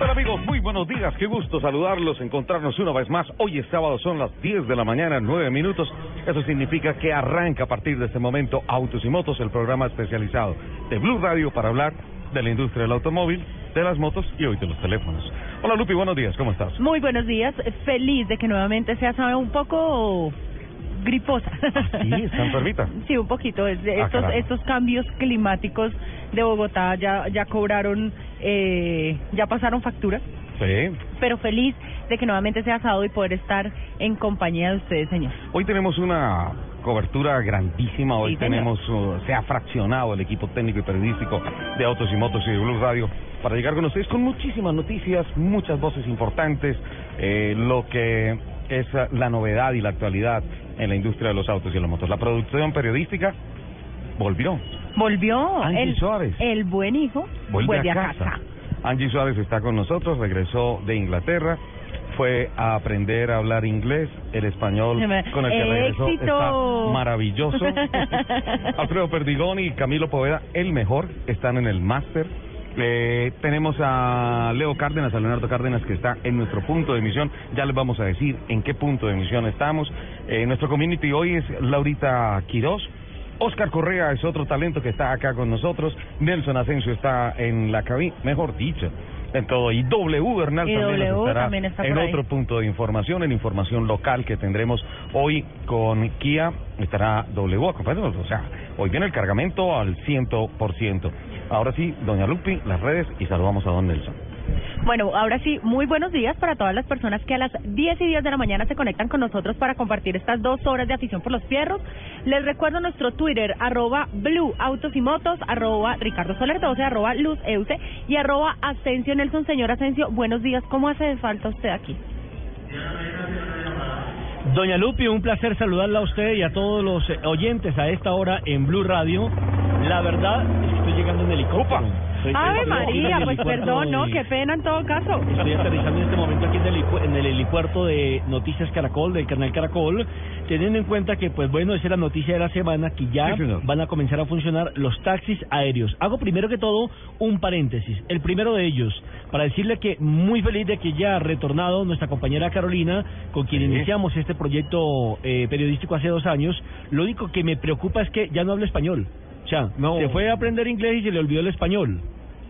Tal amigos? Muy buenos días, qué gusto saludarlos, encontrarnos una vez más. Hoy es sábado, son las 10 de la mañana, 9 minutos. Eso significa que arranca a partir de este momento Autos y Motos, el programa especializado de Blue Radio para hablar de la industria del automóvil, de las motos y hoy de los teléfonos. Hola Lupi, buenos días, ¿cómo estás? Muy buenos días, feliz de que nuevamente sea sabe, un poco griposa. Sí, está enfermita. Sí, un poquito. Es Ah, estos, caramba. estos cambios climáticos de Bogotá ya, ya cobraron, eh, ya pasaron factura. Sí. Pero feliz de que nuevamente sea sábado y poder estar en compañía de ustedes, señor. Hoy tenemos una cobertura grandísima. Hoy Sí, tenemos, uh, se ha fraccionado el equipo técnico y periodístico de Autos y Motos y de Blue Radio para llegar con ustedes con muchísimas noticias, muchas voces importantes, eh, lo que es uh, la novedad y la actualidad en la industria de los autos y de las motos. La producción periodística volvió. Volvió Angie el, Suárez. el buen hijo, Vuelve, a, casa. Angie Suárez está con nosotros, regresó de Inglaterra. Fue a aprender a hablar inglés, el español con el que regresó ¡Éxito! está maravilloso. Alfredo Perdigón y Camilo Poveda, el mejor, están en el máster. Eh, tenemos a Leo Cárdenas, a Leonardo Cárdenas, que está en nuestro punto de emisión. Ya les vamos a decir en qué punto de emisión estamos. Eh, nuestro community hoy es Laurita Quirós. Oscar Correa es otro talento que está acá con nosotros. Nelson Asensio está en la cabina, mejor dicho, en todo. Y W Bernal Y también, W estará también está en ahí. otro punto de información, en información local que tendremos hoy con Kia. Estará W acompañándonos. O sea, hoy viene el cargamento al 100%. Ahora sí, doña Lupi, las redes y saludamos a don Nelson. Bueno, ahora sí, muy buenos días para todas las personas que a las 10 y 10 de la mañana se conectan con nosotros para compartir estas dos horas de afición por los fierros. Les recuerdo nuestro Twitter, arroba Blue Autos y Motos, arroba Ricardo Soler 12, arroba y arroba Nelson. Señor Asensio, buenos días. ¿Cómo hace falta usted aquí? Doña Lupi, un placer saludarla a usted y a todos los eh, oyentes a esta hora en Blue Radio. La verdad es que estoy llegando en helicóptero. Estoy- Ave María, pues perdón, ¿no? Qué pena en todo caso. Estoy aterrizando en este momento aquí en el, helipu- en el helipuerto de Noticias Caracol, del canal Caracol, teniendo en cuenta que, pues bueno, esa es la noticia de la semana, que ya Sí, van a comenzar a funcionar los taxis aéreos. Hago primero que todo un paréntesis. El primero de ellos, para decirle que muy feliz de que ya ha retornado nuestra compañera Carolina, con quien Sí. iniciamos este proyecto eh, periodístico hace dos años. Lo único que me preocupa es que ya no habla español. No. se fue a aprender inglés y se le olvidó el español.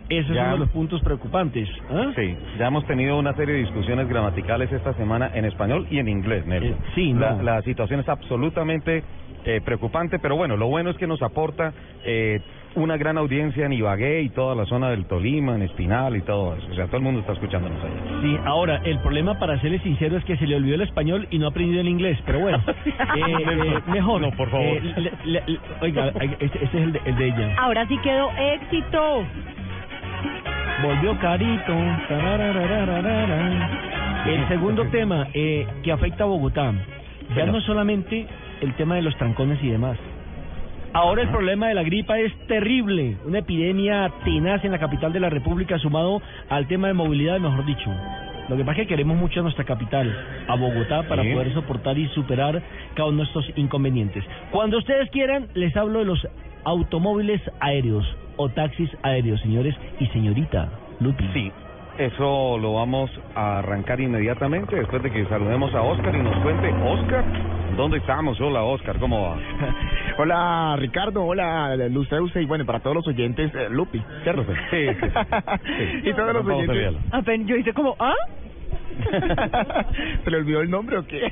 Ese Ya. es uno de los puntos preocupantes. ¿ah? Sí, ya hemos tenido una serie de discusiones gramaticales esta semana en español y en inglés, Nelson. Eh, sí, la, no. la situación es absolutamente eh, preocupante, pero bueno, lo bueno es que nos aporta eh, una gran audiencia en Ibagué y toda la zona del Tolima, en Espinal y todo eso. O sea, todo el mundo está escuchándonos ahí. Sí, ahora, el problema, para serles sincero, es que se le olvidó el español y no ha aprendido el inglés, pero bueno, eh, eh, mejor. No, por favor. Eh, le- le- le- oiga, este, este es el de, el de ella. Ahora sí quedó éxito. Volvió carito. El segundo tema eh, que afecta a Bogotá, ya no solamente el tema de los trancones y demás. Ahora el problema de la gripa es terrible, una epidemia tenaz en la capital de la República sumado al tema de movilidad, mejor dicho. Lo que pasa es que queremos mucho a nuestra capital, a Bogotá, para Sí. poder soportar y superar cada uno de estos inconvenientes. Cuando ustedes quieran, les hablo de los automóviles aéreos o taxis aéreos, señores y señorita Lupi. Sí, eso lo vamos a arrancar inmediatamente después de que saludemos a Oscar y nos cuente, Oscar, ¿dónde estamos? Hola Oscar, ¿cómo va? Hola Ricardo, hola Luceuse y bueno, para todos los oyentes, eh, Lupi, ¿cierto? Sí, sí, sí. y todos los oyentes. Apen- yo hice como, ¿ah? ¿Se le olvidó el nombre o qué?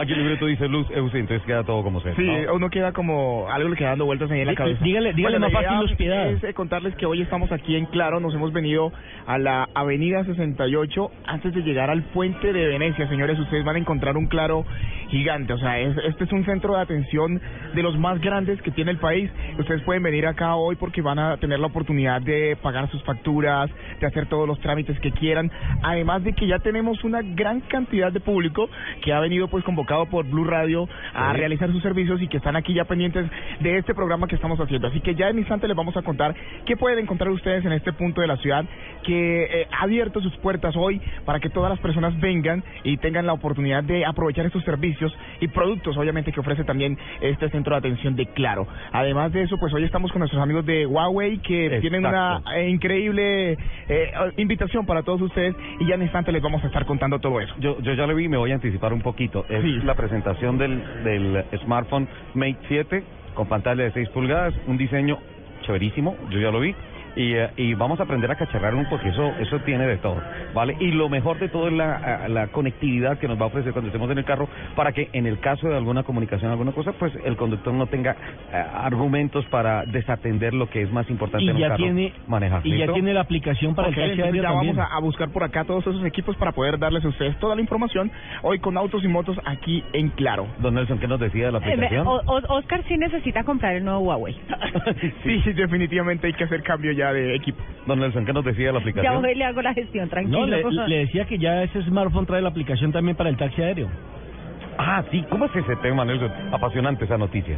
Aquí el libreto dice Luz Eusi, entonces queda todo como sea. Sí, ¿no? uno queda como algo le queda dando vueltas ahí en la cabeza. dígale- dígale Bueno, más fácil piedad. Es eh, contarles que hoy estamos aquí en Claro, nos hemos venido a la Avenida 68 antes de llegar al Puente de Venecia. Señores, ustedes van a encontrar un Claro gigante, o sea, es- este es un centro de atención de los más grandes que tiene el país. Ustedes pueden venir acá hoy porque van a tener la oportunidad de pagar sus facturas, de hacer todos los trámites que quieran, además de que ya tenemos una gran cantidad de público que ha venido pues convocado por Blue Radio a Sí. realizar sus servicios y que están aquí ya pendientes de este programa que estamos haciendo. Así que ya en instante les vamos a contar qué pueden encontrar ustedes en este punto de la ciudad que eh, ha abierto sus puertas hoy para que todas las personas vengan y tengan la oportunidad de aprovechar estos servicios y productos obviamente que ofrece también este centro de atención de Claro. Además de eso, pues hoy estamos con nuestros amigos de Huawei que tienen una eh, increíble eh, invitación para todos ustedes y ya en instante les vamos a estar contando todo eso. Yo, yo ya lo vi, me voy a anticipar un poquito. Es Sí. la presentación del, del smartphone Mate 7 con pantalla de 6 pulgadas, un diseño chéverísimo, yo ya lo vi. Y, eh, y vamos a aprender a cacharrar un porque eso eso tiene de todo, ¿vale? Y lo mejor de todo es la, a- la conectividad que nos va a ofrecer cuando estemos en el carro para que en el caso de alguna comunicación, alguna cosa, pues el conductor no tenga eh, argumentos para desatender lo que es más importante Y en un ya carro, tiene manejar. y ya tiene la aplicación para Ok, el taxi ya también. vamos a, a buscar por acá todos esos equipos para poder darles a ustedes toda la información hoy con autos y motos aquí en Claro. Don Nelson, ¿qué nos decía de la Eh, aplicación? O- O- Oscar sí necesita comprar el nuevo Huawei. Sí, definitivamente hay que hacer cambio ya de equipo. Don Nelson, ¿qué nos decía de la Ya aplicación? hoy le hago la gestión, tranquilo. No, le, le decía que ya ese smartphone trae la aplicación también para el taxi aéreo. Ah, sí, ¿cómo es ese tema, Nelson? Apasionante esa noticia.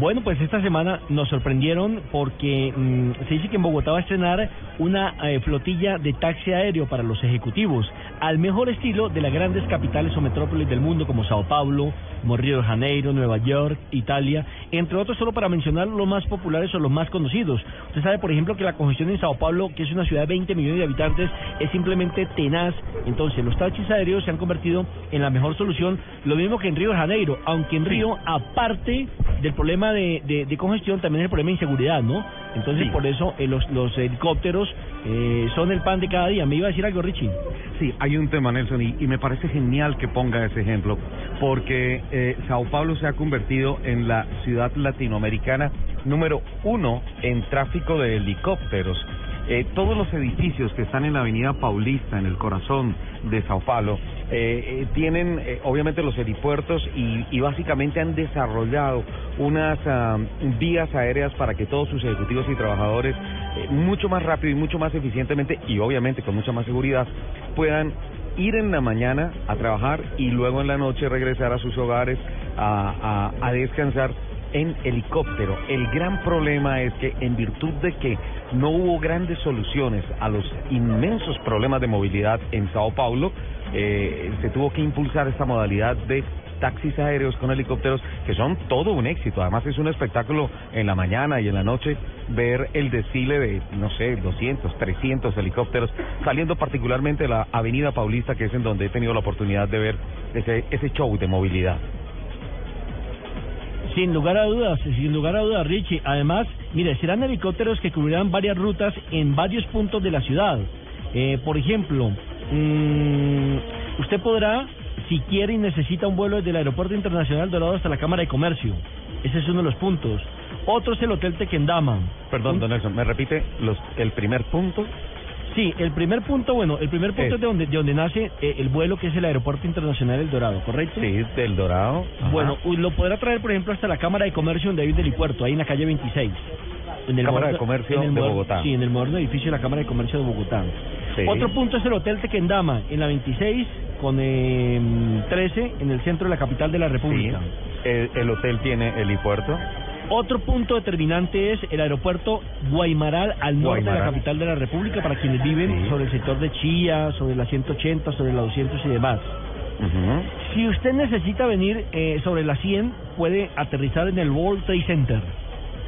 Bueno, pues esta semana nos sorprendieron porque mm, se dice que en Bogotá va a estrenar una eh, flotilla de taxi aéreo para los ejecutivos, al mejor estilo de las grandes capitales o metrópolis del mundo como Sao Paulo, como Río de Janeiro, Nueva York, Italia, entre otros solo para mencionar los más populares o los más conocidos. Usted sabe, por ejemplo, que la congestión en Sao Paulo, que es una ciudad de 20 millones de habitantes, es simplemente tenaz. Entonces, los taxis aéreos se han convertido en la mejor solución, lo mismo que en Río de Janeiro, aunque en Río, aparte del problema de, de, de congestión, también es el problema de inseguridad, ¿no? Entonces, Sí. por eso eh, los, los helicópteros eh, son el pan de cada día. ¿Me iba a decir algo, Richie? Sí, hay un tema, Nelson, y, y me parece genial que ponga ese ejemplo, porque eh, Sao Paulo se ha convertido en la ciudad latinoamericana número uno en tráfico de helicópteros. Eh, todos los edificios que están en la avenida Paulista, en el corazón de Sao Paulo, eh, eh, tienen eh, obviamente los helipuertos y, y básicamente han desarrollado unas ah, vías aéreas para que todos sus ejecutivos y trabajadores eh, mucho más rápido y mucho más eficientemente y obviamente con mucha más seguridad puedan ir en la mañana a trabajar y luego en la noche regresar a sus hogares a, descansar en helicóptero. El gran problema es que en virtud de que no hubo grandes soluciones a los inmensos problemas de movilidad en Sao Paulo, eh, se tuvo que impulsar esta modalidad de taxis aéreos con helicópteros que son todo un éxito. Además es un espectáculo en la mañana y en la noche ver el desfile de, no sé, 200, 300 helicópteros saliendo particularmente de la Avenida Paulista, que es en donde he tenido la oportunidad de ver ese, show de movilidad. Sin lugar a dudas, sin lugar a dudas, Richie. Además, mire, serán helicópteros que cubrirán varias rutas en varios puntos de la ciudad. Eh, por ejemplo, mm, usted podrá, si quiere y necesita un vuelo desde el Aeropuerto Internacional Dorado hasta la Cámara de Comercio. Ese es uno de los puntos. Otro es el Hotel Tequendama. Perdón, don Nelson, ¿me repite los, el primer punto? Sí, el primer punto, bueno, el primer punto Es. es de donde, de donde nace eh, el vuelo que es el Aeropuerto Internacional El Dorado, ¿correcto? Sí, del Dorado. Ajá. Bueno, lo podrá traer, por ejemplo, hasta la Cámara de Comercio donde hay un helipuerto, ahí en la calle 26. En Cámara de Comercio en el de Bogotá. Sí, en el moderno edificio de la Cámara de Comercio de Bogotá. Sí. Otro punto es el Hotel Tequendama, en la 26 con eh, 13, en el centro de la capital de la Sí. República. El, el hotel tiene helipuerto. Otro punto determinante es el aeropuerto Guaymaral, al norte de la capital de la República, para quienes viven Sí. sobre el sector de Chía, sobre la 180, sobre la 200 y demás. Si usted necesita venir eh, sobre la 100, puede aterrizar en el World Trade Center,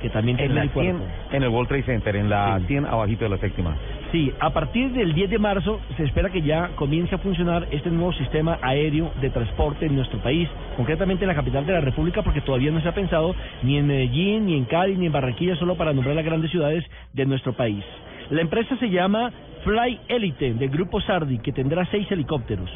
que también En tiene la helipuerto. 100, en el World Trade Center, en la Sí. 100 abajito de la séptima. Sí, a partir del 10 de marzo se espera que ya comience a funcionar este nuevo sistema aéreo de transporte en nuestro país, concretamente en la capital de la República, porque todavía no se ha pensado ni en Medellín, ni en Cali, ni en Barranquilla, solo para nombrar las grandes ciudades de nuestro país. La empresa se llama Fly Elite del grupo Sardi, que tendrá seis helicópteros.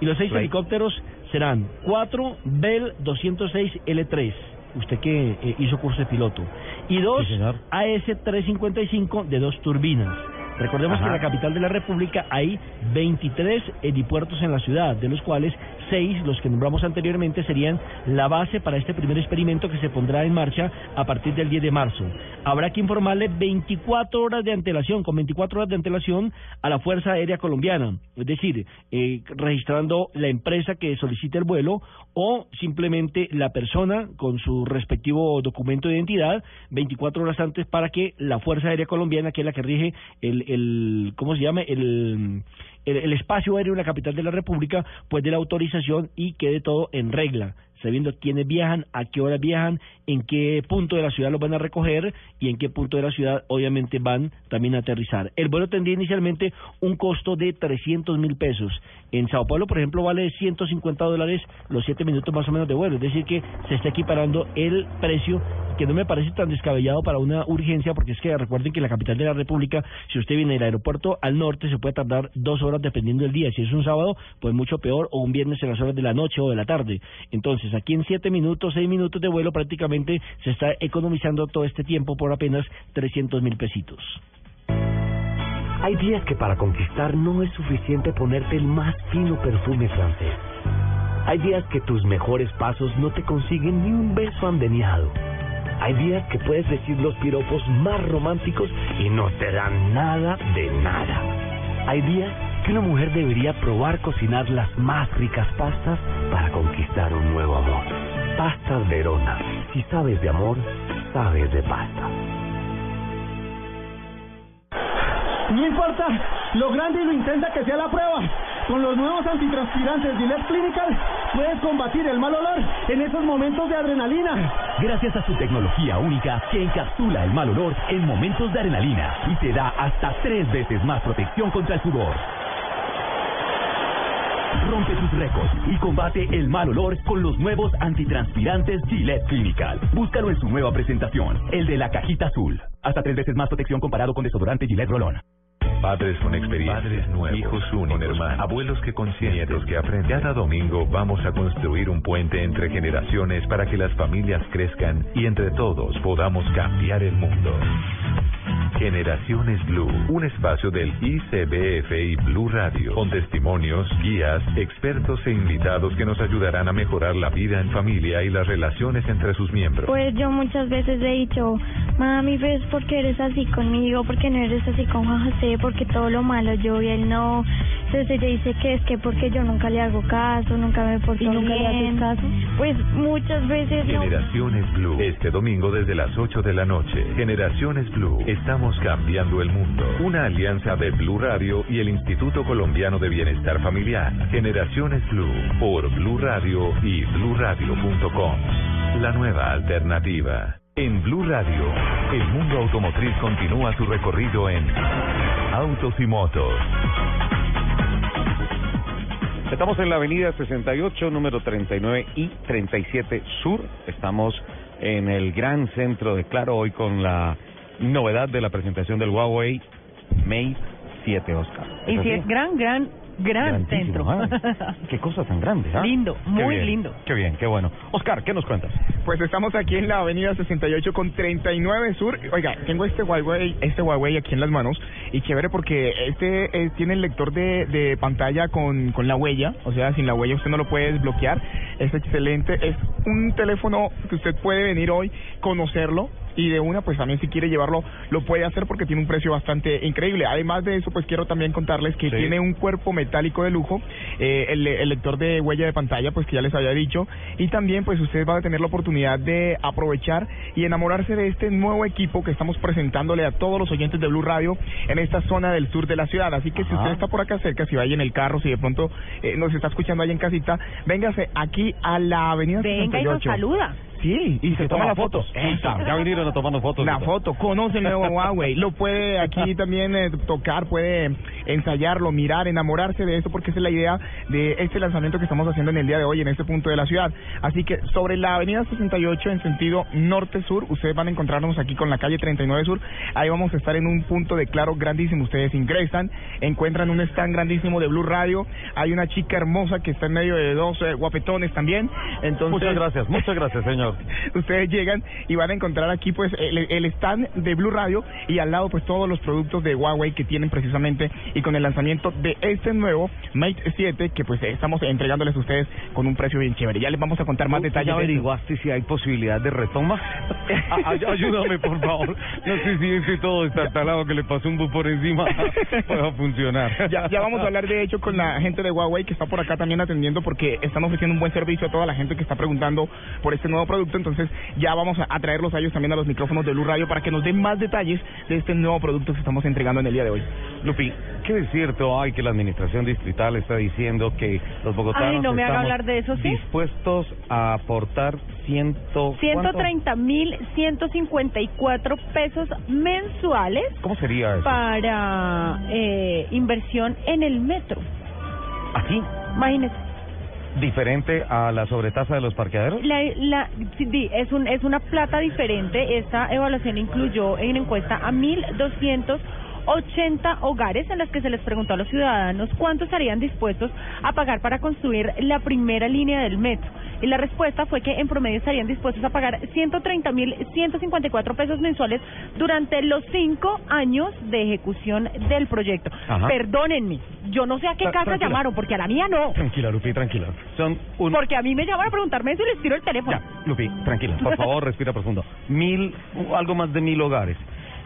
Y los seis Fly. helicópteros serán cuatro Bell 206 L3, usted que eh, hizo curso de piloto, y dos Sí, señor. AS-355 de dos turbinas. Recordemos Ajá. que en la capital de la República hay 23 helipuertos en la ciudad, de los cuales seis, los que nombramos anteriormente, serían la base para este primer experimento que se pondrá en marcha a partir del 10 de marzo. Habrá que informarle 24 horas de antelación, con 24 horas de antelación a la Fuerza Aérea Colombiana, es decir, eh, registrando la empresa que solicite el vuelo o simplemente la persona con su respectivo documento de identidad 24 horas antes para que la Fuerza Aérea Colombiana, que es la que rige el, el ¿cómo se llama? El, espacio aéreo en la capital de la República, pues dé la autorización y quede todo en regla sabiendo quiénes viajan, a qué hora viajan, en qué punto de la ciudad los van a recoger y en qué punto de la ciudad obviamente van también a aterrizar. El vuelo tendría inicialmente un costo de 300 mil pesos. En Sao Paulo, por ejemplo, vale 150 dólares los 7 minutos más o menos de vuelo, es decir que se está equiparando el precio que no me parece tan descabellado para una urgencia, porque es que recuerden que en la capital de la República, si usted viene del aeropuerto al norte, se puede tardar dos horas dependiendo del día. Si es un sábado, pues mucho peor, o un viernes en las horas de la noche o de la tarde. Entonces, aquí en siete minutos, seis minutos de vuelo, prácticamente se está economizando todo este tiempo por apenas 300 mil pesitos. Hay días que para conquistar no es suficiente ponerte el más fino perfume francés. Hay días que tus mejores pasos no te consiguen ni un beso andeniado. Hay días que puedes decir los piropos más románticos y no te dan nada de nada. Hay días que una mujer debería probar cocinar las más ricas pastas para conquistar un nuevo amor. Pastas Verona. Si sabes de amor, sabes de pasta. No importa lo grande y lo intensa que sea la prueba. Con los nuevos antitranspirantes Gillette Clinical puedes combatir el mal olor en esos momentos de adrenalina. Gracias a su tecnología única que encapsula el mal olor en momentos de adrenalina y te da hasta tres veces más protección contra el sudor. Rompe tus récords y combate el mal olor con los nuevos antitranspirantes Gillette Clinical. Búscalo en su nueva presentación, el de la cajita azul. Hasta tres veces más protección comparado con desodorante Gillette Rolón. Padres con experiencia, padres nuevos, hijos únicos, hermanos, abuelos que consienten, nietos que aprenden. Cada domingo vamos a construir un puente entre generaciones para que las familias crezcan y entre todos podamos cambiar el mundo. Generaciones Blue, un espacio del ICBF y Blue Radio, con testimonios, guías, expertos e invitados que nos ayudarán a mejorar la vida en familia y las relaciones entre sus miembros. Pues yo muchas veces he dicho, mami, ¿ves por qué eres así conmigo? ¿Por qué no eres así con Juan José? Porque todo lo malo yo y él no. Entonces ella dice que es que porque yo nunca le hago caso, nunca me porto ¿Y nunca le haces caso? Pues muchas veces no. Generaciones Blue, este domingo desde las 8 de la noche. Generaciones Blue, estamos cambiando el mundo. Una alianza de Blue Radio y el Instituto Colombiano de Bienestar Familiar. Generaciones Blue, por Blue Radio y bluradio.com. La nueva alternativa. En Blue Radio, el mundo automotriz continúa su recorrido en Autos y Motos. Estamos en la avenida 68, número 39 y 37 Sur. Estamos en el gran centro de Claro hoy con la novedad de la presentación del Huawei Mate 7 Oscar. Y ¿Es si así? es gran, gran, gran Grandísimo, centro. ah. Qué cosa tan grande, ¿ah? Lindo, muy lindo. Qué bien, qué bueno. Oscar, ¿qué nos cuentas? Pues estamos aquí en la avenida 68 con 39 Sur. Oiga, tengo este Huawei, este Huawei aquí en las manos y chévere porque este eh, tiene el lector de, de pantalla con, con la huella, o sea, sin la huella usted no lo puede desbloquear. Es excelente, es un teléfono que usted puede venir hoy, conocerlo y de una pues también si quiere llevarlo lo puede hacer porque tiene un precio bastante increíble. Además de eso pues quiero también contarles que Sí. tiene un cuerpo metálico de lujo, eh, el, el lector de huella de pantalla pues que ya les había dicho y también pues usted va a tener la oportunidad de aprovechar y enamorarse de este nuevo equipo que estamos presentándole a todos los oyentes de Blue Radio en esta zona del sur de la ciudad. Así que si usted está por acá cerca, si vaya en el carro, si de pronto eh, nos está escuchando ahí en casita, véngase aquí a la avenida Venga y nos 68. saluda. Sí, y se, toma la foto. Esa, ya vinieron a tomarnos fotos. La foto, conoce el nuevo Huawei, lo puede aquí también eh, tocar, puede ensayarlo, mirar, enamorarse de esto, porque esa es la idea de este lanzamiento que estamos haciendo en el día de hoy en este punto de la ciudad. Así que sobre la avenida 68 en sentido norte-sur, ustedes van a encontrarnos aquí con la calle 39 Sur. Ahí vamos a estar en un punto de claro grandísimo. Ustedes ingresan, encuentran un stand grandísimo de Blue Radio. Hay una chica hermosa que está en medio de dos eh, guapetones también. Entonces, Muchas gracias, muchas gracias, señor. ustedes llegan y van a encontrar aquí pues el, el stand de Blue Radio y al lado pues todos los productos de Huawei que tienen precisamente y con el lanzamiento de este nuevo Mate 7 que pues estamos entregándoles a ustedes con un precio bien chévere. Ya les vamos a contar más ¿Tú detalles. ya de averiguaste si hay posibilidad de retoma? A- ay- Ayúdame, por favor. No sé si ese todo está talado que le pasó un bus por encima pueda funcionar. Ya, ya vamos a hablar de hecho con la gente de Huawei que está por acá también atendiendo porque están ofreciendo un buen servicio a toda la gente que está preguntando por este nuevo producto. Entonces ya vamos a, a traerlos a ellos también a los micrófonos de Blue Radio para que nos den más detalles de este nuevo producto que estamos entregando en el día de hoy. Lupi, ¿qué de cierto hay que la administración distrital está diciendo que los bogotanos Ay, no me haga estamos hablar de eso, ¿sí? dispuestos a aportar ciento... ¿cuánto? 130 mil 154 pesos mensuales ¿Cómo sería eso? para eh, inversión en el metro. ¿Aquí? Imagínese. ¿Diferente a la sobretasa de los parqueaderos? La, la, sí, es, es una plata diferente. Esta evaluación incluyó en encuesta a 1.280 hogares en las que se les preguntó a los ciudadanos cuánto estarían dispuestos a pagar para construir la primera línea del metro. Y la respuesta fue que en promedio estarían dispuestos a pagar 130.154 pesos mensuales durante los cinco años de ejecución del proyecto. Ajá. Perdónenme, yo no sé a qué casa tranquila. llamaron, porque a la mía no. Tranquila, Lupi, tranquila. Son un... Porque a mí me llaman a preguntarme eso y les tiro el teléfono. Ya, Lupi, tranquila. Por favor, respira profundo. Mil, algo más de mil hogares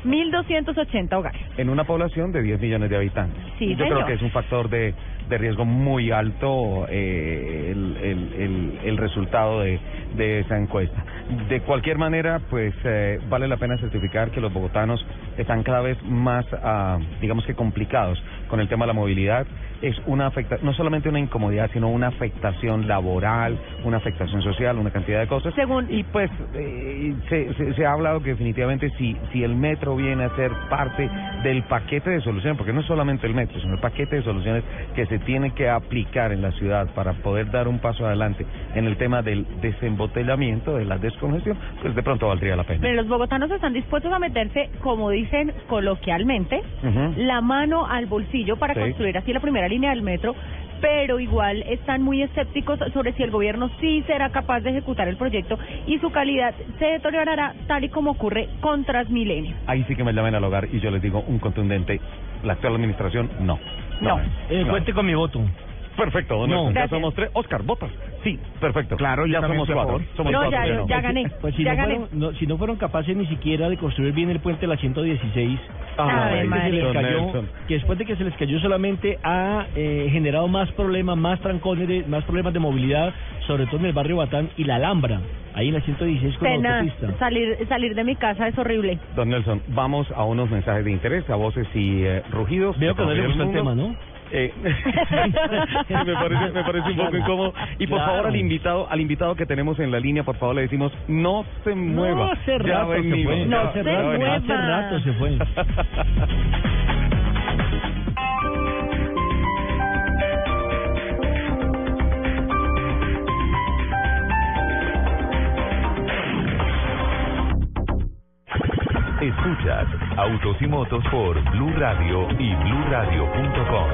1.280 hogares. en una población de 10 millones de habitantes. Sí, Yo señor. creo que es un factor de, de riesgo muy alto eh, el, el, el, el resultado de, de esa encuesta. De cualquier manera, pues eh, vale la pena certificar que los bogotanos están cada vez más, ah, digamos que complicados con el tema de la movilidad. Es una afecta no solamente una incomodidad, sino una afectación laboral, una afectación social, una cantidad de cosas. Según Y pues eh, se, se, se ha hablado que definitivamente si, si el metro viene a ser parte del paquete de soluciones, porque no es solamente el metro, sino el paquete de soluciones que se tiene que aplicar en la ciudad para poder dar un paso adelante en el tema del desembotellamiento, de la descongestión, pues de pronto valdría la pena. Pero los bogotanos están dispuestos a meterse, como dicen coloquialmente, la mano al bolsillo para Sí. construir así la primera línea del metro, pero igual están muy escépticos sobre si el gobierno sí será capaz de ejecutar el proyecto y su calidad se deteriorará tal y como ocurre con Transmilenio. Ahí sí que me llamen al hogar y yo les digo un contundente, la actual administración no. No. Eh, No. Cuente con mi voto. Perfecto, don No. Nelson, ya somos tres. Oscar, ¿votas? Sí, perfecto. Claro, ya somos cuatro. favor. Somos No, cuatro, ya, no. ya gané. Pues si ya no, gané. fueron, no, si no fueron capaces ni siquiera de construir bien el puente de la 116, Ave que, se les cayó, que después de que se les cayó solamente ha eh, generado más problemas, más trancones, más problemas de movilidad, sobre todo en el barrio Batán y la Alhambra, ahí en la 116 con la Pena autopista. salir, salir de mi casa es horrible. Don Nelson, vamos a unos mensajes de interés, a voces y eh, rugidos. Veo que no le el tema, ¿no? Eh, me parece me parece un poco incómodo y por Claro. favor al invitado al invitado que tenemos en la línea por favor le decimos no se mueva No, hace Ya rato se venimos, fue. ya- No ya se venimos. mueva. Hace rato se fue. Escuchas Autos y Motos por Blue Radio y BlueRadio.com.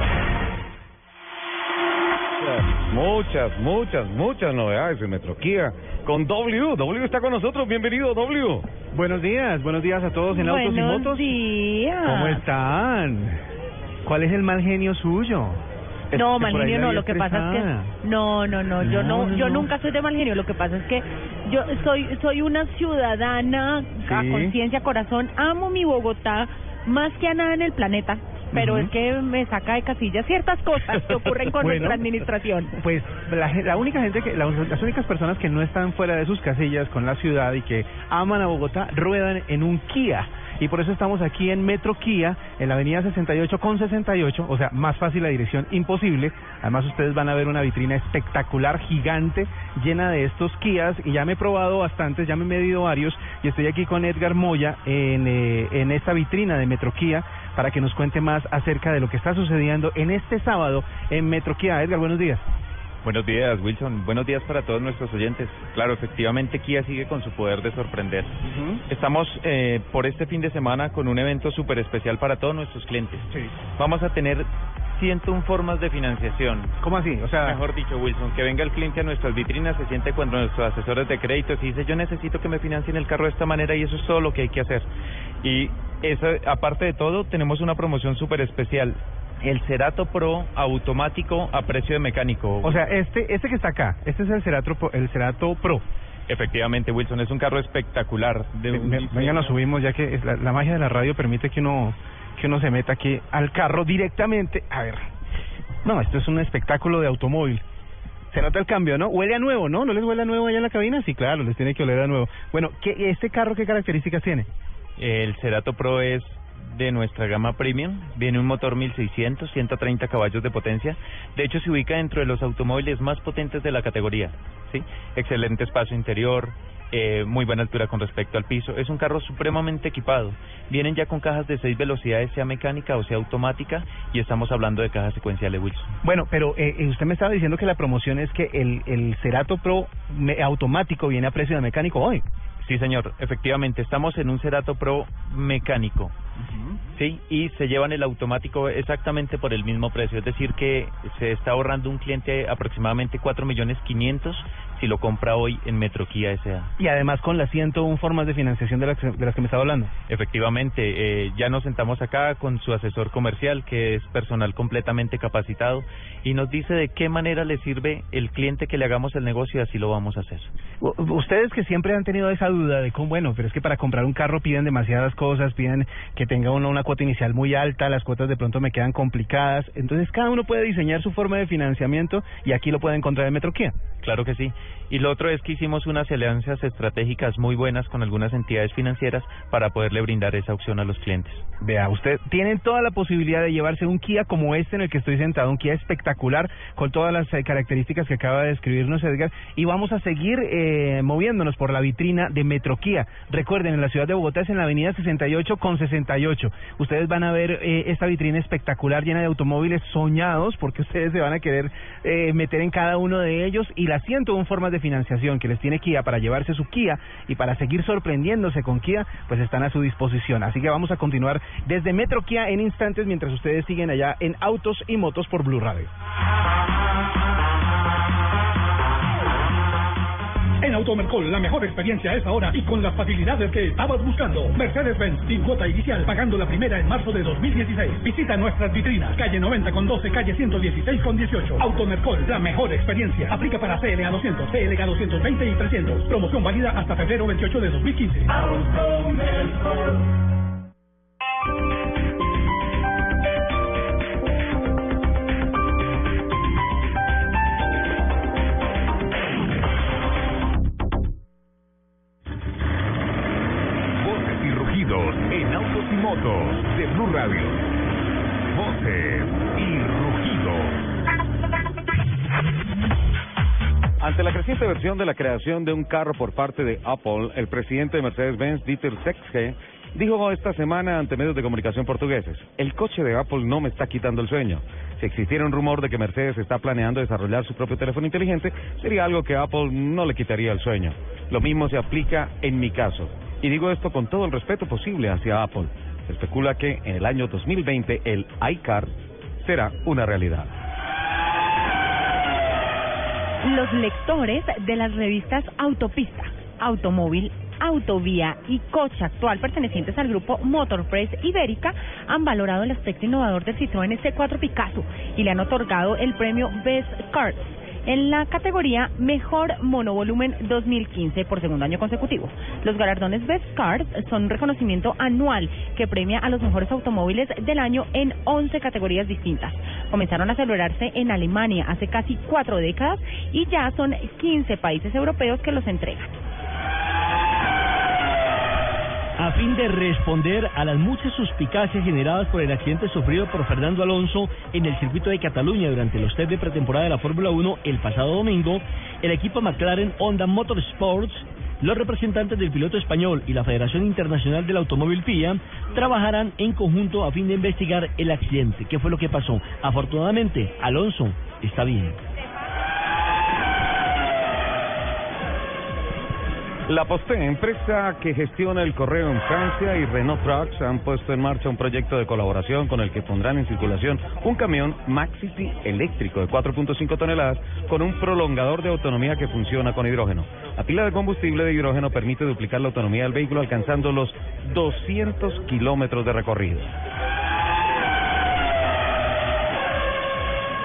muchas muchas muchas novedades en Metro Kia con W W está con nosotros bienvenido W Buenos días, buenos días a todos en Autos y Buenos Motos. días. ¿Cómo están? ¿Cuál es el mal genio suyo? No, mal genio no, lo que pasa es que no, no, no, yo No, yo nunca soy de mal genio, lo que pasa es que yo soy soy una ciudadana a conciencia, corazón, amo mi Bogotá más que a nada en el planeta, pero es que me saca de casillas ciertas cosas que ocurren con Bueno. nuestra administración. Pues la, la única gente que, la- las únicas personas que no están fuera de sus casillas con la ciudad y que aman a Bogotá ruedan en un Kia. Y por eso estamos aquí en Metro Kia, en la avenida 68 con 68, o sea, más fácil la dirección imposible. Además ustedes van a ver una vitrina espectacular, gigante, llena de estos Kias y ya me he probado bastantes, ya me he medido varios y estoy aquí con Edgar Moya en, eh, en esta vitrina de Metro Kia para que nos cuente más acerca de lo que está sucediendo en este sábado en Metro Kia. Edgar, buenos días. Buenos días, Wilson. Buenos días para todos nuestros oyentes. Claro, efectivamente, Kia sigue con su poder de sorprender. Estamos eh, por este fin de semana con un evento súper especial para todos nuestros clientes. Vamos a tener 101 formas de financiación. ¿Cómo así? O sea, Mejor dicho, Wilson, que venga el cliente a nuestras vitrinas, se siente con nuestros asesores de créditos y dice, yo necesito que me financien el carro de esta manera y eso es todo lo que hay que hacer. Y eso, aparte de todo, tenemos una promoción súper especial. El Cerato Pro automático a precio de mecánico. o sea, este este que está acá, este es el Cerato, Pro- el Cerato Pro. Efectivamente, Wilson, es un carro espectacular. De un Venga, nos subimos ya que es la, la magia de la radio permite que uno que uno se meta aquí al carro directamente. A ver, no, esto es un espectáculo de automóvil. Se nota el cambio, ¿no? Huele a nuevo, ¿no? ¿No les huele a nuevo allá en la cabina? Sí, claro, les tiene que oler a nuevo. Bueno, ¿qué, ¿este carro qué características tiene? El Cerato Pro es de nuestra gama premium. Viene un motor 1600, 130 caballos de potencia. De hecho, se ubica dentro de los automóviles más potentes de la categoría. ¿sí? Excelente espacio interior, eh, muy buena altura con respecto al piso. Es un carro supremamente equipado. Vienen ya con cajas de 6 velocidades, sea mecánica o sea automática, y estamos hablando de cajas secuenciales, Wilson. Bueno, pero eh, eh, usted me estaba diciendo que la promoción es que el, el Cerato Pro me- automático viene a precio de mecánico hoy. Sí, señor. Efectivamente, estamos en un Cerato Pro mecánico. Sí, y se llevan el automático exactamente por el mismo precio. Es decir, que se está ahorrando un cliente aproximadamente 4 millones 500 si lo compra hoy en Metro Kia S.A. Y además con las 101 formas de financiación de las, que- de las que me estaba hablando. Efectivamente, eh, ya nos sentamos acá con su asesor comercial, que es personal completamente capacitado, y nos dice de qué manera le sirve el cliente que le hagamos el negocio y así lo vamos a hacer. Ustedes que siempre han tenido esa duda de cómo, bueno, pero es que para comprar un carro piden demasiadas cosas, piden que tenga uno una cuota inicial muy alta, las cuotas de pronto me quedan complicadas, entonces cada uno puede diseñar su forma de financiamiento y aquí lo puede encontrar en Metro Kia. Claro que sí. Y lo otro es que hicimos unas alianzas estratégicas muy buenas con algunas entidades financieras para poderle brindar esa opción a los clientes. Vea, usted tiene toda la posibilidad de llevarse un Kia como este en el que estoy sentado, un Kia espectacular con todas las eh, características que acaba de describirnos Edgar y vamos a seguir eh, moviéndonos por la vitrina de Metro Kia. Recuerden, en la ciudad de Bogotá es en la avenida 68 con 68. Ustedes van a ver eh, esta vitrina espectacular llena de automóviles soñados porque ustedes se van a querer eh, meter en cada uno de ellos y las 101 formas de financiación que les tiene Kia para llevarse su Kia y para seguir sorprendiéndose con Kia, pues están a su disposición. Así que vamos a continuar desde Metro Kia en instantes mientras ustedes siguen allá en Autos y Motos por Blue Radio. En Automercol, la mejor experiencia es ahora y con las facilidades que estabas buscando. Mercedes-Benz sin cuota inicial, pagando la primera en marzo de 2016. Visita nuestras vitrinas, calle 90 con 12, calle 116 con 18. Automercol, la mejor experiencia. Aplica para CLA 200, CLA 220 y 300. Promoción válida hasta febrero 28 de 2015. Voces en autos y motos de Blue Radio. Voces y rugidos. Ante la creciente versión de la creación de un carro por parte de Apple, el presidente de Mercedes-Benz, Dieter Zetsche, dijo esta semana ante medios de comunicación portugueses, el coche de Apple no me está quitando el sueño. Si existiera un rumor de que Mercedes está planeando desarrollar su propio teléfono inteligente, sería algo que Apple no le quitaría el sueño. Lo mismo se aplica en mi caso. Y digo esto con todo el respeto posible hacia Apple. Se especula que en el año 2020 el iCar será una realidad. Los lectores de las revistas Autopista, Automóvil, Autovía y Coche Actual pertenecientes al grupo Motorpress Ibérica han valorado el aspecto innovador del Citroën C4 Picasso y le han otorgado el premio Best Cars en la categoría Mejor Monovolumen 2015 por segundo año consecutivo. Los galardones Best Cars son reconocimiento anual que premia a los mejores automóviles del año en 11 categorías distintas. Comenzaron a celebrarse en Alemania hace casi cuatro décadas y ya son 15 países europeos que los entregan. A fin de responder a las muchas suspicacias generadas por el accidente sufrido por Fernando Alonso en el circuito de Cataluña durante los test de pretemporada de la Fórmula 1 el pasado domingo, el equipo McLaren Honda Motorsports Los representantes del piloto español y la Federación Internacional del Automóvil FIA trabajarán en conjunto a fin de investigar el accidente. ¿Qué fue lo que pasó? Afortunadamente, Alonso está bien. La Poste, empresa que gestiona el correo en Francia, y Renault Trucks han puesto en marcha un proyecto de colaboración con el que pondrán en circulación un camión Maxity eléctrico de 4.5 toneladas con un prolongador de autonomía que funciona con hidrógeno. La pila de combustible de hidrógeno permite duplicar la autonomía del vehículo alcanzando los 200 kilómetros de recorrido.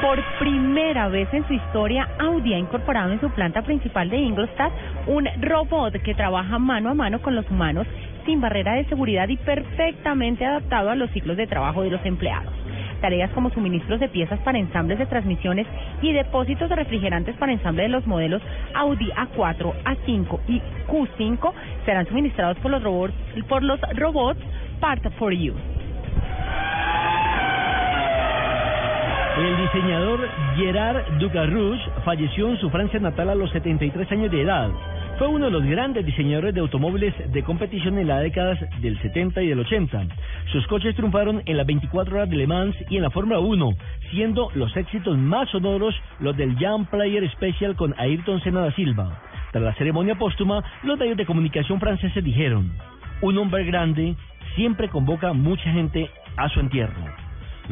Por primera vez en su historia, Audi ha incorporado en su planta principal de Ingolstadt un robot que trabaja mano a mano con los humanos sin barrera de seguridad y perfectamente adaptado a los ciclos de trabajo de los empleados. Tareas como suministros de piezas para ensambles de transmisiones y depósitos de refrigerantes para ensamble de los modelos Audi A4, A5 y Q5 serán suministrados por los robots, por los robots Part for You. El diseñador Gerard Ducarrouche falleció en su Francia natal a los 73 años de edad. Fue uno de los grandes diseñadores de automóviles de competición en las décadas del 70 y del 80. Sus coches triunfaron en las 24 horas de Le Mans y en la Fórmula 1, siendo los éxitos más sonoros los del Young Player Special con Ayrton Senna da Silva. Tras la ceremonia póstuma, los medios de comunicación franceses dijeron, un hombre grande siempre convoca mucha gente a su entierro.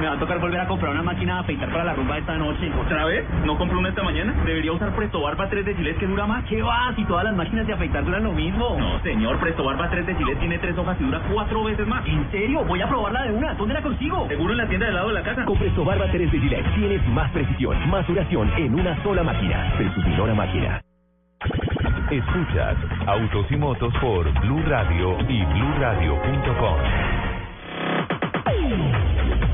Me va a tocar volver a comprar una máquina de afeitar para la rumba esta noche. ¿Otra vez? ¿No compró una esta mañana? ¿Debería usar Presto Barba 3 de Gillette que dura más? ¿Qué va? Si todas las máquinas de afeitar duran lo mismo. No, señor. Presto Barba 3 de Gillette tiene tres hojas y dura cuatro veces más. ¿En serio? Voy a probarla de una. ¿Dónde la consigo? Seguro en la tienda del lado de la casa. Con Presto Barba 3 de Gillette tienes más precisión, más duración en una sola máquina. Presumidora máquina. Escuchas Autos y Motos por Blue Radio y BlueRadio.com.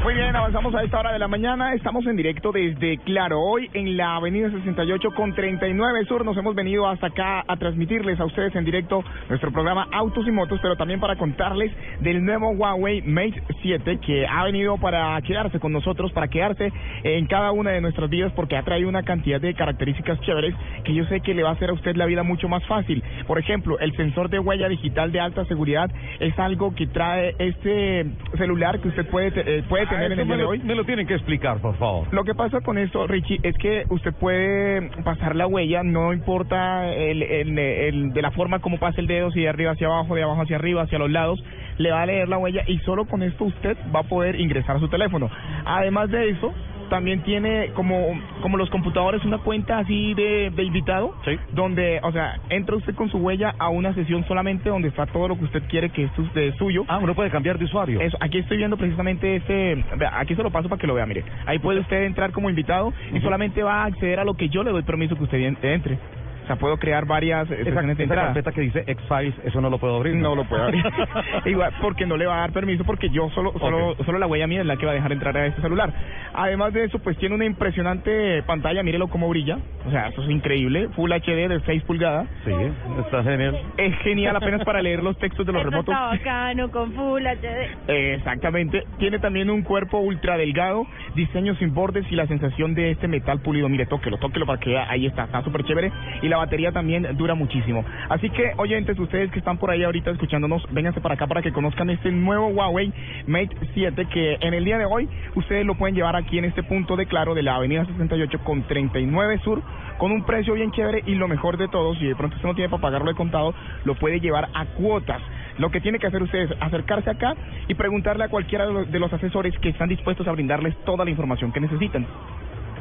Muy bien, avanzamos a esta hora de la mañana. Estamos en directo desde Claro. Hoy en la avenida 68 con 39 Sur nos hemos venido hasta acá a transmitirles a ustedes en directo nuestro programa Autos y Motos, pero también para contarles del nuevo Huawei Mate 7 que ha venido para quedarse con nosotros, para quedarse en cada una de nuestras vidas porque ha traído una cantidad de características chéveres que yo sé que le va a hacer a usted la vida mucho más fácil. Por ejemplo, el sensor de huella digital de alta seguridad es algo que trae este celular que usted puede, eh, puede tener en Eso el día me de lo- hoy. Me lo tienen que explicar, por favor. Lo que pasa con esto, Richie, es que usted puede pasar la huella, no importa el, el- el- de la forma como pase el dedo, si de arriba hacia abajo, de abajo hacia arriba, hacia los lados, le va a leer la huella y solo con esto usted va a poder ingresar a su teléfono. Además de eso, también tiene como como los computadores una cuenta así de, de invitado, donde, o sea, entra usted con su huella a una sesión solamente donde está todo lo que usted quiere que es su- de suyo. Ah, uno puede cambiar de usuario. Eso, aquí estoy viendo precisamente este, aquí se lo paso para que lo vea, mire. Ahí puede usted entrar como invitado y solamente va a acceder a lo que yo le doy permiso que usted en- entre. O sea, puedo crear varias eh, Esa, sesiones de esa entrada. carpeta que dice X-Files, eso no lo puedo abrir. No lo puedo abrir. Igual, porque no le va a dar permiso porque yo solo, solo, solo la huella mía es la que va a dejar entrar a este celular. Además de eso, pues tiene una impresionante pantalla, mírelo cómo brilla. O sea, eso es increíble. Full HD de 6 pulgadas. Sí, está genial. Es genial apenas para leer los textos de los Esto remotos. está bacano, con Full HD. Exactamente. Tiene también un cuerpo ultra delgado, diseño sin bordes y la sensación de este metal pulido. Mire, tóquelo, tóquelo para que. Ahí está, está súper chévere. Y la batería también dura muchísimo. Así que, oyentes, ustedes que están por ahí ahorita escuchándonos, vénganse para acá para que conozcan este nuevo Huawei Mate 7 que en el día de hoy ustedes lo pueden llevar aquí en este punto de claro de la avenida 68 con 39 Sur con un precio bien chévere y lo mejor de todo, si de pronto usted no tiene para pagarlo de contado, lo puede llevar a cuotas. Lo que tiene que hacer usted es acercarse acá y preguntarle a cualquiera de los asesores que están dispuestos a brindarles toda la información que necesitan.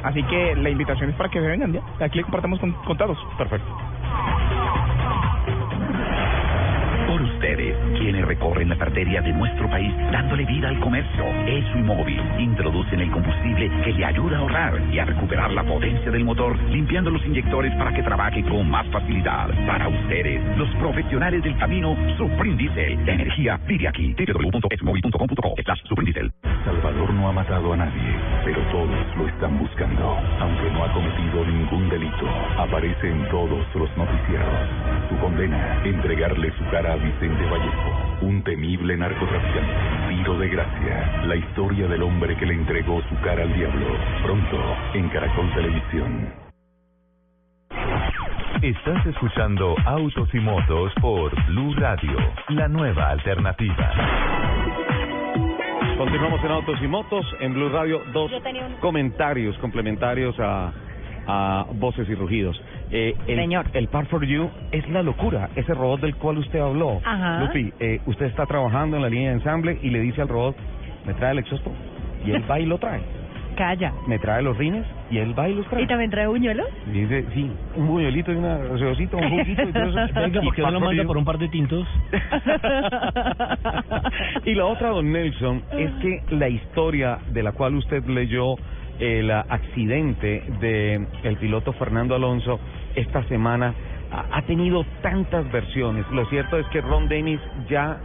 Así que la invitación es para que se vengan ya. Aquí le compartamos con, contados. Perfecto. Quienes recorren las arterias de nuestro país dándole vida al comercio. Es móvil. Introducen el combustible que le ayuda a ahorrar y a recuperar la potencia del motor, limpiando los inyectores para que trabaje con más facilidad. Para ustedes, los profesionales del camino, Supreme Diesel. La energía vive aquí. www.esmovil.com.co. Salvador no ha matado a nadie, pero todos lo están buscando. Aunque no ha cometido ningún delito, aparece en todos los noticiaros. Su condena, entregarle su cara a Vicente Vallejo, un temible narcotraficante. Tiro de gracia, la historia del hombre que le entregó su cara al diablo. Pronto, en Caracol Televisión. Estás escuchando Autos y Motos por Blue Radio, la nueva alternativa. Continuamos en Autos y Motos en Blue Radio. Dos un- comentarios complementarios a, a voces y rugidos. Eh, el, Señor. el Par for You es la locura, ese robot del cual usted habló. Ajá. Lupi, eh, usted está trabajando en la línea de ensamble y le dice al robot, me trae el exhausto. Y él va y lo trae. Calla. Me trae los rines y él va y los trae. ¿Y también trae buñuelos? Y dice, sí, un buñuelito y una gaseosita, un juguito y todo eso. Venga, Y ¿por qué no Par lo manda por un par de tintos? y la otra, don Nelson, es que la historia de la cual usted leyó el ah, accidente de el piloto Fernando Alonso esta semana ha, tenido tantas versiones. Lo cierto es que Ron Dennis ya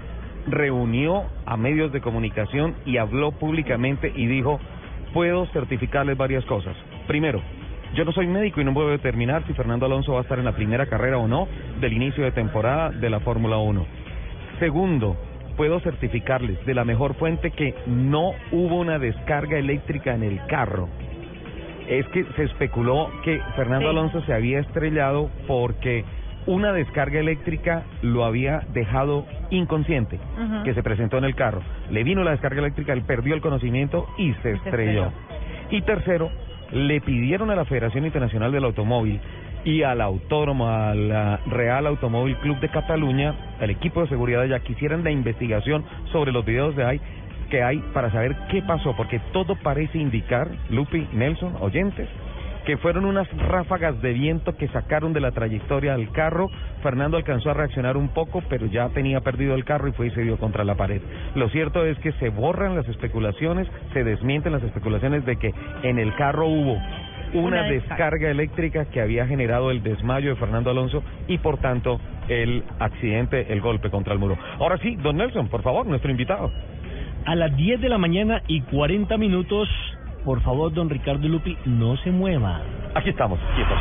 reunió a medios de comunicación y habló públicamente y dijo, puedo certificarles varias cosas. Primero, yo no soy médico y no puedo determinar si Fernando Alonso va a estar en la primera carrera o no del inicio de temporada de la Fórmula 1. Segundo, puedo certificarles de la mejor fuente que no hubo una descarga eléctrica en el carro. Es que se especuló que Fernando Sí. Alonso se había estrellado porque una descarga eléctrica lo había dejado inconsciente, que se presentó en el carro. Le vino la descarga eléctrica, él perdió el conocimiento y se estrelló. Y tercero, le pidieron a la Federación Internacional del Automóvil y al Autódromo, al ah, Real Automóvil Club de Cataluña, al equipo de seguridad ya que hicieran la investigación sobre los videos de ahí que hay para saber qué pasó, porque todo parece indicar, Lupi, Nelson, oyentes, que fueron unas ráfagas de viento que sacaron de la trayectoria al carro. Fernando alcanzó a reaccionar un poco, pero ya tenía perdido el carro y fue y se dio contra la pared. Lo cierto es que se borran las especulaciones, se desmienten las especulaciones de que en el carro hubo una, Una descarga. descarga eléctrica que había generado el desmayo de Fernando Alonso y por tanto el accidente, el golpe contra el muro. Ahora sí, don Nelson, por favor, nuestro invitado. A las 10 de la mañana y 40 minutos, por favor, don Ricardo Lupi, no se mueva. Aquí estamos, quietos.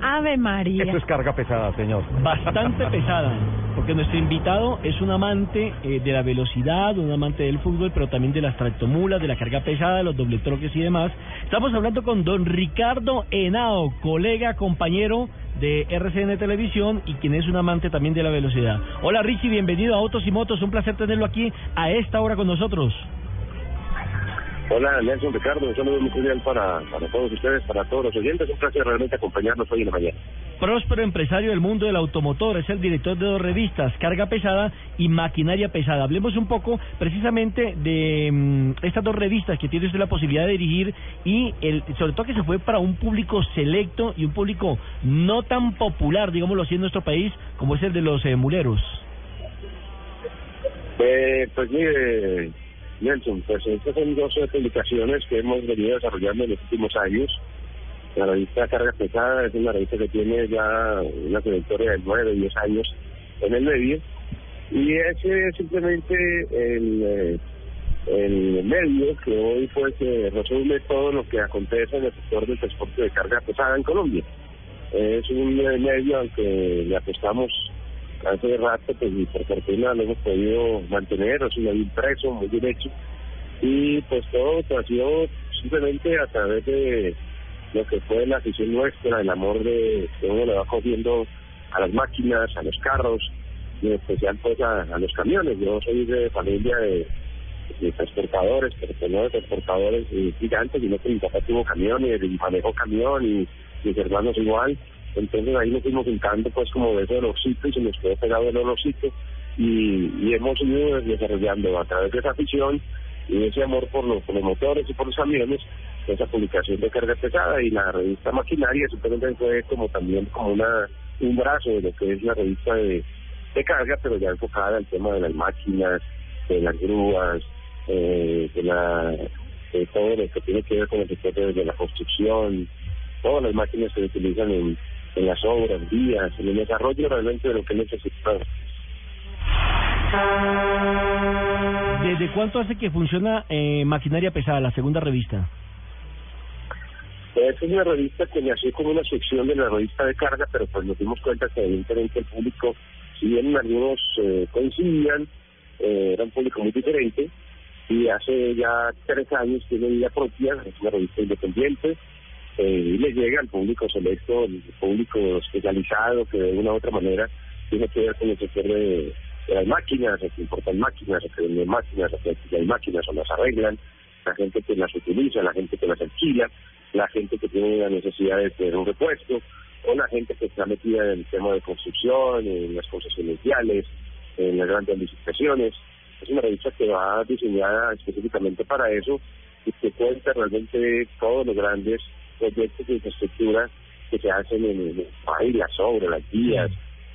Ave María. Esto es carga pesada, señor. Bastante pesada, porque nuestro invitado es un amante eh, de la velocidad, un amante del fútbol, pero también de las tractomulas, de la carga pesada, los doble troques y demás. Estamos hablando con don Ricardo Henao, colega, compañero de RCN Televisión y quien es un amante también de la velocidad. Hola Richie, bienvenido a Autos y Motos, un placer tenerlo aquí a esta hora con nosotros. Hola, Nelson Ricardo, un saludo muy cordial para, para todos ustedes, para todos los oyentes. Un placer realmente acompañarnos hoy en la mañana. Próspero empresario del mundo del automotor, es el director de dos revistas, Carga Pesada y Maquinaria Pesada. Hablemos un poco precisamente de mm, estas dos revistas que tiene usted la posibilidad de dirigir y el, sobre todo que se fue para un público selecto y un público no tan popular, digámoslo así, en nuestro país, como es el de los eh, muleros. Eh, pues mire, Nelson, pues estas son dos publicaciones que hemos venido desarrollando en los últimos años. La revista Carga Pesada es una revista que tiene ya una trayectoria de nueve, diez años en el medio. Y ese es simplemente el, eh, el medio que hoy pues resume todo lo que acontece en el sector del transporte de carga pesada en Colombia. Es un medio al que le apostamos hace rato, pues y por fortuna lo hemos podido mantener, es un medio impreso, muy bien hecho. Y pues todo ha sido simplemente a través de lo que fue la afición nuestra, el amor de que uno le va cogiendo a las máquinas, a los carros, y en especial pues a, los camiones. Yo soy de familia de, transportadores, pero pues no de transportadores eh, gigantes, sino que mi papá tuvo camiones y manejó camión y mis hermanos igual. Entonces ahí nos fuimos juntando pues como de ese olorcito y se nos quedó pegado el olorcito y, y hemos ido desarrollando a través de esa afición y ese amor por los, motores y por los camiones, esa publicación de carga pesada y la revista Maquinaria simplemente fue como también como una un brazo de lo que es la revista de, de carga, pero ya enfocada al tema de las máquinas, de las grúas, eh, de, la, de todo lo que tiene que ver con el sector de, de la construcción, todas las máquinas que se utilizan en, en las obras, vías, en el desarrollo realmente de lo que necesita. ¿Desde cuánto hace que funciona eh, Maquinaria Pesada, la segunda revista? Esta es una revista que nació como una sección de la revista de carga, pero pues nos dimos cuenta que evidentemente el público, si bien algunos eh, coincidían, eh, era un público muy diferente, y hace ya tres años tiene vida propia, es una revista independiente, eh, y le llega al público selecto, el público especializado que de una u otra manera tiene que ver con el sector de, las máquinas, el que importan máquinas, el que venden máquinas, el que hay máquinas o las arreglan, la gente que las utiliza, la gente que las alquila, la gente que tiene la necesidad de tener un repuesto, o la gente que está metida en el tema de construcción, en las concesiones viales, en las grandes licitaciones. Es una revista que va diseñada específicamente para eso y que cuenta realmente todos los grandes proyectos de infraestructura que se hacen en el país, las obras, las vías,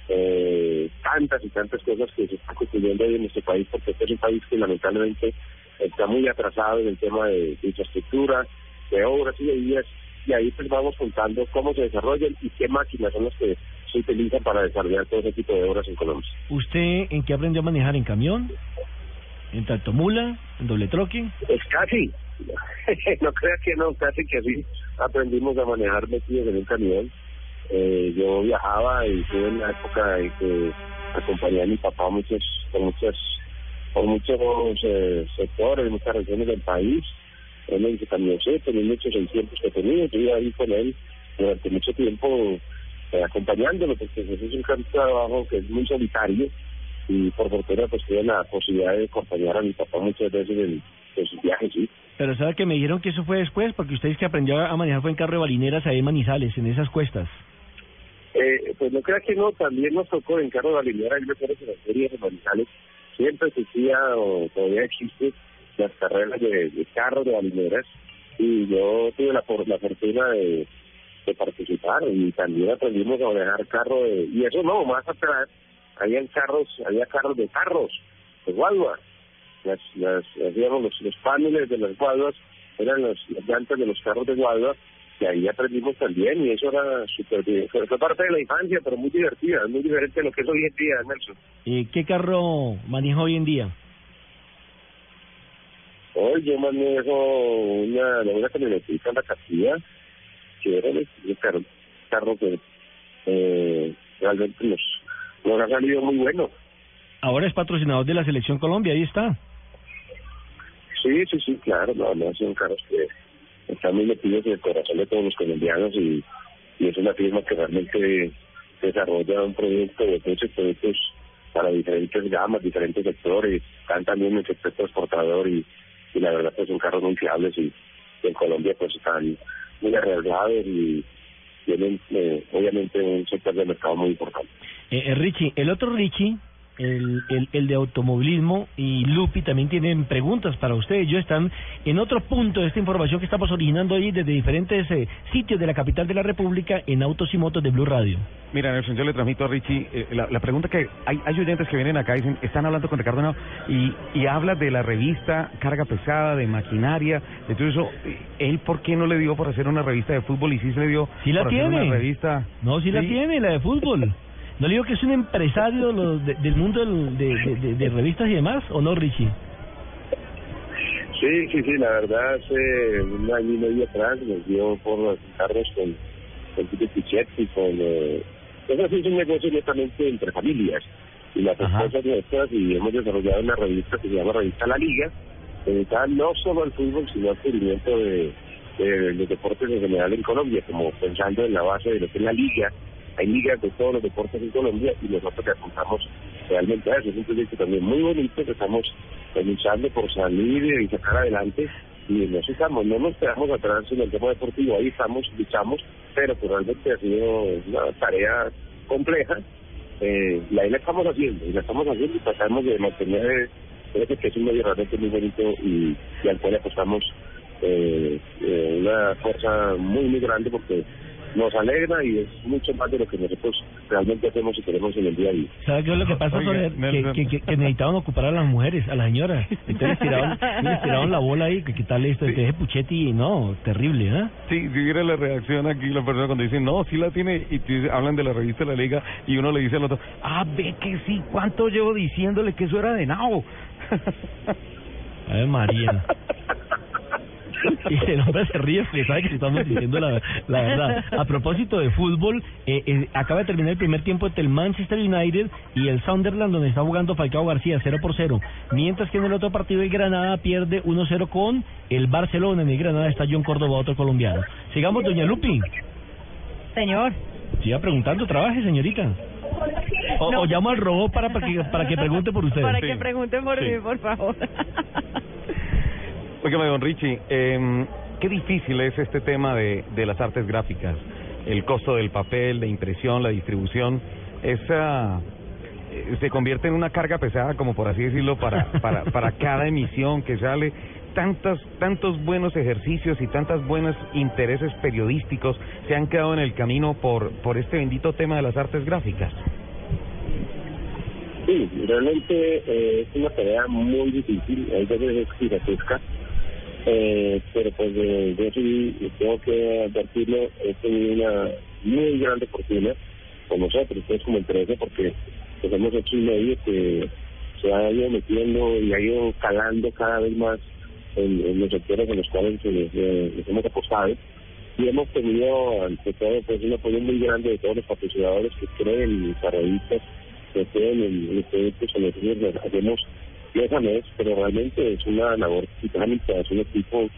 eh, tantas y tantas cosas que se están construyendo hoy en nuestro país, porque este es un país que lamentablemente está muy atrasado en el tema de, infraestructura, de obras y de vías, y ahí pues vamos contando cómo se desarrollan y qué máquinas son las que se utilizan para desarrollar todo ese tipo de obras en Colombia. ¿Usted en qué aprendió a manejar? ¿En camión? ¿En tractomula? ¿En doble troque? Pues casi, no crea que no, casi que así aprendimos a manejar metidos en un camión. Eh, yo viajaba y estuve en la época en que acompañé a mi papá muchos, por muchos, por muchos eh, sectores, muchas regiones del país. Él me dice camioncito, tenía muchos en tiempos que tenía, yo iba ahí con él durante mucho tiempo eh, acompañándolo, porque es un trabajo que es muy solitario y por fortuna pues tuve la posibilidad de acompañar a mi papá muchas veces en, en sus viajes, sí. Pero sabe que me dijeron que eso fue después, porque usted es que aprendió a manejar fue en carro de balineras ahí en Manizales, en esas cuestas. Eh, pues no crea que no, también nos tocó en carro de balinera, yo que en las ferias de Manizales siempre existía o todavía existe las carreras de, de carros de balineras y yo tuve la, por, la fortuna de, de participar y también aprendimos a manejar carro de, y eso no, más atrás habían carros, había carros de carros, de guaguas, las, las, digamos, los, los paneles de las guaguas eran las, las llantas de los carros de guaguas y ahí aprendimos también y eso era súper bien, fue, parte de la infancia pero muy divertida, muy diferente a lo que es hoy en día, Nelson. Eh, ¿Qué carro maneja hoy en día? Hoy yo manejo una, una camionetita en la Castilla, que era un carro, carro que eh, realmente nos, nos ha salido muy bueno. Ahora es patrocinador de la Selección Colombia, ahí está. Sí, sí, sí, claro, no, no son carros que están muy metidos en el corazón de todos los colombianos y, y es una firma que realmente desarrolla un producto de muchos productos para diferentes gamas, diferentes sectores, están también en el sector transportador y, y la verdad pues son carros muy fiables y, y en Colombia pues están muy arriesgados y tienen eh, obviamente un sector de mercado muy importante. Eh, eh, Richie, el otro Richie, el, el, el de automovilismo y Lupi también tienen preguntas para ustedes. Ellos están en otro punto de esta información que estamos originando ahí desde diferentes eh, sitios de la capital de la República en Autos y Motos de Blue Radio. Mira, Nelson, yo le transmito a Richie eh, la, la pregunta que hay, hay oyentes que vienen acá y dicen, están hablando con Ricardo y, y habla de la revista Carga Pesada, de maquinaria, de todo eso. ¿Él por qué no le dio por hacer una revista de fútbol y sí se le dio Sí la por hacer tiene. una revista? No, sí, la tiene, la de fútbol. ¿No le digo que es un empresario lo- de- del mundo del- de, de- de- de revistas y demás? ¿O no, Richie? Sí, sí, sí, la verdad hace un año y medio atrás nos dio por juntarnos con, con Tito Pichetti, con... Eh, eso sí es un negocio netamente entre familias y las esposas nuestras y hemos desarrollado una revista que se llama Revista La Liga, dedicada no solo al fútbol, sino al cubrimiento de, de los deportes en general en Colombia, como pensando en la base de lo que es la liga. Hay ligas de todos los deportes en Colombia y nosotros le apuntamos realmente a eso. Es un proyecto también muy bonito que estamos eh, luchando por salir y sacar adelante y en eso estamos, no nos quedamos atrás en el tema deportivo, ahí estamos, luchamos, pero pues realmente ha sido una tarea compleja eh, y ahí la estamos haciendo, y la estamos haciendo y tratamos de mantener ese que es un medio realmente muy bonito y, y al cual apostamos eh, eh, una fuerza muy muy grande porque nos alegra y es mucho más de lo que nosotros realmente hacemos y queremos en el día a día. ¿Sabes qué es lo que pasa, Oiga, Soler? Que, Nelson. que, que, que necesitaban ocupar a las mujeres, a las señoras. Entonces tiraron, les tiraron la bola ahí, que quitarle esto. Entonces Puchetti, no, terrible, ¿eh? Sí, si viera la reacción aquí, la persona cuando dicen, no, sí la tiene, y te- hablan de la revista de la Liga, y uno le dice al otro, ah, ve que sí, ¿cuánto llevo diciéndole que eso era de Nao? Ave María. Y el hombre se ríe porque sabe que estamos diciendo la, la verdad. A propósito de fútbol, eh, eh, acaba de terminar el primer tiempo entre el Manchester United y el Sunderland, donde está jugando Falcao García 0 por 0. Mientras que en el otro partido el Granada pierde 1-0 con el Barcelona. En el Granada está John Córdoba, otro colombiano. Sigamos, doña Lupi. Señor. Siga preguntando, trabaje, señorita. O, No. o llamo al robot para, para, que, para que pregunte por usted. Para que pregunten por Sí. mí, por favor. Óigame, don Richie, eh, qué difícil es este tema de, de las artes gráficas, el costo del papel, la impresión, la distribución, esa eh, se convierte en una carga pesada, como por así decirlo, para, para, para cada emisión que sale. Tantos, tantos buenos ejercicios y tantos buenos intereses periodísticos se han quedado en el camino por, por este bendito tema de las artes gráficas. Sí, realmente eh, es una tarea muy difícil, hay veces es gigantesca, eh, pero pues eh, yo sí tengo que advertirlo, he tenido una muy grande fortuna con nosotros, pues como empresa, porque pues, hemos hecho un medio que se ha ido metiendo y ha ido calando cada vez más en, en los sectores en los cuales eh, eh, les hemos apostado. Y hemos tenido ante todo pues un apoyo muy grande de todos los patrocinadores que creen en revistas, que creen en, en los proyectos que nosotros hacemos mes a mes, pero realmente es una labor titánica, es un equipo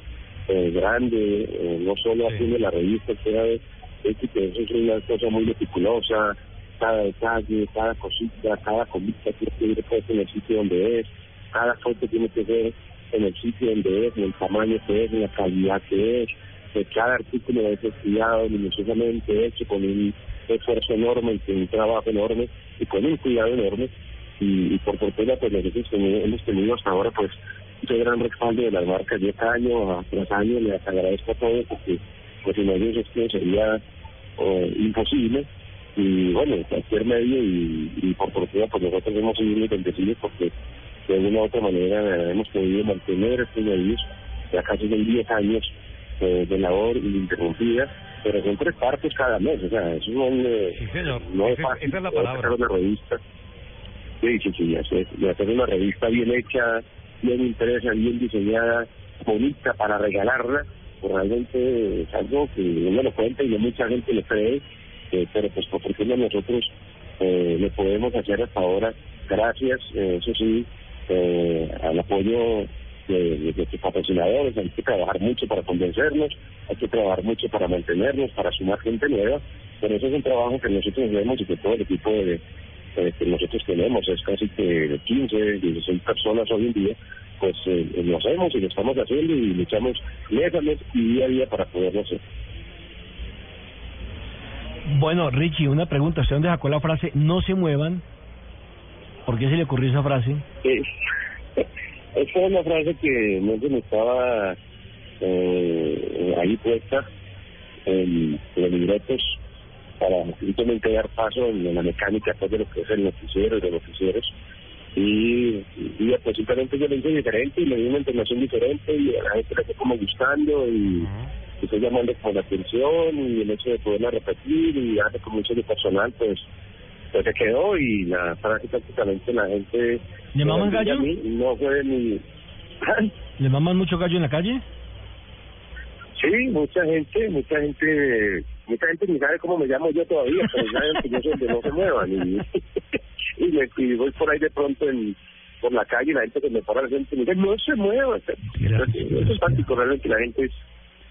eh, grande, eh, no solo haciendo la revista, es que eso es una cosa muy meticulosa, cada detalle, cada cosita, cada comida tiene que ir puesto en el sitio donde es, cada foto tiene que ser en el sitio donde es, en el tamaño que es, en la calidad que es, que cada artículo es estudiado minuciosamente, hecho con un esfuerzo enorme, con un trabajo enorme y con un cuidado enorme. Y, y por fortuna, pues nosotros hemos tenido hasta ahora, pues, un gran respaldo de las marcas de este año tras año. Les agradezco a todos porque, pues, sin ellos esto sería eh, imposible. Y bueno, cualquier medio y, y por fortuna, pues nosotros hemos sido muy bendecidos porque de una u otra manera hemos podido mantener estos medios ya casi son 10 años eh, de labor ininterrumpida, pero son tres partes cada mes, o sea, eso no, eh, no es fácil esa es la palabra. una revista. Sí, sí, hacer, hacer una revista bien hecha, bien impresa, bien diseñada, bonita para regalarla, pues realmente es algo que uno lo cuenta y no mucha gente le cree, eh, pero pues por fortuna nosotros eh, lo podemos hacer hasta ahora, gracias, eh, eso sí, eh, al apoyo de, de, de patrocinadores, hay que trabajar mucho para convencernos, hay que trabajar mucho para mantenernos, para sumar gente nueva, pero eso es un trabajo que nosotros vemos y que todo el equipo de, eh, que nosotros tenemos, es casi que 15, 16 personas hoy en día, pues eh, lo hacemos y lo estamos haciendo y luchamos mes a mes y día a día para poderlo hacer. Bueno, Richie, una pregunta. ¿Usted dónde sacó la frase no se muevan? ¿Por qué se le ocurrió esa frase? Eh, esa es una frase que no se me estaba eh, ahí puesta en, en los libretos para simplemente dar paso en, la mecánica pues, de lo que es el noticiero y de los noticieros. Y, y pues simplemente yo lo hice diferente y le di una información diferente y a la gente le fue como gustando y y estoy llamando como la atención y el hecho de poderla repetir y hace con mucho de personal pues pues se quedó y la frase prácticamente la gente ¿Le maman a gallo? mí no fue ni ¿Le maman mucho gallo en la calle? sí mucha gente mucha gente mucha gente ni sabe cómo me llamo yo todavía pero saben que yo soy el de no se muevan y y, me, y voy por ahí de pronto en por la calle y la gente que me para la gente me dice no se mueva es simpático realmente la gente es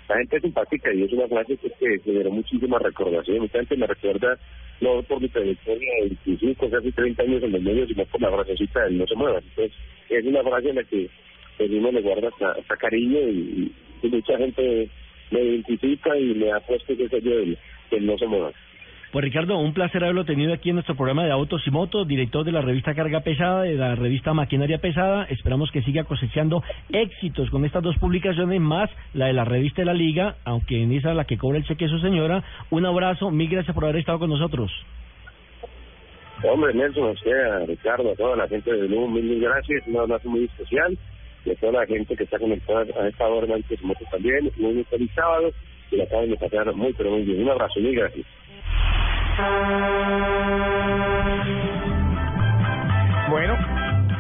la gente es simpática y es una frase que, que generó muchísima recordación. Mucha gente me recuerda no por mi trayectoria de 25, casi 30 años en los medios, sino por la frasecita del no se mueva. Entonces, es una frase en la que pues, uno le guarda hasta, hasta cariño y, y mucha gente me identifica y me ha puesto ese sello del, del no se mueva. Pues Ricardo, un placer haberlo tenido aquí en nuestro programa de Autos y Motos, director de la revista Carga Pesada, de la revista Maquinaria Pesada. Esperamos que siga cosechando éxitos con estas dos publicaciones, más la de la revista de la Liga, aunque en esa la que cobra el cheque su señora. Un abrazo, mil gracias por haber estado con nosotros. Hombre, Nelson, a usted, a Ricardo, a toda la gente de Blue, mil, mil gracias. Un abrazo muy especial. Y a toda la gente que está conectada a esta hora y Motos también. Muy, feliz sábado. Y la acaban de pasar muy, pero muy bien. Un abrazo, mil gracias. Bueno,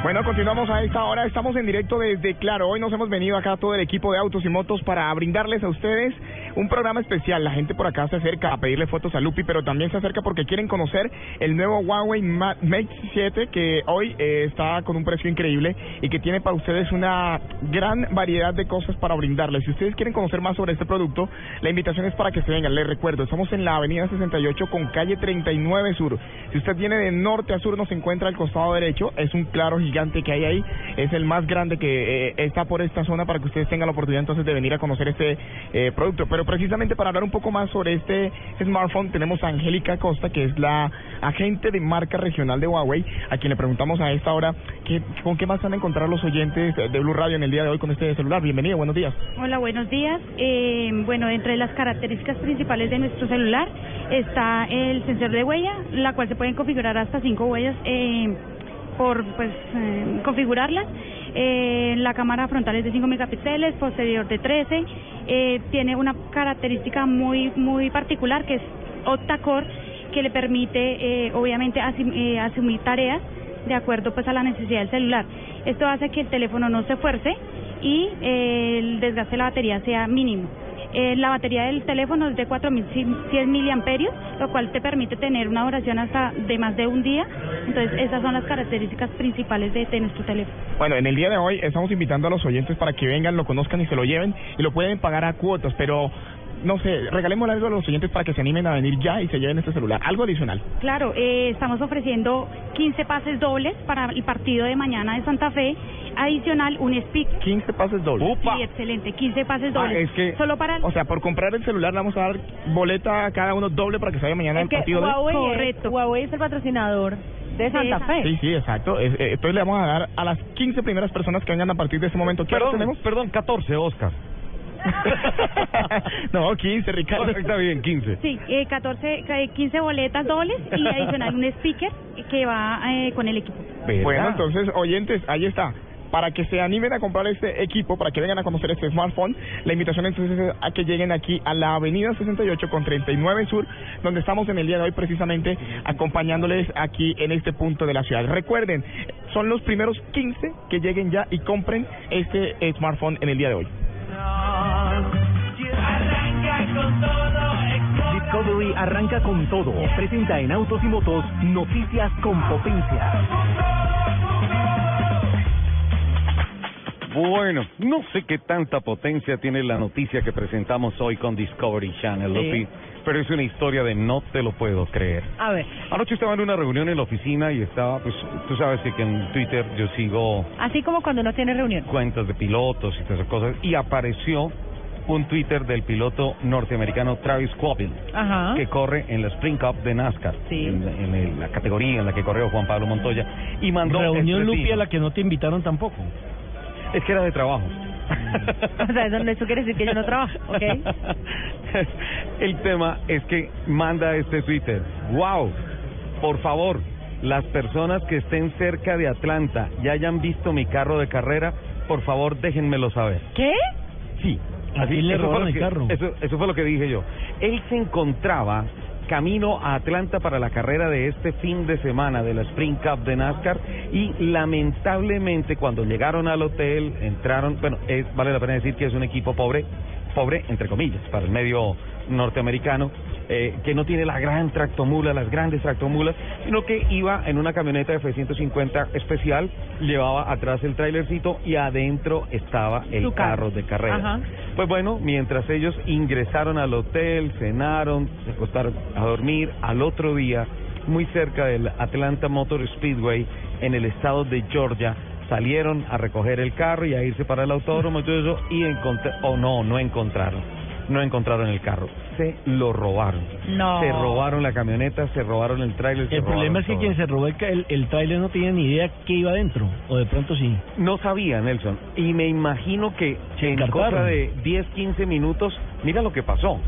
bueno, continuamos a esta hora. Estamos en directo desde Claro. Hoy nos hemos venido acá todo el equipo de autos y motos para brindarles a ustedes un programa especial. La gente por acá se acerca a pedirle fotos a Lupi, pero también se acerca porque quieren conocer el nuevo Huawei Ma- Mate 7 que hoy eh, está con un precio increíble y que tiene para ustedes una gran variedad de cosas para brindarles. Si ustedes quieren conocer más sobre este producto, la invitación es para que se vengan. Les recuerdo, estamos en la avenida 68 con calle 39 Sur. Si usted viene de norte a sur, nos encuentra al costado derecho. Es un claro gigante que hay ahí. Es el más grande que eh, está por esta zona para que ustedes tengan la oportunidad entonces de venir a conocer este eh, producto. Pero precisamente para hablar un poco más sobre este smartphone, tenemos a Angélica Costa, que es la agente de marca regional de Huawei, a quien le preguntamos a esta hora qué, con qué más van a encontrar los oyentes de Blue Radio en el día de hoy con este celular. Bienvenido, buenos días. Hola, buenos días. Eh, bueno, entre las características principales de nuestro celular está el sensor de huella, la cual se pueden configurar hasta cinco huellas eh, por pues eh, configurarlas. Eh, la cámara frontal es de 5 megapíxeles, posterior de 13. Eh, tiene una característica muy muy particular que es octa-core que le permite eh, obviamente asim- eh, asumir tareas de acuerdo pues a la necesidad del celular. Esto hace que el teléfono no se fuerce y eh, el desgaste de la batería sea mínimo. Eh, la batería del teléfono es de 4100 miliamperios, lo cual te permite tener una duración hasta de más de un día. Entonces, esas son las características principales de, de nuestro teléfono. Bueno, en el día de hoy estamos invitando a los oyentes para que vengan, lo conozcan y se lo lleven y lo pueden pagar a cuotas, pero no sé, regalemos algo a los oyentes para que se animen a venir ya y se lleven este celular. Algo adicional. Claro, eh, estamos ofreciendo 15 pases dobles para el partido de mañana de Santa Fe. Adicional, un speak. 15 pases dobles. Sí, excelente, 15 pases Ah, dobles. es que, Solo para el... o sea, por comprar el celular le vamos a dar boleta a cada uno doble para que se vaya mañana al partido de... Huawei, Correcto. Es, Huawei es el patrocinador de Santa Fe. Sí, sí, exacto. Eh, entonces le vamos a dar a las 15 primeras personas que vengan a partir de ese momento. ¿Qué hora tenemos? Perdón, 14, Oscar. no, 15, Ricardo. Está bien, 15. Sí, eh, 14, eh, 15 boletas dobles y adicional un speaker que va eh, con el equipo. Bueno, entonces, oyentes, ahí está. Para que se animen a comprar este equipo, para que vengan a conocer este smartphone, la invitación entonces es a que lleguen aquí a la avenida 68 con 39 Sur, donde estamos en el día de hoy precisamente acompañándoles aquí en este punto de la ciudad. Recuerden, son los primeros 15 que lleguen ya y compren este smartphone en el día de hoy. Discovery arranca con todo. Presenta en Autos y Motos noticias con potencia. Bueno, no sé qué tanta potencia tiene la noticia que presentamos hoy con Discovery Channel, Sí. Lupi, pero es una historia de no te lo puedo creer. A ver, Anoche estaba en una reunión en la oficina y estaba, pues, tú sabes que en Twitter yo sigo así como cuando uno tiene reunión. cuentas de pilotos y todas esas cosas, y apareció un Twitter del piloto norteamericano Travis Quabbin, Ajá. que corre en la Spring Cup de NASCAR, en, en el- la categoría en la que corrió Juan Pablo Montoya, y mandó... Reunión este Lupi a la que no te invitaron tampoco. Es que era de trabajo. O sea, eso, eso quiere decir que yo no trabajo, ¿ok? El tema es que manda este Twitter. ¡Wow! Por favor, las personas que estén cerca de Atlanta y hayan visto mi carro de carrera, por favor déjenmelo saber. ¿Qué? Sí. ¿A quién le robaron el que- carro? Eso, eso fue lo que dije yo. Él se encontraba camino a Atlanta para la carrera de este fin de semana de la Spring Cup de NASCAR y lamentablemente cuando llegaron al hotel entraron, bueno, es, vale la pena decir que es un equipo pobre, pobre entre comillas, para el medio norteamericano, eh, que no tiene la gran tractomula, las grandes tractomulas, sino que iba en una camioneta F-150 especial, llevaba atrás el trailercito y adentro estaba el carro. carro de carrera. Ajá. Pues bueno, mientras ellos ingresaron al hotel, cenaron, se acostaron a dormir, al otro día, muy cerca del Atlanta Motor Speedway, en el estado de Georgia, salieron a recoger el carro y a irse para el autódromo y todo eso, y o no, no encontraron. No encontraron el carro. Se lo robaron. No. Se robaron la camioneta, se robaron el tráiler. se El problema es que todo. quien se robó el, el, el tráiler no tenía ni idea qué iba adentro, o de pronto sí. No sabía, Nelson. Y me imagino que en encartaron. cosa de 10, 15 minutos, mira lo que pasó.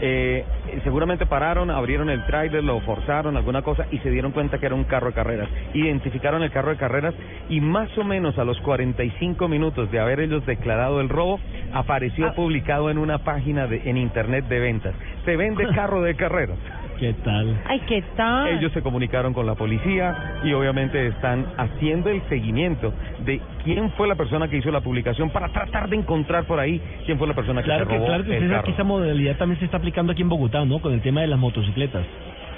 Eh, seguramente pararon, abrieron el tráiler, lo forzaron, alguna cosa, y se dieron cuenta que era un carro de carreras. Identificaron el carro de carreras y más o menos a los 45 minutos de haber ellos declarado el robo, apareció publicado en una página de, en internet de ventas. Se vende carro de carreras. ¿Qué tal? Ay, ¿qué tal? Ellos se comunicaron con la policía y obviamente están haciendo el seguimiento de quién fue la persona que hizo la publicación para tratar de encontrar por ahí quién fue la persona que Claro se que, robó claro que el carro. que esa modalidad también se está aplicando aquí en Bogotá, ¿no? Con el tema de las motocicletas.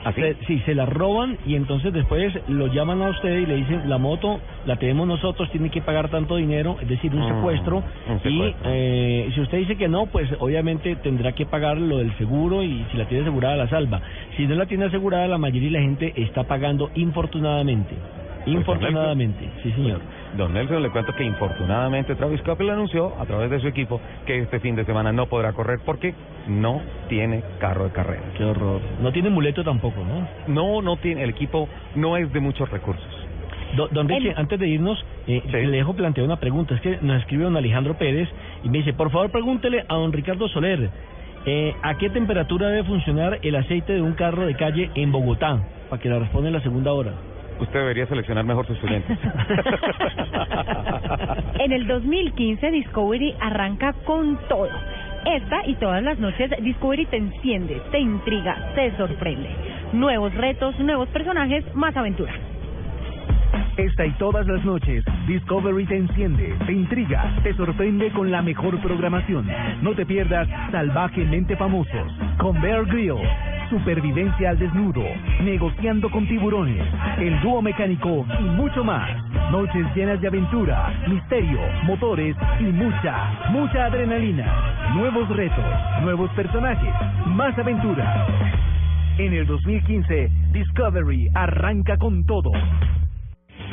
¿Así? Se- sí, se la roban y entonces después lo llaman a usted y le dicen, la moto la tenemos nosotros, tiene que pagar tanto dinero, es decir, un Mm, secuestro. un Y secuestro. eh, si usted dice que no, pues obviamente tendrá que pagar lo del seguro y si la tiene asegurada la salva. Si no la tiene asegurada, la mayoría de la gente está pagando infortunadamente. Infortunadamente, sí señor. Don Nelson, le cuento que infortunadamente Travis Coppel anunció a través de su equipo que este fin de semana no podrá correr porque no tiene carro de carrera. Qué horror. No tiene muleto tampoco, ¿no? No, no tiene, el equipo no es de muchos recursos. Do- Don Richie, antes de irnos, eh, le dejo plantear una pregunta. Es que nos escribe don Alejandro Pérez y me dice, por favor pregúntele a don Ricardo Soler, eh, ¿a qué temperatura debe funcionar el aceite de un carro de calle en Bogotá? Para que la responda en la segunda hora. Usted debería seleccionar mejor sus clientes. En el 2015 Discovery arranca con todo. Esta y todas las noches Discovery te enciende, te intriga, te sorprende. Nuevos retos, nuevos personajes, más aventura. Esta y todas las noches, Discovery te enciende, te intriga, te sorprende con la mejor programación. No te pierdas Salvajemente Famosos, con Bear Grylls, Supervivencia al Desnudo, Negociando con Tiburones, El Dúo Mecánico y mucho más. Noches llenas de aventura, misterio, motores y mucha, mucha adrenalina. Nuevos retos, nuevos personajes, más aventura. En el 2015, Discovery arranca con todo.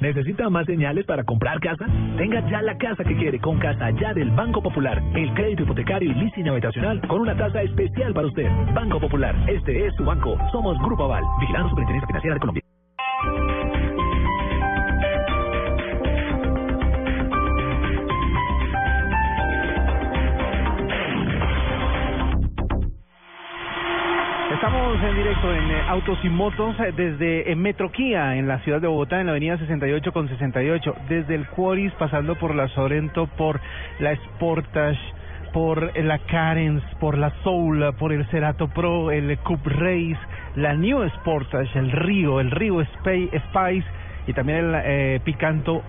¿Necesita más señales para comprar casa? Tenga ya la casa que quiere con Casa Ya del Banco Popular. El crédito hipotecario y leasing habitacional con una tasa especial para usted. Banco Popular, este es su banco. Somos Grupo Aval, vigilando Superintendencia Financiera de Colombia. Estamos en directo en eh, Autos y Motos eh, desde eh, Metro Kia en la ciudad de Bogotá, en la avenida 68 con 68, desde el Quaris pasando por la Sorento, por la Sportage, por la Carens, por la Soul, por el Cerato Pro, el Cup Race, la New Sportage, el Río, el Río Spa- Spice y también el eh, Picanto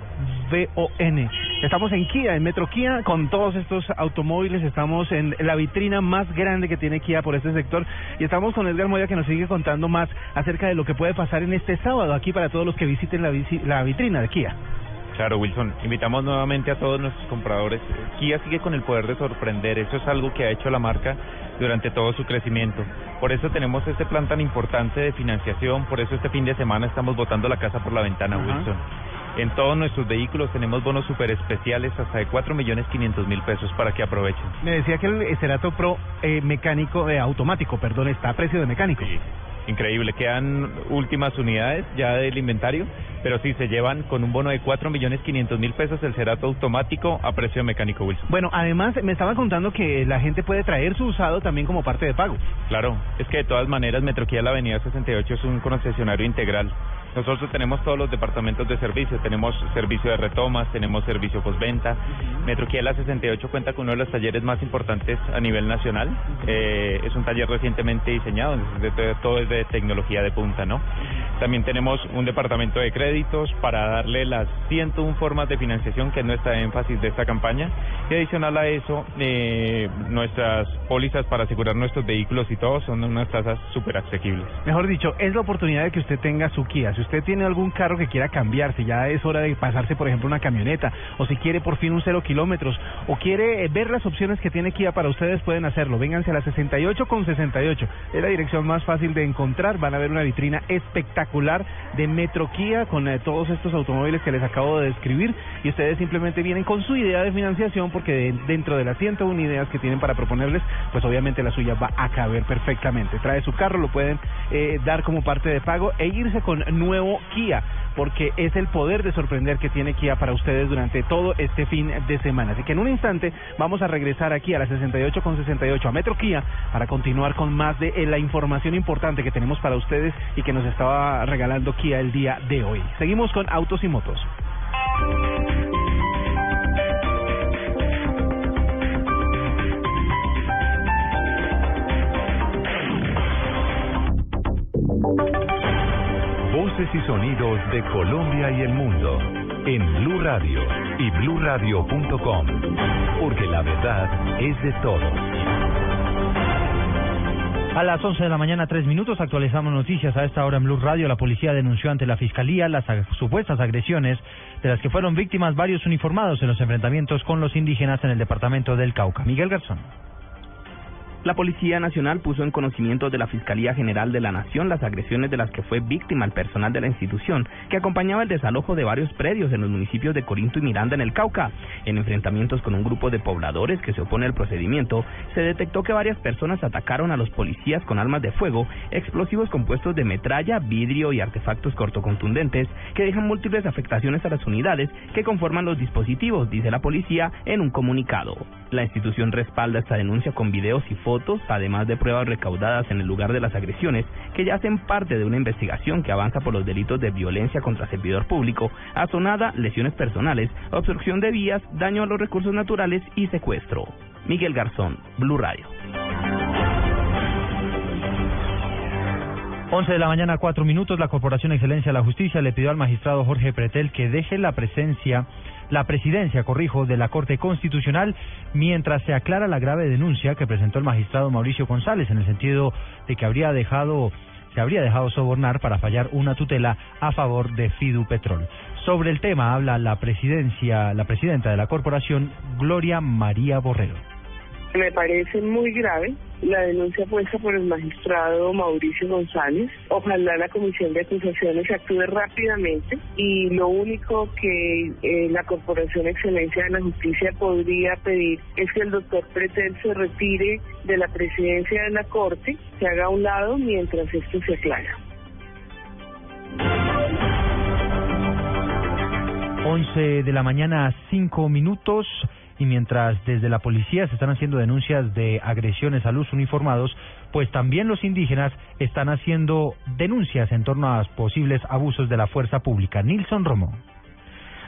VON. Estamos en Kia, en Metro Kia, con todos estos automóviles. Estamos en la vitrina más grande que tiene Kia por este sector. Y estamos con Edgar Moya que nos sigue contando más acerca de lo que puede pasar en este sábado aquí para todos los que visiten la, vitrina de Kia. Claro, Wilson. Invitamos nuevamente a todos nuestros compradores. Kia sigue con el poder de sorprender. Eso es algo que ha hecho la marca durante todo su crecimiento. Por eso tenemos este plan tan importante de financiación. Por eso este fin de semana estamos botando la casa por la ventana. Wilson. En todos nuestros vehículos tenemos bonos súper especiales hasta de 4 millones 500 mil pesos para que aprovechen. Me decía que el Cerato Pro eh, mecánico, eh, automático, perdón, está a precio de mecánico. Increíble, quedan últimas unidades ya del inventario, pero sí se llevan con un bono de 4 millones 500 mil pesos el Cerato automático a precio mecánico, Wilson. Bueno, además me estaban contando que la gente puede traer su usado también como parte de pago. Claro, es que de todas maneras Metroquía La Avenida 68 es un concesionario integral Nosotros tenemos todos los departamentos de servicio, tenemos servicio de retomas, tenemos servicio postventa. Metro Kia La 68 cuenta con uno de los talleres más importantes a nivel nacional. Eh, es un taller recientemente diseñado, todo es de tecnología de punta, ¿no? También tenemos un departamento de créditos para darle las 101 formas de financiación, que es nuestra énfasis de esta campaña. Y adicional a eso, eh, nuestras pólizas para asegurar nuestros vehículos y todo son unas tasas súper asequibles. Mejor dicho, es la oportunidad de que usted tenga su Kia. Usted tiene algún carro que quiera cambiar, si ya es hora de pasarse, por ejemplo, una camioneta, o si quiere por fin un cero kilómetros, o quiere eh, ver las opciones que tiene Kia para ustedes, pueden hacerlo. Vénganse a la 68 con 68. Es la dirección más fácil de encontrar. Van a ver una vitrina espectacular de Metro Kia con eh, todos estos automóviles que les acabo de describir. Y ustedes simplemente vienen con su idea de financiación, porque de- dentro de las 101 ideas que tienen para proponerles, pues obviamente la suya va a caber perfectamente. Trae su carro, lo pueden eh, dar como parte de pago e irse con nuevo Kia, porque es el poder de sorprender que tiene Kia para ustedes durante todo este fin de semana. Así que en un instante vamos a regresar aquí a las 68 con 68 a Metro Kia para continuar con más de eh, la información importante que tenemos para ustedes y que nos estaba regalando Kia el día de hoy. Seguimos con Autos y Motos. Y sonidos de Colombia y el mundo en Blue Radio y bluradio.com, porque la verdad es de todos. A las 11 de la mañana, tres minutos, actualizamos noticias. A esta hora en Blue Radio, la policía denunció ante la Fiscalía las supuestas agresiones de las que fueron víctimas varios uniformados en los enfrentamientos con los indígenas en el departamento del Cauca. Miguel Garzón. La Policía Nacional puso en conocimiento de la Fiscalía General de la Nación las agresiones de las que fue víctima el personal de la institución, que acompañaba el desalojo de varios predios en los municipios de Corinto y Miranda en el Cauca. En enfrentamientos con un grupo de pobladores que se opone al procedimiento, se detectó que varias personas atacaron a los policías con armas de fuego, explosivos compuestos de metralla, vidrio y artefactos cortocontundentes que dejan múltiples afectaciones a las unidades que conforman los dispositivos, dice la policía en un comunicado. La institución respalda esta denuncia con videos y fotos, además de pruebas recaudadas en el lugar de las agresiones, que ya hacen parte de una investigación que avanza por los delitos de violencia contra servidor público, azonada, lesiones personales, obstrucción de vías, daño a los recursos naturales y secuestro. Miguel Garzón, Blue Radio. 11 de la mañana, cuatro minutos. La Corporación Excelencia de la Justicia le pidió al magistrado Jorge Pretel que deje la presencia, la presidencia, corrijo, de la Corte Constitucional mientras se aclara la grave denuncia que presentó el magistrado Mauricio González en el sentido de que habría dejado se habría dejado sobornar para fallar una tutela a favor de Fidu Petrol. Sobre el tema habla la presidencia, la presidenta de la corporación, Gloria María Borrero. Me parece muy grave la denuncia puesta por el magistrado Mauricio González. Ojalá la comisión de acusaciones actúe rápidamente y lo único que eh, la Corporación Excelencia de la Justicia podría pedir es que el doctor Pretel se retire de la presidencia de la Corte, se haga a un lado mientras esto se aclara. 11 de la mañana, cinco minutos. Y mientras desde la policía se están haciendo denuncias de agresiones a los uniformados, pues también los indígenas están haciendo denuncias en torno a posibles abusos de la fuerza pública. Nilson Romo.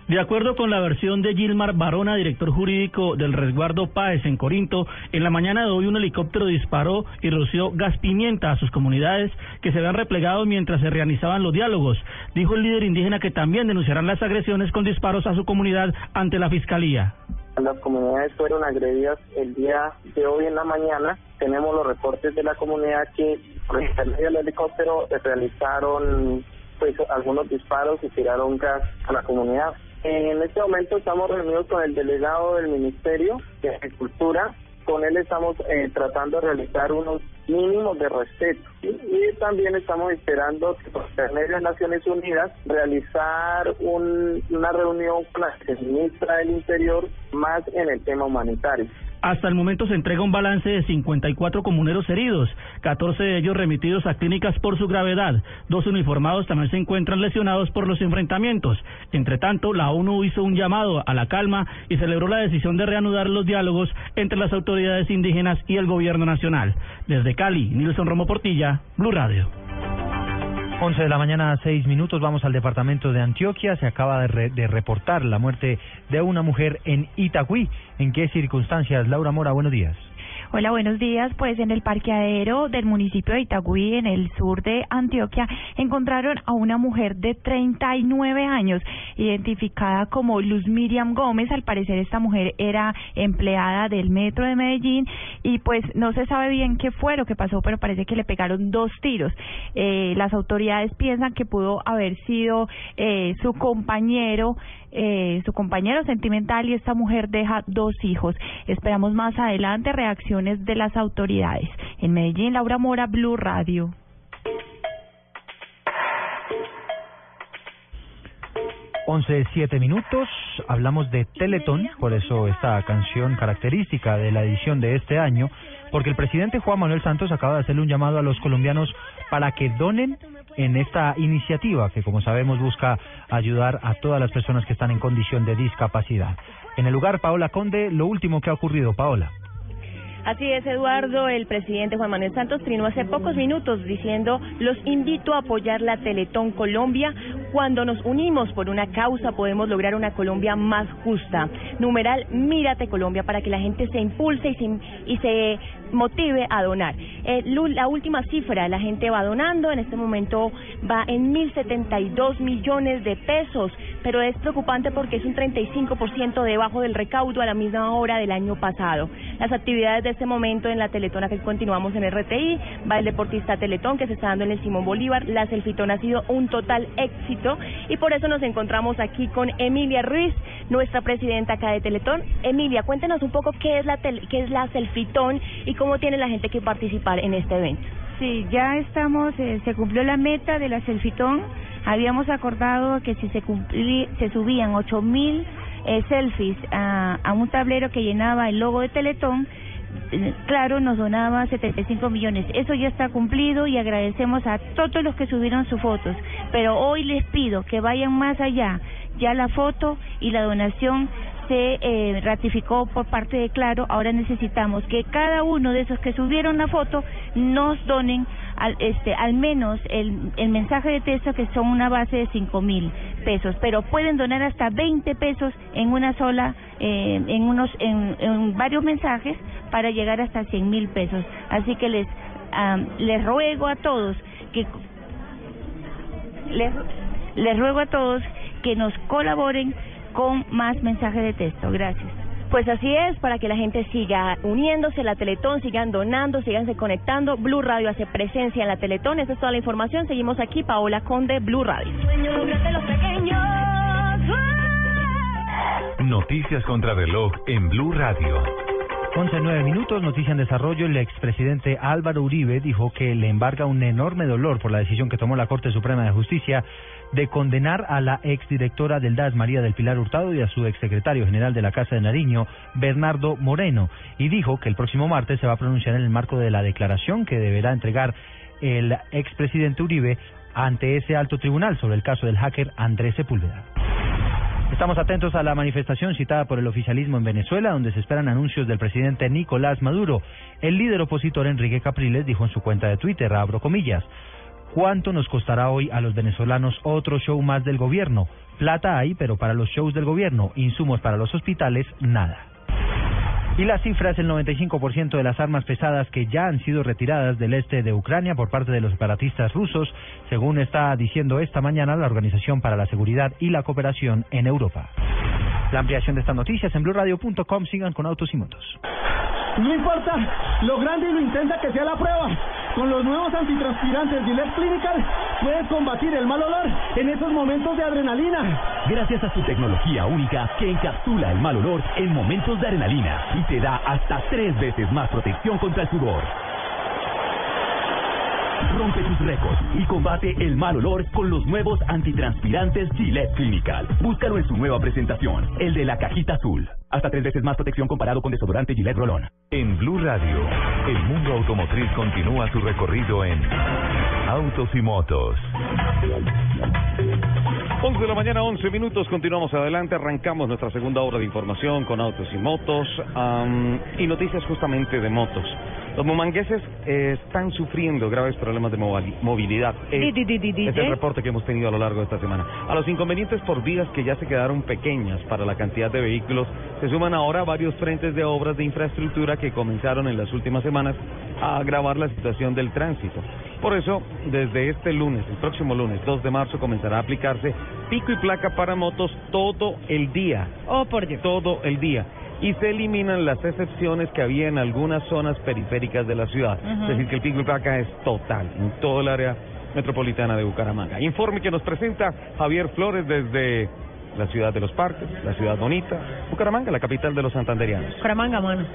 De acuerdo con la versión de Gilmar Barona, director jurídico del resguardo Páez en Corinto, en la mañana de hoy un helicóptero disparó y roció gas pimienta a sus comunidades que se habían replegado mientras se realizaban los diálogos. Dijo el líder indígena que también denunciarán las agresiones con disparos a su comunidad ante la fiscalía. Las comunidades fueron agredidas el día de hoy en la mañana. Tenemos los reportes de la comunidad que por intermedio del helicóptero realizaron pues algunos disparos y tiraron gas a la comunidad. En este momento estamos reunidos con el delegado del Ministerio de Agricultura. Con él estamos eh, tratando de realizar unos mínimos de respeto. Y también estamos esperando que por intermedio de Naciones Unidas realizar un- una reunión con la ministra del Interior más en el tema humanitario. Hasta el momento se entrega un balance de 54 comuneros heridos, 14 de ellos remitidos a clínicas por su gravedad. Dos uniformados también se encuentran lesionados por los enfrentamientos. Entre tanto, la ONU hizo un llamado a la calma y celebró la decisión de reanudar los diálogos entre las autoridades indígenas y el gobierno nacional. Desde Cali, Nilson Romo Portilla, Blue Radio. 11 de la mañana, 6 minutos. Vamos al departamento de Antioquia. Se acaba de, re- de reportar la muerte de una mujer en Itagüí. ¿En qué circunstancias? Laura Mora, buenos días. Hola, buenos días. Pues en el parqueadero del municipio de Itagüí, en el sur de Antioquia, encontraron a una mujer de 39 años, identificada como Luz Miriam Gómez. Al parecer esta mujer era empleada del metro de Medellín y pues no se sabe bien qué fue lo que pasó, pero parece que le pegaron dos tiros. Eh, las autoridades piensan que pudo haber sido eh, su compañero eh, su compañero sentimental y esta mujer deja dos hijos. Esperamos más adelante reacciones de las autoridades. En Medellín, Laura Mora, Blue Radio. Once siete minutos, hablamos de Teletón, por eso esta canción característica de la edición de este año, porque el presidente Juan Manuel Santos acaba de hacerle un llamado a los colombianos para que donen en esta iniciativa que, como sabemos, busca ayudar a todas las personas que están en condición de discapacidad. En el lugar, Paola Conde, lo último que ha ocurrido, Paola. Así es, Eduardo. El presidente Juan Manuel Santos trinó hace pocos minutos diciendo, los invito a apoyar la Teletón Colombia. Cuando nos unimos por una causa podemos lograr una Colombia más justa. Numeral, mírate Colombia para que la gente se impulse y se, y se motive a donar. Eh, la última cifra, la gente va donando, en este momento va en 1.072 millones de pesos, pero es preocupante porque es un 35% debajo del recaudo a la misma hora del año pasado. Las actividades de este momento en la Teletona que continuamos en RTI, va el deportista Teletón que se está dando en el Simón Bolívar, la Selfitón ha sido un total éxito y por eso nos encontramos aquí con Emilia Ruiz, nuestra presidenta acá de Teletón. Emilia, cuéntenos un poco qué es la tel- qué es la Selfitón y cómo tiene la gente que participar en este evento. Sí, ya estamos, eh, se cumplió la meta de la selfitón. Habíamos acordado que si se cumplí, se subían ocho mil eh, selfies a, a un tablero que llenaba el logo de Teletón, eh, claro, nos donaba 75 millones. Eso ya está cumplido y agradecemos a todos los que subieron sus fotos. Pero hoy les pido que vayan más allá. Ya la foto y la donación se eh, ratificó por parte de Claro. Ahora necesitamos que cada uno de esos que subieron la foto nos donen al, este, al menos el, el mensaje de texto que son una base de cinco mil pesos, pero pueden donar hasta 20 pesos en una sola, eh, en unos, en, varios mensajes para llegar hasta 100 mil pesos. Así que les, les ruego a todos que les, les ruego a todos que nos colaboren con más mensajes de texto. Gracias. Pues así es, para que la gente siga uniéndose a la Teletón, sigan donando, siganse conectando. Blue Radio hace presencia en la Teletón. Esa es toda la información. Seguimos aquí, Paola Conde, Blue Radio. Noticias contra reloj en Blue Radio. 11 nueve minutos, noticia en desarrollo. El expresidente Álvaro Uribe dijo que le embarga un enorme dolor por la decisión que tomó la Corte Suprema de Justicia de condenar a la exdirectora del DAS, María del Pilar Hurtado, y a su exsecretario general de la Casa de Nariño, Bernardo Moreno. Y dijo que el próximo martes se va a pronunciar en el marco de la declaración que deberá entregar el expresidente Uribe ante ese alto tribunal sobre el caso del hacker Andrés Sepúlveda. Estamos atentos a la manifestación citada por el oficialismo en Venezuela, donde se esperan anuncios del presidente Nicolás Maduro. El líder opositor Enrique Capriles dijo en su cuenta de Twitter, abro comillas, ¿cuánto nos costará hoy a los venezolanos otro show más del gobierno? Plata hay, pero para los shows del gobierno, insumos para los hospitales, nada. Y la cifra es el 95% de las armas pesadas que ya han sido retiradas del este de Ucrania por parte de los separatistas rusos, según está diciendo esta mañana la Organización para la Seguridad y la Cooperación en Europa. La ampliación de estas noticias en blurradio.com. Sigan con autos y motos. No importa lo grande y lo intensa que sea la prueba, con los nuevos antitranspirantes Gillette Clinical puedes combatir el mal olor en esos momentos de adrenalina. Gracias a su tecnología única que encapsula el mal olor en momentos de adrenalina y te da hasta tres veces más protección contra el sudor. Rompe tus récords y combate el mal olor con los nuevos antitranspirantes Gillette Clinical. Búscalo en su nueva presentación, el de la cajita azul. Hasta tres veces más protección comparado con desodorante Gillette Rolón. En Blue Radio, el mundo automotriz continúa su recorrido en Autos y Motos. 11 de la mañana, 11 minutos, continuamos adelante, arrancamos nuestra segunda hora de información con autos y motos am, y noticias justamente de motos. Los bumangueses eh, están sufriendo graves problemas de movilidad. Eh, di, es el reporte que hemos tenido a lo largo de esta semana. A los inconvenientes por vías que ya se quedaron pequeñas para la cantidad de vehículos, se suman ahora varios frentes de obras de infraestructura que comenzaron en las últimas semanas a agravar la situación del tránsito. Por eso, desde este lunes, el próximo lunes, 2 de marzo, comenzará a aplicarse pico y placa para motos todo el día. Oh, por Dios. Todo el día. Y se eliminan las excepciones que había en algunas zonas periféricas de la ciudad. Es decir, que el pico y placa es total en todo el área metropolitana de Bucaramanga. Informe que nos presenta Javier Flores desde la ciudad de los parques, la ciudad bonita, Bucaramanga, la capital de los santanderianos. Bucaramanga, mano.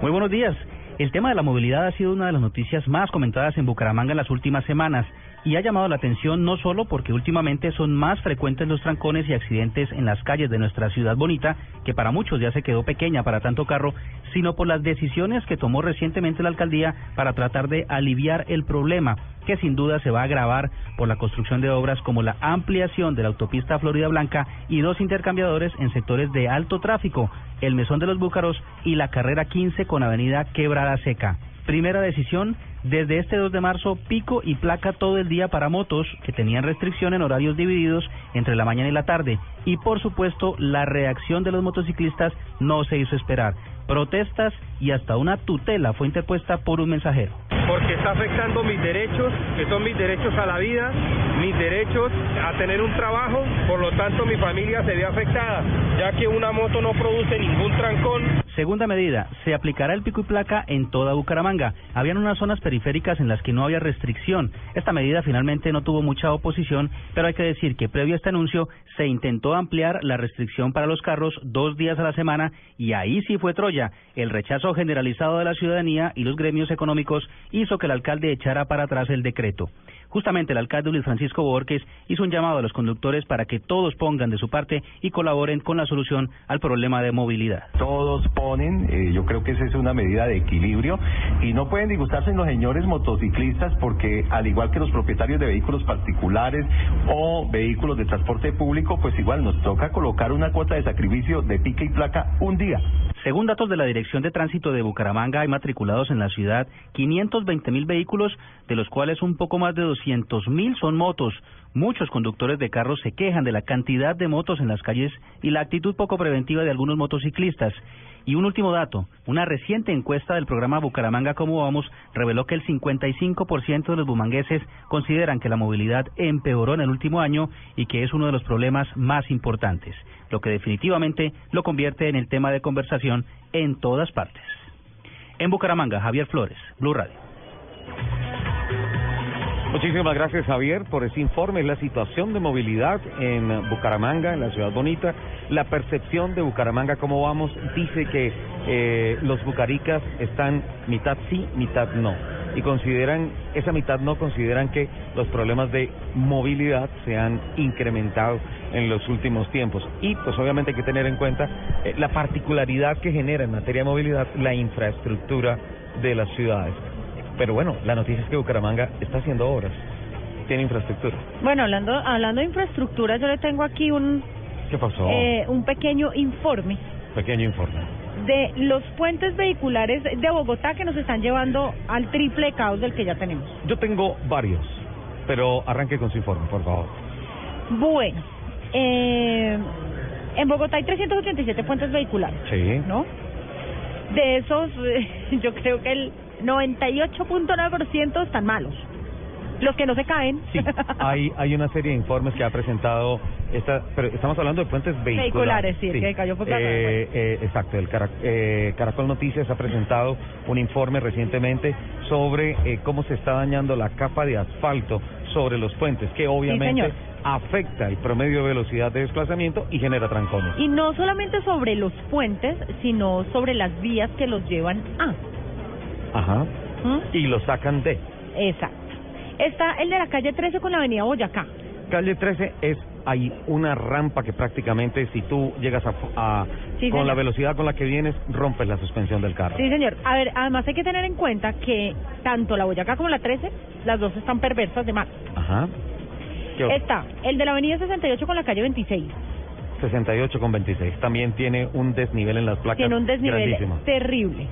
Muy buenos días. El tema de la movilidad ha sido una de las noticias más comentadas en Bucaramanga en las últimas semanas y ha llamado la atención no solo porque últimamente son más frecuentes los trancones y accidentes en las calles de nuestra ciudad bonita, que para muchos ya se quedó pequeña para tanto carro, sino por las decisiones que tomó recientemente la alcaldía para tratar de aliviar el problema, que sin duda se va a agravar por la construcción de obras como la ampliación de la autopista Florida Blanca y dos intercambiadores en sectores de alto tráfico, el Mesón de los Búcaros y la carrera 15 con avenida Quebrada Seca. Primera decisión, desde este 2 de marzo, pico y placa todo el día para motos que tenían restricción en horarios divididos entre la mañana y la tarde. Y por supuesto, la reacción de los motociclistas no se hizo esperar. Protestas y hasta una tutela fue interpuesta por un mensajero. porque está afectando mis derechos, que son mis derechos a la vida, mis derechos a tener un trabajo, por lo tanto mi familia se ve afectada, ya que una moto no produce ningún trancón. Segunda medida, se aplicará el pico y placa en toda Bucaramanga. Habían unas zonas periféricas en las que no había restricción. Esta medida finalmente no tuvo mucha oposición, pero hay que decir que previo a este anuncio se intentó ampliar la restricción para los carros dos días a la semana y ahí sí fue Troya. El rechazo generalizado de la ciudadanía y los gremios económicos hizo que el alcalde echara para atrás el decreto. Justamente el alcalde Luis Francisco Borges hizo un llamado a los conductores para que todos pongan de su parte y colaboren con la solución al problema de movilidad. todos ponen, eh, yo creo que esa es una medida de equilibrio y no pueden disgustarse los señores motociclistas porque al igual que los propietarios de vehículos particulares o vehículos de transporte público, pues igual nos toca colocar una cuota de sacrificio de pique y placa un día. Según datos de la Dirección de Tránsito de Bucaramanga, hay matriculados en la ciudad 520 mil vehículos, de los cuales un poco más de 200 mil son motos. Muchos conductores de carros se quejan de la cantidad de motos en las calles y la actitud poco preventiva de algunos motociclistas. Y un último dato, una reciente encuesta del programa Bucaramanga Cómo Vamos reveló que el 55% de los bumangueses consideran que la movilidad empeoró en el último año y que es uno de los problemas más importantes, lo que definitivamente lo convierte en el tema de conversación en todas partes. En Bucaramanga, Javier Flores, Blue Radio. Muchísimas gracias Javier por ese informe. La situación de movilidad en Bucaramanga, en la ciudad bonita, la percepción de Bucaramanga, cómo vamos, dice que eh, los bucaricas están mitad sí, mitad no. Y consideran, esa mitad no, consideran que los problemas de movilidad se han incrementado en los últimos tiempos. Y pues obviamente hay que tener en cuenta eh, la particularidad que genera en materia de movilidad la infraestructura de las ciudades. Pero bueno, la noticia es que Bucaramanga está haciendo obras, tiene infraestructura. Bueno, hablando hablando de infraestructura, yo le tengo aquí un ¿Qué pasó? eh, un pequeño informe Pequeño informe. de los puentes vehiculares de Bogotá que nos están llevando al triple caos del que ya tenemos. Yo tengo varios, pero arranque con su informe, por favor. Bueno, eh, en Bogotá hay 387 puentes vehiculares, Sí. ¿no? De esos, yo creo que el 98.9% están malos. Los que no se caen. Sí, hay, hay una serie de informes que ha presentado, esta, pero estamos hablando de puentes vehiculares. Vehiculares, sí, el que cayó de Eh, eh, exacto, el Cara- eh, Caracol Noticias ha presentado un informe recientemente sobre eh, cómo se está dañando la capa de asfalto sobre los puentes, que obviamente señor. Afecta el promedio de velocidad de desplazamiento y genera trancones. Y no solamente sobre los puentes, sino sobre las vías que los llevan a. Ajá. ¿Mm? Y lo sacan de. Exacto. Está el de la calle 13 con la avenida Boyacá. Calle 13 es hay una rampa que prácticamente si tú llegas a, a- Sí, con señor. la velocidad con la que vienes rompes la suspensión del carro. Sí, señor. A ver, además hay que tener en cuenta que tanto la Boyacá como la 13, las dos están perversas de mal. Ajá. Está el de la avenida 68 con la calle 26. 68 con 26. También tiene un desnivel en las placas. Tiene un desnivel grandísimo. terrible.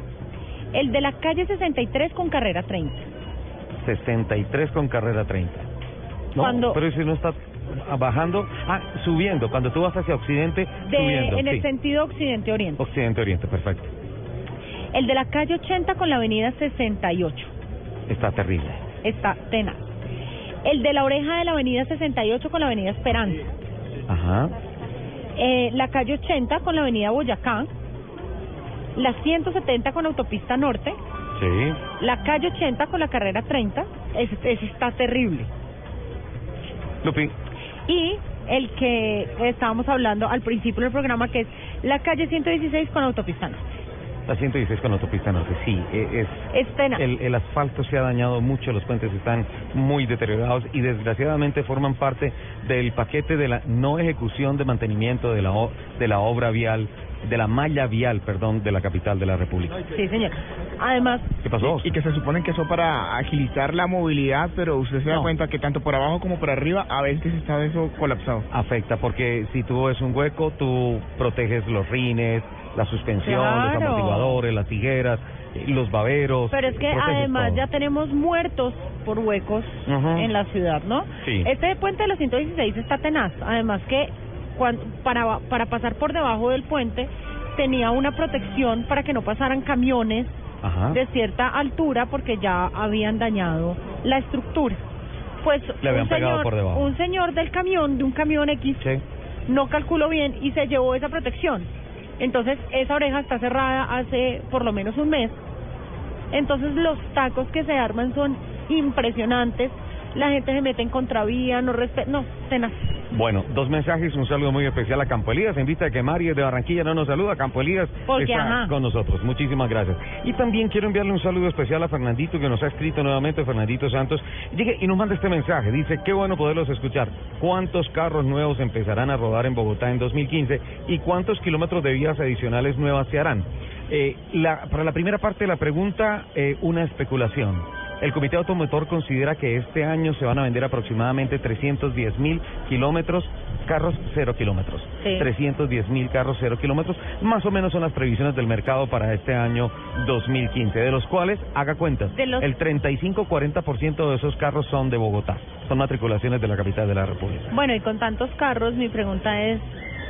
El de la calle 63 con carrera 30. 63 con carrera 30. No, Cuando- pero si no está bajando, ah, subiendo, cuando tú vas hacia occidente, De, subiendo, en el sí. sentido occidente-oriente. Occidente-oriente, perfecto. El de la calle 80 con la avenida 68. Está terrible. Está tenaz. El de la oreja de la avenida 68 con la avenida Esperanza. Ajá. Eh, la calle 80 con la avenida Boyacá. La 170 con autopista norte. Sí. La calle 80 con la carrera 30. Ese, ese está terrible. Lupi, Y el que estábamos hablando al principio del programa, que es la calle 116 con autopista norte. La 116 con autopista norte, sí, e- es... Es tenaz. El, el asfalto se ha dañado mucho, los puentes están muy deteriorados y desgraciadamente forman parte del paquete de la no ejecución de mantenimiento de la, de la obra vial, de la malla vial, perdón, de la capital de la República. Sí, señor. Además, ¿Qué pasó? Y que se supone que eso para agilizar la movilidad, pero usted se da No. cuenta que tanto por abajo como por arriba a veces está eso colapsado. Afecta porque si tú ves un hueco, tú proteges los rines, la suspensión, los amortiguadores, las tigueras, los baberos. pero es que además todo. ya tenemos muertos por huecos Ujú. en la ciudad, ¿no? Sí. Este puente de la 116 está tenaz. Además que cuan- para, para pasar por debajo del puente tenía una protección para que no pasaran camiones Ajá. de cierta altura porque ya habían dañado la estructura. Pues Le habían un pegado señor, por debajo. un señor del camión, de un camión X, Sí. no calculó bien y se llevó esa protección. Entonces esa oreja está cerrada hace por lo menos un mes. Entonces los tacos que se arman son impresionantes. La gente se mete en contravía, no respeta, no, tenaz. Bueno, dos mensajes, un saludo muy especial a Campo Elías. En vista de que Mari de Barranquilla no nos saluda, Campo Elías Porque, está ajá. con nosotros. Muchísimas gracias. Y también quiero enviarle un saludo especial a Fernandito, que nos ha escrito nuevamente, Fernandito Santos. Llegue y nos manda este mensaje. Dice, qué bueno poderlos escuchar. ¿Cuántos carros nuevos empezarán a rodar en Bogotá en 2015? ¿Y cuántos kilómetros de vías adicionales nuevas se harán? Eh, la, para la primera parte de la pregunta, eh, una especulación. El Comité Automotor considera que este año se van a vender aproximadamente 310 mil kilómetros, carros cero kilómetros. Sí. 310 mil carros cero kilómetros, más o menos son las previsiones del mercado para este año 2015, de los cuales, haga cuentas, De los- el 35-40% de esos carros son de Bogotá, son matriculaciones de la capital de la República. Bueno, y con tantos carros, mi pregunta es,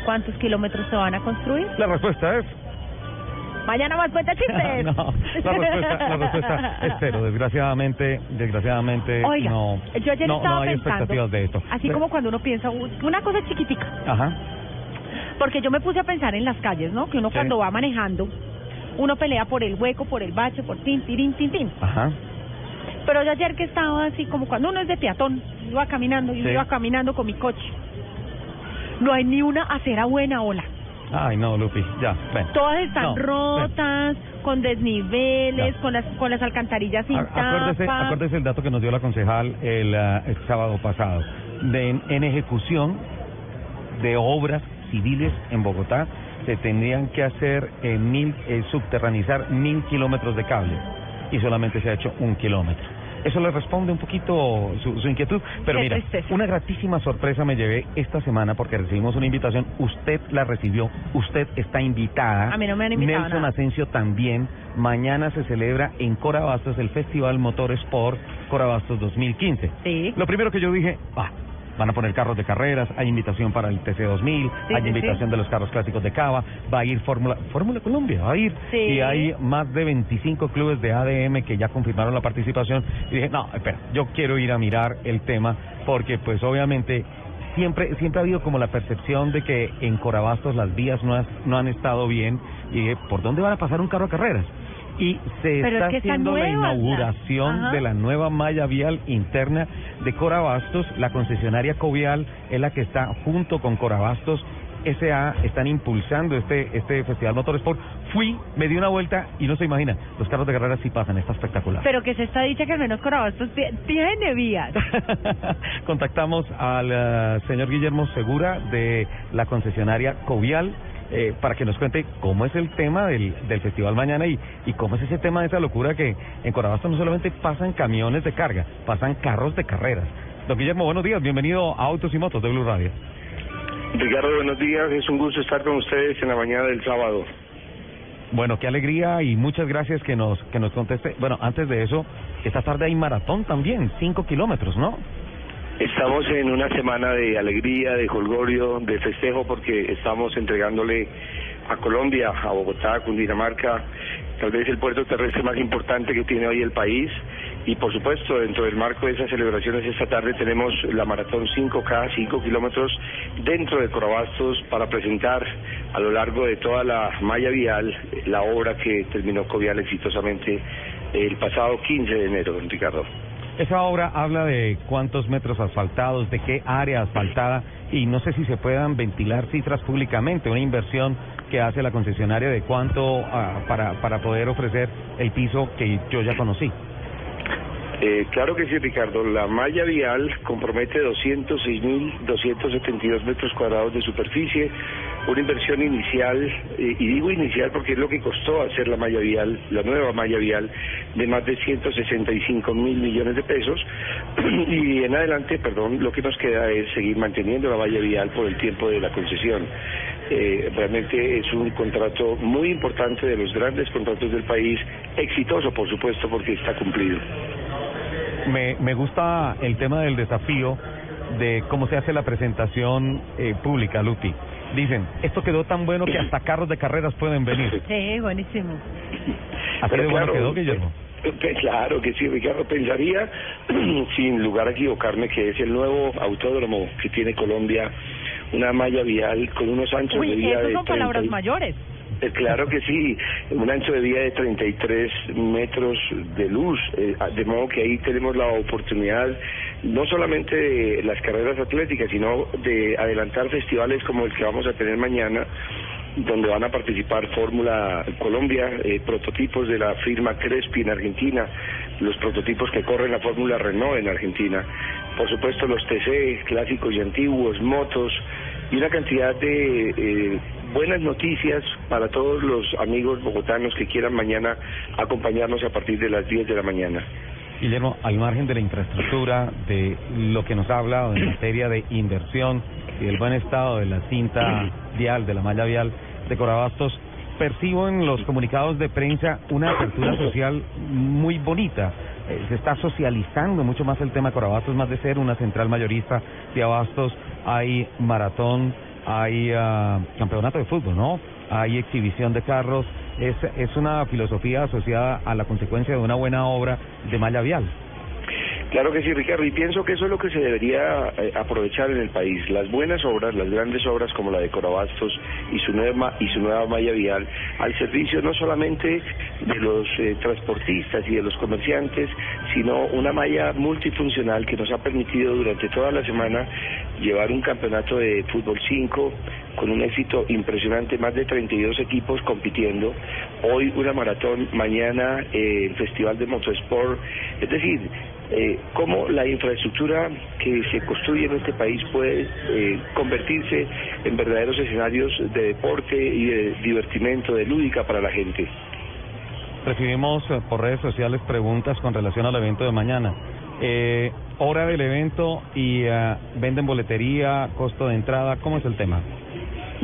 ¿cuántos kilómetros se van a construir? La respuesta es... Mañana más cuenta chistes. no, la respuesta, la respuesta es cero, desgraciadamente, desgraciadamente Oiga, no, yo ayer no, estaba no hay pensando, expectativas de esto. así como cuando uno piensa "Uy, una cosa chiquitica, Ajá. porque yo me puse a pensar en las calles, ¿no? Que uno Sí. cuando va manejando, uno pelea por el hueco, por el bache, por tin, tirín, tin, tin. Ajá. Pero yo ayer que estaba así, como cuando uno es de peatón, iba caminando, Sí. iba caminando con mi coche. No hay ni una acera buena, hola. Ay, no, Lupi, ya, ven. Todas están No, ven. rotas, con desniveles, con las con las alcantarillas sin Acuérdese, tapa. acuérdese el dato que nos dio la concejal el, ah, el sábado pasado. De, en, en ejecución de obras civiles en Bogotá se tendrían que hacer eh, mil, eh, subterranizar mil kilómetros de cable y solamente se ha hecho un kilómetro. Eso le responde un poquito su, su inquietud, pero Qué mira, tristeza. una gratísima sorpresa me llevé esta semana porque recibimos una invitación, usted la recibió, usted está invitada. A mí no me han invitado Nelson nada. Asensio también. Mañana se celebra en Corabastos el Festival Motor Sport Corabastos 2015. Sí. Lo primero que yo dije, ah, van a poner carros de carreras, hay invitación para el TC2000, Sí, hay sí, invitación sí. de los carros clásicos de Cava, va a ir Fórmula Fórmula Colombia, va a ir. Sí. Y hay más de 25 clubes de ADM que ya confirmaron la participación. Y dije, no, espera, yo quiero ir a mirar el tema porque pues obviamente siempre siempre ha habido como la percepción de que en Corabastos las vías no, has- no han estado bien y dije, ¿por dónde van a pasar un carro a carreras? Y se Pero es está que haciendo la inauguración Ajá. de la nueva malla vial interna de Corabastos. La concesionaria Covial es la que está junto con Corabastos SA, están impulsando este este Festival Motorsport. Fui, me di una vuelta y no se imagina, los carros de carreras sí pasan, está espectacular. Pero que se está dicha que al menos Corabastos ti- tiene vías. Contactamos al eh, señor Guillermo Segura de la concesionaria Covial eh, para que nos cuente cómo es el tema del, del festival mañana y, y cómo es ese tema de esa locura que en Corabastos no solamente pasan camiones de carga, pasan carros de carreras. Don Guillermo, buenos días, bienvenido a Autos y Motos de Blue Radio. Ricardo, buenos días. Es un gusto estar con ustedes en la mañana del sábado. Bueno, qué alegría y muchas gracias que nos que nos conteste. Bueno, antes de eso, esta tarde hay maratón también, cinco kilómetros, ¿no? Estamos en una semana de alegría, de jolgorio, de festejo porque estamos entregándole a Colombia, a Bogotá, a Cundinamarca, tal vez el puerto terrestre más importante que tiene hoy el país. Y por supuesto, dentro del marco de esas celebraciones, esta tarde tenemos la maratón 5K, 5 kilómetros dentro de Corabastos para presentar a lo largo de toda la malla vial la obra que terminó Covial exitosamente el pasado 15 de enero, don Ricardo. Esa obra habla de cuántos metros asfaltados, de qué área asfaltada y no sé si se puedan ventilar cifras públicamente, una inversión que hace la concesionaria de cuánto ah, para, para poder ofrecer el piso que yo ya conocí. Eh, claro que sí, Ricardo. La malla vial compromete 206.272 metros cuadrados de superficie, una inversión inicial, eh, y digo inicial porque es lo que costó hacer la malla vial, la nueva malla vial, de más de 165 mil millones de pesos. y en adelante, perdón, lo que nos queda es seguir manteniendo la malla vial por el tiempo de la concesión. Eh, realmente es un contrato muy importante de los grandes contratos del país, exitoso por supuesto porque está cumplido. Me, me gusta el tema del desafío de cómo se hace la presentación eh, pública, Lupi. Dicen, esto quedó tan bueno que hasta carros de carreras pueden venir. Sí, buenísimo. Así de bueno claro, quedó, Guillermo. eh, Claro que sí, Ricardo. Pensaría, sin lugar a equivocarme, que es el nuevo autódromo que tiene Colombia, una malla vial con unos anchos de Uy, vía esas de son 30 palabras mayores. Eh, Claro que sí, un ancho de vía de 33 metros de luz, eh, de modo que ahí tenemos la oportunidad no solamente de las carreras atléticas, sino de adelantar festivales como el que vamos a tener mañana, donde van a participar Fórmula Colombia, eh, prototipos de la firma Crespi en Argentina, los prototipos que corren la Fórmula Renault en Argentina, por supuesto los TC clásicos y antiguos, motos y una cantidad de eh, buenas noticias para todos los amigos bogotanos que quieran mañana acompañarnos a partir de las 10 de la mañana. Guillermo, al margen de la infraestructura, de lo que nos ha hablado en materia de inversión y del buen estado de la cinta vial, de la malla vial de Corabastos, percibo en los comunicados de prensa una apertura social muy bonita. Eh, se está socializando mucho más el tema de Corabastos, más de ser una central mayorista de abastos. Hay maratón, hay ah, campeonato de fútbol, ¿no? Hay exhibición de carros. Es, es una filosofía asociada a la consecuencia de una buena obra de malla vial. Claro que sí, Ricardo, y pienso que eso es lo que se debería eh, aprovechar en el país. Las buenas obras, las grandes obras como la de Corabastos y su nueva, y su nueva malla vial, al servicio no solamente de los eh, transportistas y de los comerciantes, sino una malla multifuncional que nos ha permitido durante toda la semana llevar un campeonato de fútbol 5 con un éxito impresionante, más de 32 equipos compitiendo. Hoy una maratón, mañana eh, el Festival de Motosport. Es decir, eh, cómo la infraestructura que se construye en este país puede eh, convertirse en verdaderos escenarios de deporte y de divertimento, de lúdica para la gente. Recibimos eh, por redes sociales preguntas con relación al evento de mañana. Eh, hora del evento y eh, venden boletería, costo de entrada, ¿cómo es el tema?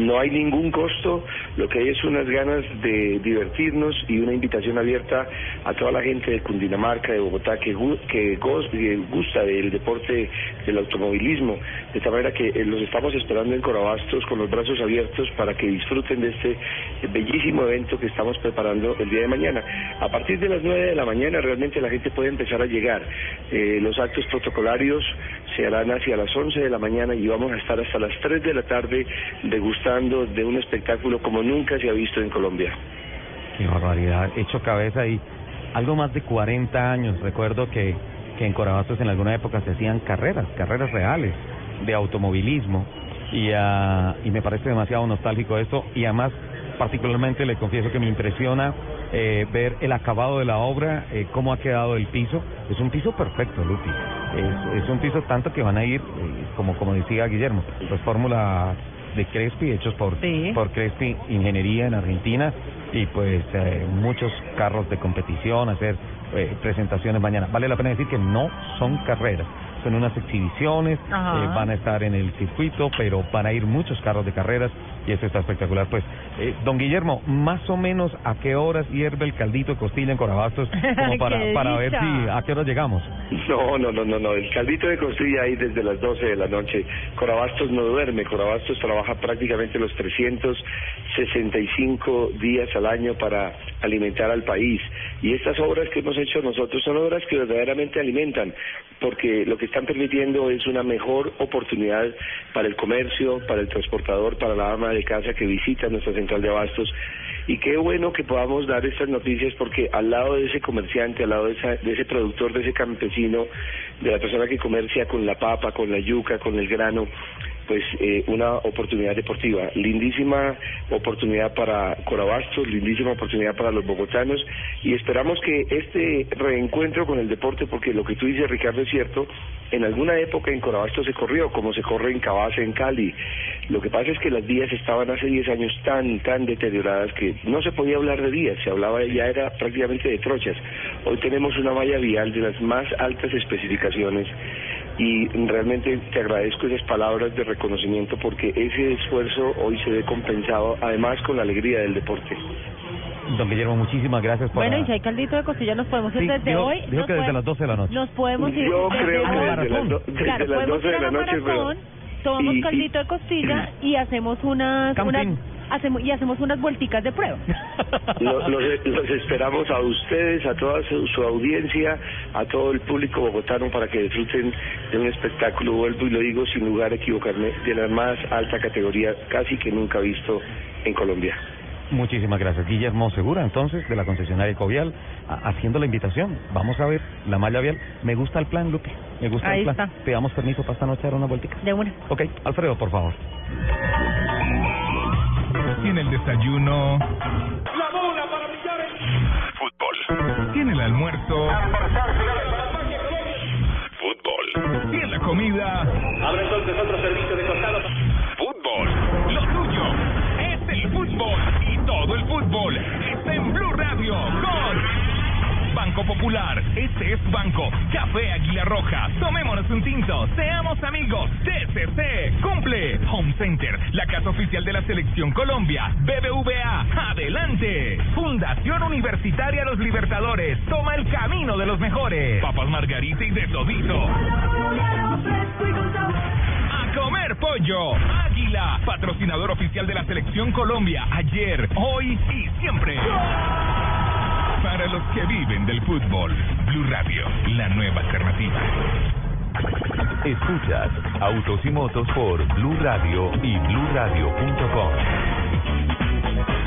No hay ningún costo, lo que hay es unas ganas de divertirnos y una invitación abierta a toda la gente de Cundinamarca, de Bogotá, que, que gusta del deporte del automovilismo. De esta manera que eh, los estamos esperando en Corabastos con los brazos abiertos para que disfruten de este bellísimo evento que estamos preparando el día de mañana. A partir de las 9 de la mañana realmente la gente puede empezar a llegar. Eh, los actos protocolarios harán hacia las 11 de la mañana y vamos a estar hasta las 3 de la tarde degustando de un espectáculo como nunca se ha visto en Colombia. Qué barbaridad, hecho cabeza y algo más de 40 años. Recuerdo que, que en Corabastos en alguna época se hacían carreras, carreras reales de automovilismo y, ah, y me parece demasiado nostálgico esto y además particularmente le confieso que me impresiona eh, ver el acabado de la obra, eh, cómo ha quedado el piso. Es un piso perfecto, Lupi. Es, es un piso tanto que van a ir, eh, como, como decía Guillermo, los Fórmula de Crespi, hechos por, por Crespi Ingeniería en Argentina, y pues eh, muchos carros de competición, hacer eh, presentaciones mañana. Vale la pena decir que no son carreras, son unas exhibiciones, eh, van a estar en el circuito, pero van a ir muchos carros de carreras y eso está espectacular. Pues, eh, don Guillermo, más o menos a qué horas hierve el caldito de costilla en Corabastos, como para, ¡Qué para ver si a qué horas llegamos. No, no, no, no, no. El caldito de costilla ahí desde las 12 de la noche. Corabastos no duerme. Corabastos trabaja prácticamente los 365 días al año para alimentar al país. Y estas obras que hemos hecho nosotros son obras que verdaderamente alimentan, porque lo que están permitiendo es una mejor oportunidad para el comercio, para el transportador, para la ama de casa que visita nuestra central de abastos. Y qué bueno que podamos dar estas noticias porque al lado de ese comerciante, al lado de, esa- de ese productor, de ese campesino, de la persona que comercia con la papa, con la yuca, con el grano, pues eh, una oportunidad deportiva, lindísima oportunidad para Corabastos, lindísima oportunidad para los bogotanos y esperamos que este reencuentro con el deporte, porque lo que tú dices Ricardo es cierto, en alguna época en Corabastos se corrió, como se corre en Cabaza, en Cali. Lo que pasa es que las vías estaban hace 10 años tan, tan deterioradas que no se podía hablar de vías, se hablaba ya era prácticamente de trochas. Hoy tenemos una malla vial de las más altas especificaciones y realmente te agradezco esas palabras de reconocimiento porque ese esfuerzo hoy se ve compensado además con la alegría del deporte. Don Guillermo, muchísimas gracias por... Bueno, y si hay caldito de costilla, nos podemos ir Sí, desde dijo- hoy. dijo que desde podemos- las 12 de la noche. Nos podemos ir Yo desde creo que hoy. desde las do- desde Claro, las podemos 12 ir de a la noche, pero- maratón, tomamos y- caldito de costilla y hacemos unas, Camping. unas hacemos y hacemos unas vuelticas de prueba. Lo- Los, los esperamos a ustedes, a toda su, su audiencia, a todo el público bogotano para que disfruten de un espectáculo, vuelvo y lo digo sin lugar a equivocarme, de la más alta categoría casi que nunca visto en Colombia. Muchísimas gracias. Guillermo Segura, entonces, de la concesionaria Covial, a- haciendo la invitación. Vamos a ver la malla vial. Me gusta el plan, Lupe. Me gusta Ahí el plan. está. Te damos permiso para esta noche dar una vueltica. De una. Ok, Alfredo, por favor. Tiene el desayuno. La bola para brillar Fútbol. Tiene el almuerzo. Fútbol. Tiene la comida. Abre entonces otro servicio de costado. Fútbol. Lo tuyo es el fútbol. Y todo el fútbol está en Blue Radio con Banco Popular. Este es Banco. Café Águila Roja. Tomémonos un tinto. Seamos amigos. TCC. Cumple. Home Center. La casa oficial de la Selección Colombia. BBVA. Adelante. Fundación Universitaria Los Libertadores. Toma el camino de los mejores. Papas Margarita y de todito. A comer pollo. Águila, patrocinador oficial de la Selección Colombia. Ayer, hoy y siempre. Para los que viven del fútbol. Blue Radio, la nueva alternativa. Escuchas Autos y Motos por Blue Radio y BlueRadio.com.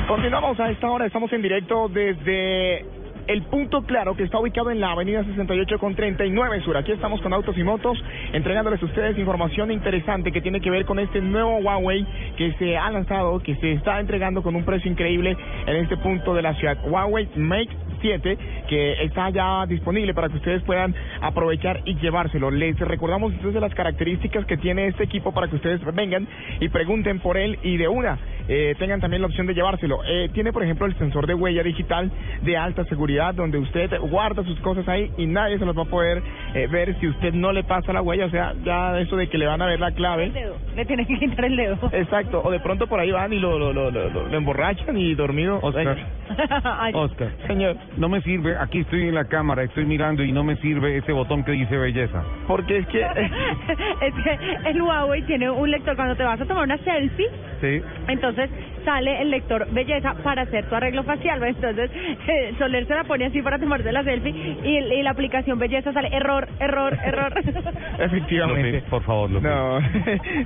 Continuamos a esta hora, estamos en directo desde el punto claro que está ubicado en la avenida 68 con 39 Sur. Aquí estamos con Autos y Motos entregándoles a ustedes información interesante que tiene que ver con este nuevo Huawei que se ha lanzado, que se está entregando con un precio increíble en este punto de la ciudad. Huawei Mate 7 que está ya disponible para que ustedes puedan aprovechar y llevárselo. Les recordamos entonces las características que tiene este equipo para que ustedes vengan y pregunten por él y de una eh, tengan también la opción de llevárselo. Eh, tiene por ejemplo el sensor de huella digital de alta seguridad donde usted guarda sus cosas ahí y nadie se los va a poder eh, ver si usted no le pasa la huella, o sea, ya eso de que le van a ver la clave. El dedo. Le tienen que quitar el dedo. Exacto, o de pronto por ahí van y lo, lo, lo, lo, lo- lo emborrachan y dormido. Oscar. Oscar. Señor. No me sirve, aquí estoy en la cámara, estoy mirando y no me sirve ese botón que dice belleza. Porque es que... es que el Huawei tiene un lector cuando te vas a tomar una selfie Sí. entonces sale el lector belleza para hacer tu arreglo facial ¿ves? entonces eh, Soler se la pone así para tomarse la selfie y, y la aplicación belleza sale error error error Efectivamente. Por favor. No.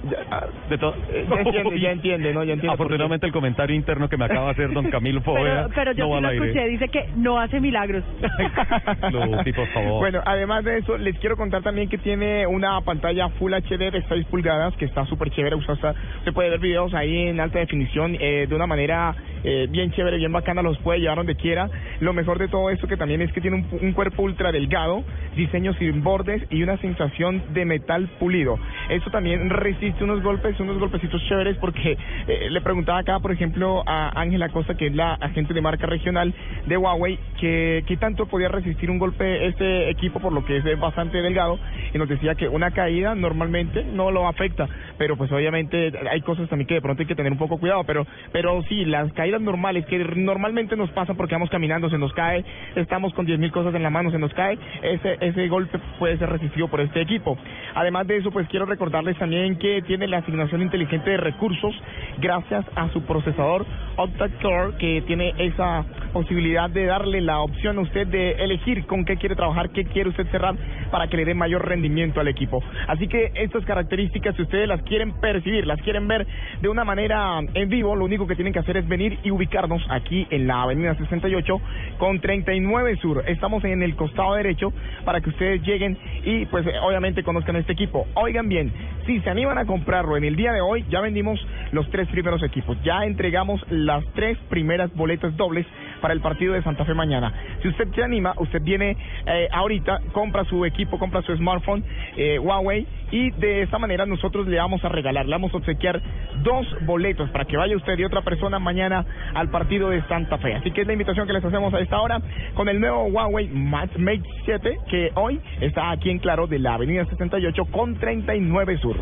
Ya, De to- eh, ya entiende, ya entiende, ¿no? Ya entiende. Afortunadamente el comentario interno que me acaba de hacer don Camilo Poveda pero, pero yo no sí lo escuché dice que no hace milagros Lupi, por favor. Bueno, además de eso, les quiero contar también que tiene una pantalla Full HD de 6 pulgadas que está súper chévere. Usted, está- usted puede ver videos ahí en alta definición, eh, de una manera eh, bien chévere, bien bacana, los puede llevar donde quiera. Lo mejor de todo esto que también es que tiene un, un cuerpo ultra delgado, diseño sin bordes y una sensación de metal pulido. Eso también resiste unos golpes, unos golpecitos chéveres porque eh, le preguntaba acá, por ejemplo, a Ángela Costa, que es la agente de marca regional de Huawei, que qué tanto podía resistir un golpe este equipo por lo que es bastante delgado y nos decía que una caída normalmente no lo afecta, pero pues obviamente hay cosas también que de pronto hay que tener un poco cuidado, pero pero sí, las caídas normales que normalmente nos pasan porque vamos caminando, se nos cae, estamos con 10.000 cosas en la mano, se nos cae, ese ese golpe puede ser resistido por este equipo. Además de eso, pues quiero recordarles también que tiene la asignación inteligente de recursos gracias a su procesador Octa-Core que tiene esa posibilidad de darle la opción a usted de elegir con qué quiere trabajar, qué quiere usted cerrar para que le dé mayor rendimiento al equipo. Así que estas características, si ustedes las quieren percibir, las quieren ver de una manera en vivo, lo único que tienen que hacer es venir y ubicarnos aquí en la Avenida 68 con 39 Sur. Estamos en el costado derecho para que ustedes lleguen y pues obviamente conozcan este equipo. Oigan bien, si se animan a comprarlo en el día de hoy, ya vendimos los tres primeros equipos, ya entregamos las tres primeras boletas dobles para el partido de Santa Fe mañana. Si usted se anima, usted viene eh, ahorita, compra su equipo, compra su smartphone eh, Huawei y de esta manera nosotros le vamos a regalar, le vamos a obsequiar dos boletos para que vaya usted y otra persona mañana al partido de Santa Fe. Así que es la invitación que les hacemos a esta hora con el nuevo Huawei Mate 7 que hoy está aquí en Claro de la Avenida 68 con 39 Sur.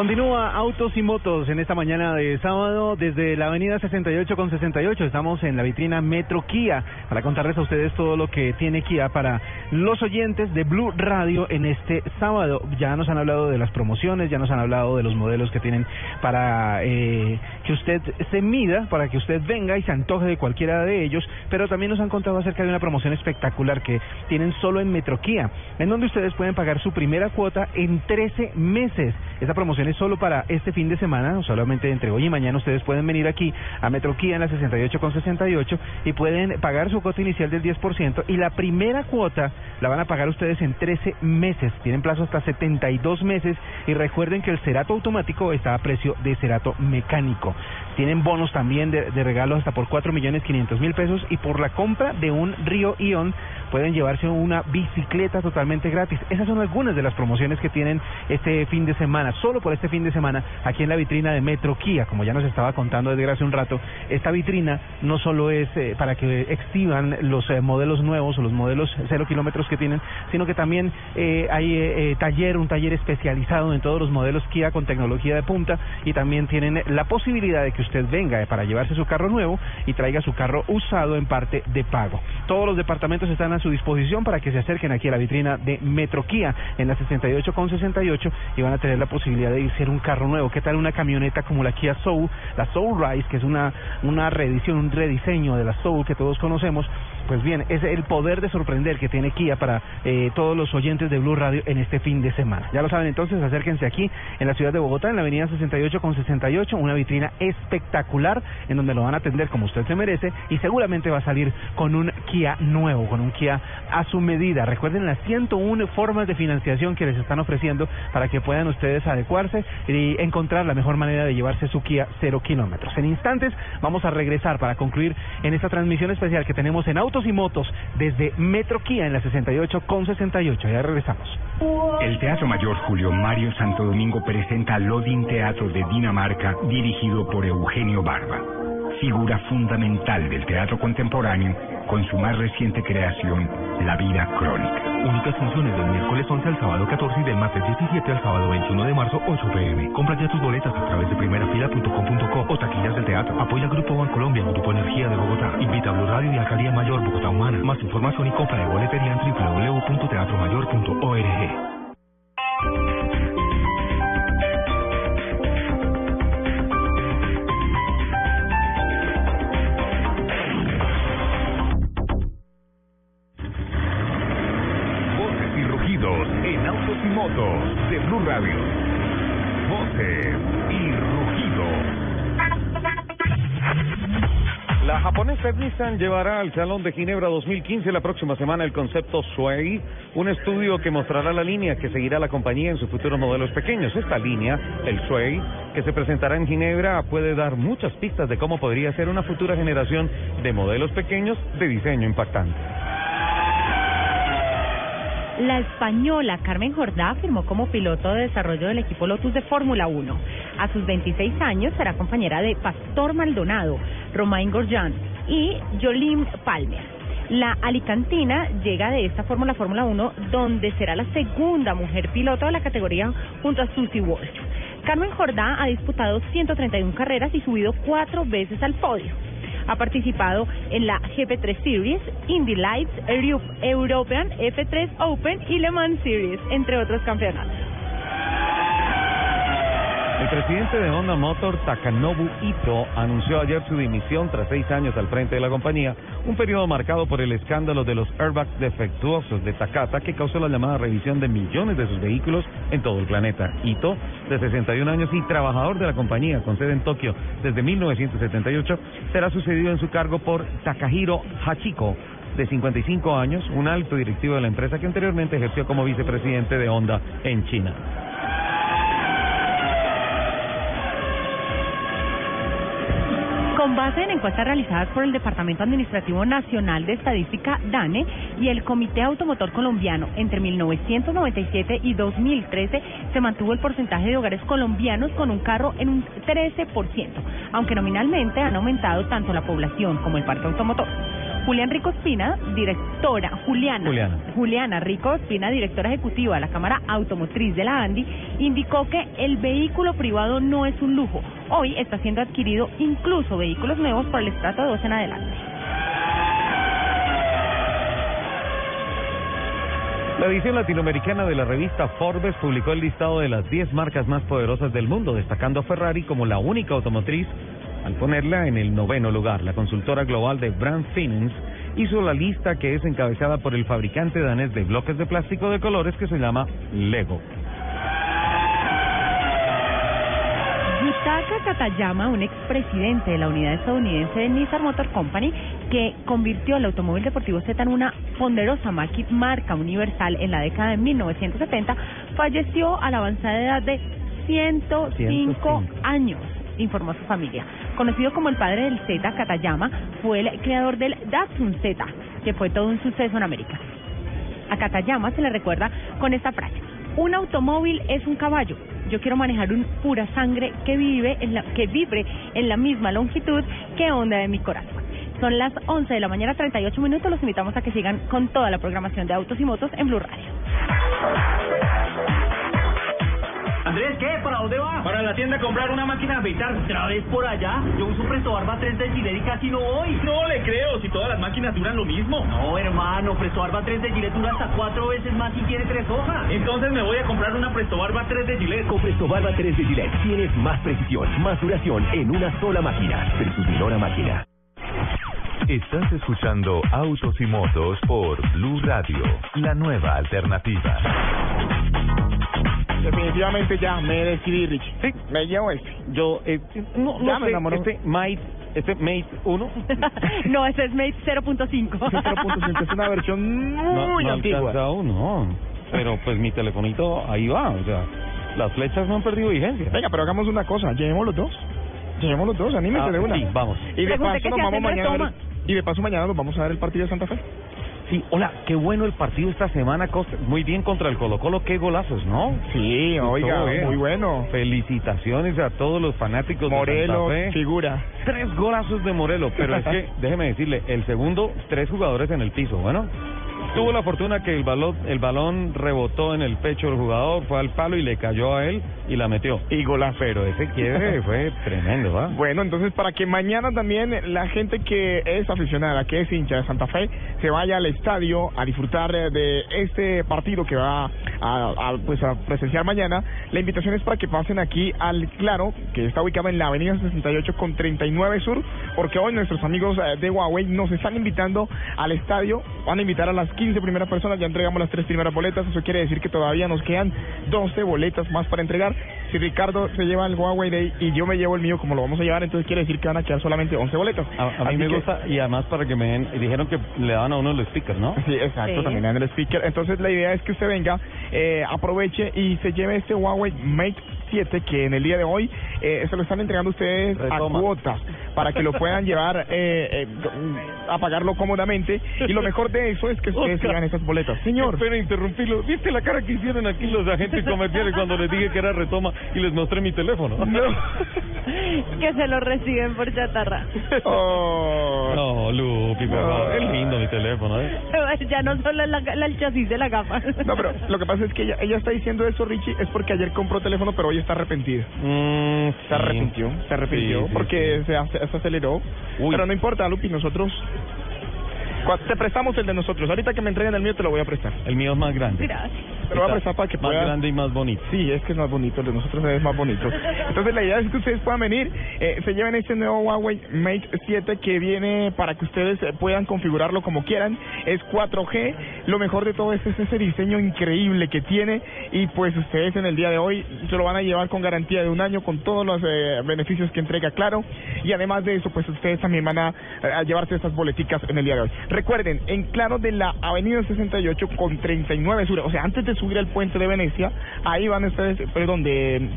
Continúa Autos y Motos en esta mañana de sábado desde la avenida 68 con 68. Estamos en la vitrina Metro Kia para contarles a ustedes todo lo que tiene Kia para los oyentes de Blue Radio en este sábado. Ya nos han hablado de las promociones, ya nos han hablado de los modelos que tienen para eh, que usted se mida, para que usted venga y se antoje de cualquiera de ellos, pero también nos han contado acerca de una promoción espectacular que tienen solo en Metro Kia, en donde ustedes pueden pagar su primera cuota en 13 meses. Esta promoción es solo para este fin de semana, solamente entre hoy y mañana ustedes pueden venir aquí a Metro Kia en la 68 con 68 y pueden pagar su cuota inicial del 10% y la primera cuota la van a pagar ustedes en 13 meses. Tienen plazo hasta 72 meses y recuerden que el cerato automático está a precio de cerato mecánico. Tienen bonos también de, de regalo hasta por 4 millones 500 mil pesos y por la compra de un Río Ion pueden llevarse una bicicleta totalmente gratis. Esas son algunas de las promociones que tienen este fin de semana, solo por este fin de semana, aquí en la vitrina de Metro Kia, como ya nos estaba contando desde hace un rato. Esta vitrina no solo es eh, para que exhiban los eh, modelos nuevos o los modelos cero kilómetros que tienen, sino que también eh, hay eh, taller, un taller especializado en todos los modelos Kia con tecnología de punta y también tienen la posibilidad de que usted venga para llevarse su carro nuevo y traiga su carro usado en parte de pago. Todos los departamentos están a su disposición para que se acerquen aquí a la vitrina de Metro Kia en la 68 con 68 y van a tener la posibilidad de en un carro nuevo. ¿Qué tal una camioneta como la Kia Soul, la Soul Rise, que es una, una reedición, un rediseño de la Soul que todos conocemos? Pues bien, es el poder de sorprender que tiene Kia para eh, todos los oyentes de Blue Radio en este fin de semana. Ya lo saben, entonces acérquense aquí en la ciudad de Bogotá, en la avenida 68 con 68, una vitrina espectacular en donde lo van a atender como usted se merece y seguramente va a salir con un Kia nuevo, con un Kia a su medida. Recuerden las 101 formas de financiación que les están ofreciendo para que puedan ustedes adecuarse y encontrar la mejor manera de llevarse su Kia cero kilómetros. En instantes vamos a regresar para concluir en esta transmisión especial que tenemos en Autos y Motos desde Metro Kia en la 68 con 68. Ya regresamos. El Teatro Mayor Julio Mario Santo Domingo presenta Lodin Teatro de Dinamarca dirigido por Eugenio Barba, figura fundamental del teatro contemporáneo con su más reciente creación, La Vida Crónica. Únicas funciones del miércoles 11 al sábado 14 y del martes 17 al sábado 21 de marzo 8 pm. Compra ya tus boletas a través de primerafila.com.co o taquillas del teatro. Apoya al Grupo Bancolombia, Grupo Energía de Bogotá. Invita a Blue Radio y Alcaldía Mayor Bogotá Humana. Más información y compra de boletería en www.teatromayor.org. En autos y motos de Blue Radio. Voces y rugidos. La japonesa Nissan llevará al Salón de Ginebra 2015 la próxima semana el concepto Sway, un estudio que mostrará la línea que seguirá la compañía en sus futuros modelos pequeños. Esta línea, el Sway, que se presentará en Ginebra, puede dar muchas pistas de cómo podría ser una futura generación de modelos pequeños de diseño impactante. La española Carmen Jordá firmó como piloto de desarrollo del equipo Lotus de Fórmula 1. A sus 26 años será compañera de Pastor Maldonado, Romain Grosjean y Jolín Palmer. La alicantina llega de esta fórmula Fórmula 1, donde será la segunda mujer piloto de la categoría junto a Susie Walsh. Carmen Jordá ha disputado 131 carreras y subido cuatro veces al podio. Ha participado en la GP3 Series, Indy Lights, Euro- European F3 Open y Le Mans Series, entre otros campeonatos. El presidente de Honda Motor, Takanobu Ito, anunció ayer su dimisión tras seis años al frente de la compañía, un periodo marcado por el escándalo de los airbags defectuosos de Takata que causó la llamada revisión de millones de sus vehículos en todo el planeta. Ito, de 61 años y trabajador de la compañía con sede en Tokio desde 1978, será sucedido en su cargo por Takahiro Hachiko, de 55 años, un alto directivo de la empresa que anteriormente ejerció como vicepresidente de Honda en China. Con base en encuestas realizadas por el Departamento Administrativo Nacional de Estadística, DANE, y el Comité Automotor Colombiano, entre 1997 y 2013 se mantuvo el porcentaje de hogares colombianos con un carro en un 13%, aunque nominalmente han aumentado tanto la población como el parque automotor. Julián Rico Espina, directora, Juliana, Juliana. Juliana Rico Espina, directora ejecutiva de la Cámara Automotriz de la ANDI, indicó que el vehículo privado no es un lujo. Hoy está siendo adquirido incluso vehículos nuevos por el estrato 2 en adelante. La edición latinoamericana de la revista Forbes publicó el listado de las 10 marcas más poderosas del mundo, destacando a Ferrari como la única automotriz al ponerla en el noveno lugar. La consultora global de Brand Finance hizo la lista que es encabezada por el fabricante danés de bloques de plástico de colores que se llama Lego. Yutaka Katayama, un expresidente de la unidad estadounidense de Nissan Motor Company, que convirtió el automóvil deportivo Z en una ponderosa marca universal en la década de 1970, falleció a la avanzada edad de 105 105. años, informó su familia. Conocido como el padre del Z, Katayama fue el creador del Datsun Z, que fue todo un suceso en América. A Katayama se le recuerda con esta frase: Un automóvil es un caballo. Yo quiero manejar un pura sangre que vive en la, que vibre en la misma longitud que onda de mi corazón. Son las 11 de la mañana, 38 minutos. Los invitamos a que sigan con toda la programación de Autos y Motos en Blue Radio. Andrés, ¿qué? ¿Para dónde va? Para la tienda a comprar una máquina de afeitar. ¿Otra vez por allá? Yo uso Presto Barba 3 de Gillette y casi no voy. No le creo, si todas las máquinas duran lo mismo. No, hermano, Presto Barba 3 de Gillette dura hasta cuatro veces más y tiene tres hojas. Entonces me voy a comprar una Presto Barba 3 de Gillette. Con Presto Barba 3 de Gillette tienes más precisión, más duración en una sola máquina. Versus Minora Máquina. Estás escuchando Autos y Motos por Blue Radio, la nueva alternativa. Definitivamente ya me decidí, Rich. Sí. Me llevo este. Yo, eh, no, Ya no me sé, enamoró. este Mate, este Mate 1. no, ese es Mate 0.5. 0.5 es una versión muy no, no antigua. alcanza uno, pero pues mi telefonito ahí va, o sea, las flechas no han perdido vigencia. Venga, pero hagamos una cosa, llevemos los dos. Llevemos los dos, anímese Ah, de una. sí, vamos. Y de paso nos vamos mañana toma. y de paso mañana nos vamos a ver el partido de Santa Fe. Sí, hola, qué bueno el partido esta semana, Costa. Muy bien contra el Colo Colo, qué golazos, ¿no? Sí, oiga, muy bueno. Felicitaciones a todos los fanáticos de Santa Fe. figura. Tres golazos de Morelos, pero es que, déjeme decirle, el segundo, tres jugadores en el piso, bueno. Tuvo la fortuna que el balón, el balón rebotó en el pecho del jugador, fue al palo y le cayó a él y la metió. Y golazo. Pero ese quiebre fue tremendo, ¿va? Bueno, entonces para que mañana también la gente que es aficionada, que es hincha de Santa Fe, se vaya al estadio a disfrutar eh, de este partido que va a, a, pues a presenciar mañana, la invitación es para que pasen aquí al Claro, que está ubicado en la avenida 68 con 39 Sur, porque hoy nuestros amigos eh, de Huawei nos están invitando al estadio, van a invitar a las 15 primeras personas, ya entregamos las tres primeras boletas, eso quiere decir que todavía nos quedan 12 boletas más para entregar. si Ricardo se lleva el Huawei Day y yo me llevo el mío, como lo vamos a llevar, entonces quiere decir que van a quedar solamente 11 boletos. A, a mí Así me que- gusta y además para que me den, dijeron que le daban a uno los stickers, ¿no? Sí, exacto, Sí. también en el speaker. Entonces la idea es que usted venga, eh, aproveche y se lleve este Huawei Mate 7 que en el día de hoy eh, se lo están entregando ustedes Retoma. a cuotas para que lo puedan llevar eh, eh, a pagarlo cómodamente y lo mejor de eso es que ustedes Oscar. llevan esas boletas. Señor. Espera interrumpirlo. ¿Viste la cara que hicieron aquí los agentes comerciales cuando les dije que era retoma y les mostré mi teléfono? que se lo reciben por chatarra. Oh. No, Lupi, por favor. Es lindo mi teléfono, ¿eh? ya no solo la, la- el chasis de la gafa. No, pero lo que pasa es que ella, ella está diciendo eso, Richie, es porque ayer compró teléfono, pero hoy está arrepentida. se arrepintió, se arrepintió Mm, Sí, sí, porque Se, ace- se aceleró. Pero no importa, Lupi, nosotros te prestamos el de nosotros. Ahorita que me entreguen el mío te lo voy a prestar. El mío es más grande. Gracias. Te lo voy a prestar para que Más grande y más bonito. Sí, es que es más bonito, el de nosotros es más bonito. Entonces la idea es que ustedes puedan venir, eh, se lleven este nuevo Huawei Mate 7 que viene para que ustedes eh, puedan configurarlo como quieran. Es 4G, lo mejor de todo es, es ese diseño increíble que tiene y pues ustedes en el día de hoy se lo van a llevar con garantía de un año con todos los eh, beneficios que entrega Claro y además de eso pues ustedes también van a, a llevarse estas boleticas en el día de hoy. Recuerden, en Claro de la Avenida 68 con 39 Sur, o sea, antes de subir al puente de Venecia, ahí van ustedes, perdón, de...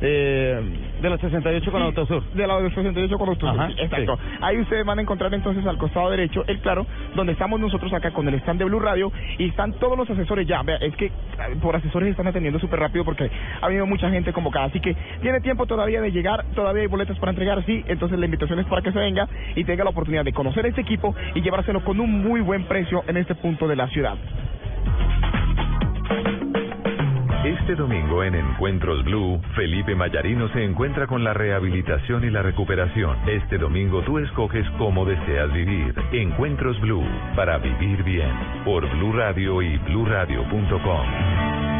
Eh, de la 68 con sí, Autosur. De la 68 con Autosur, Ajá, sí, exacto. Ahí ustedes van a encontrar entonces al costado derecho el claro, donde estamos nosotros acá con el stand de Blue Radio y están todos los asesores ya. Vea, es que eh, por asesores están atendiendo súper rápido porque ha habido mucha gente convocada. Así que tiene tiempo todavía de llegar, todavía hay boletas para entregar, sí. Entonces la invitación es para que se venga y tenga la oportunidad de conocer este equipo y llevárselo con un muy buen precio en este punto de la ciudad. Este domingo en Encuentros Blue, Felipe Mayarino se encuentra con la rehabilitación y la recuperación. Este domingo tú escoges cómo deseas vivir. Encuentros Blue, para vivir bien. Por Blue Radio y bluradio.com.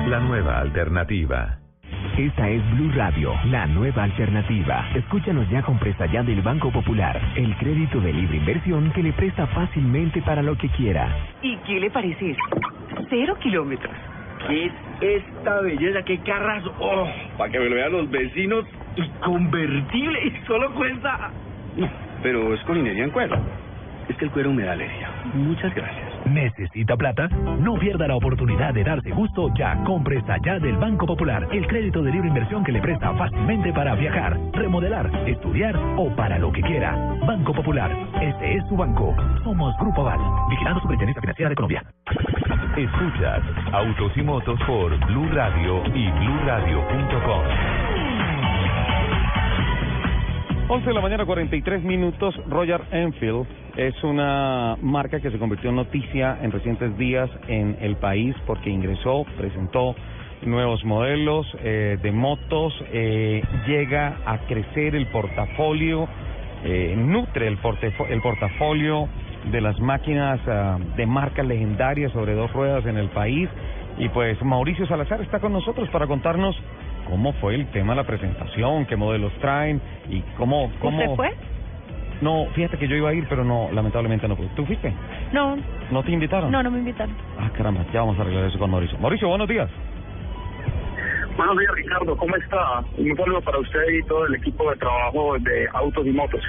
La nueva alternativa. Esta es Blue Radio, la nueva alternativa. Escúchanos ya con Presta Ya del Banco Popular, el crédito de libre inversión que le presta fácilmente para lo que quiera. ¿Y qué le parece esto? Cero kilómetros. ¿Qué es esta belleza? ¿Qué carras? ¡Oh! Para que me lo vean los vecinos. Y convertible. Y solo cuesta... No, pero es con en cuero. Es que el cuero me da alergia. Muchas gracias. ¿Necesita plata? No pierda la oportunidad de darse gusto ya con Presta Ya del Banco Popular, el crédito de libre inversión que le presta fácilmente para viajar, remodelar, estudiar o para lo que quiera. Banco Popular, este es su banco. Somos Grupo Aval, vigilando Superintendencia Financiera de Colombia. Escuchas Autos y Motos por Blue Radio y bluradio.com. 11 de la mañana, 43 minutos. Royal Enfield es una marca que se convirtió en noticia en recientes días en el país porque ingresó, presentó nuevos modelos eh, de motos, eh, llega a crecer el portafolio, eh, nutre el, el portafolio de las máquinas ah, de marcas legendarias sobre dos ruedas en el país. Y pues Mauricio Salazar está con nosotros para contarnos cómo fue el tema de la presentación, qué modelos traen y cómo... cómo... ¿Usted fue? No, fíjate que yo iba a ir, pero no, lamentablemente no pude. ¿Tú fuiste? No, ¿No te invitaron? no, no me invitaron. Ah, caramba, ya vamos a arreglar eso con Mauricio. Mauricio, buenos días. Buenos días, Ricardo. ¿Cómo está? Un saludo para usted y todo el equipo de trabajo de Autos y Motos.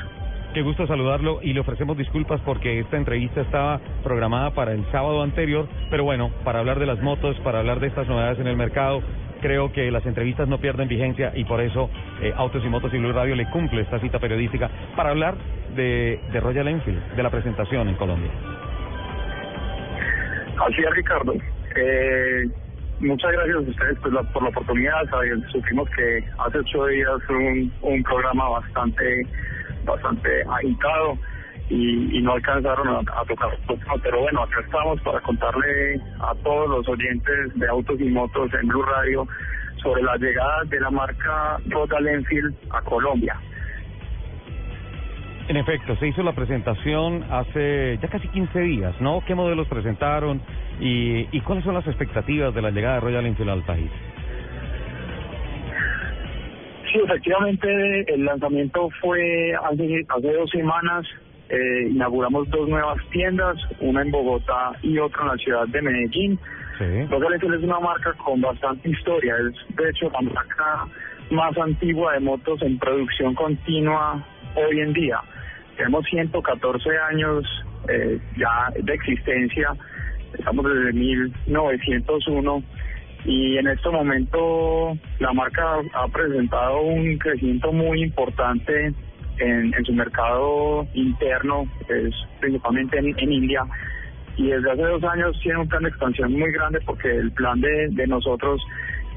Qué gusto saludarlo y le ofrecemos disculpas porque esta entrevista estaba programada para el sábado anterior, pero bueno, para hablar de las motos, para hablar de estas novedades en el mercado, creo que las entrevistas no pierden vigencia y por eso eh, Autos y Motos y Blue Radio le cumple esta cita periodística para hablar de, de Royal Enfield, de la presentación en Colombia. Así es, Ricardo. Eh, muchas gracias a ustedes pues, la- por la oportunidad. Supimos que hace ocho días un, un programa bastante bastante agitado y, y no alcanzaron a, a tocar temas. Pero bueno, acá estamos para contarle a todos los oyentes de Autos y Motos en Blue Radio sobre la llegada de la marca Royal Enfield a Colombia. En efecto, se hizo la presentación hace ya casi 15 días, ¿no? ¿Qué modelos presentaron y, y cuáles son las expectativas de la llegada de Royal Enfield al país? Sí, efectivamente, el lanzamiento fue hace, hace dos semanas. Eh, inauguramos dos nuevas tiendas, una en Bogotá y otra en la ciudad de Medellín. Sí. Es una marca con bastante historia. Es, de hecho, la marca más antigua de motos en producción continua hoy en día. Tenemos 114 años eh, ya de existencia, estamos desde 1901 y en este momento la marca ha presentado un crecimiento muy importante en, en su mercado interno, es principalmente en, en India y desde hace dos años tiene un plan de expansión muy grande porque el plan de, de nosotros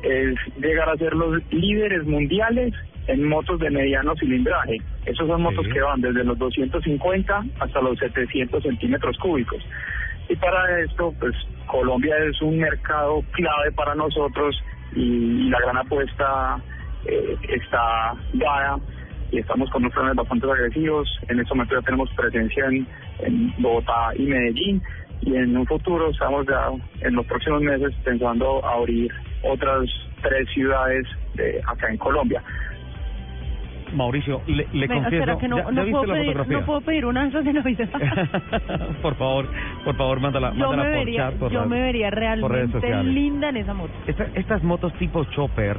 es llegar a ser los líderes mundiales en motos de mediano cilindraje. Esos son motos que van desde los 250 hasta los 700 centímetros cúbicos. Y para esto, pues Colombia es un mercado clave para nosotros y, la gran apuesta eh, está dada y estamos con unos planes bastante agresivos. En este momento ya tenemos presencia en, Bogotá y Medellín y en un futuro estamos ya en los próximos meses pensando abrir otras tres ciudades de acá en Colombia. Mauricio, le, le Venga, confieso, espera, que no, ¿ya, ya no viste puedo la pedir, fotografía? no puedo pedir una de esas de Navidad. por favor, por favor, mándala, yo mándala me por vería, chat, por yo las- me vería realmente linda en esa moto. Esta- estas motos tipo chopper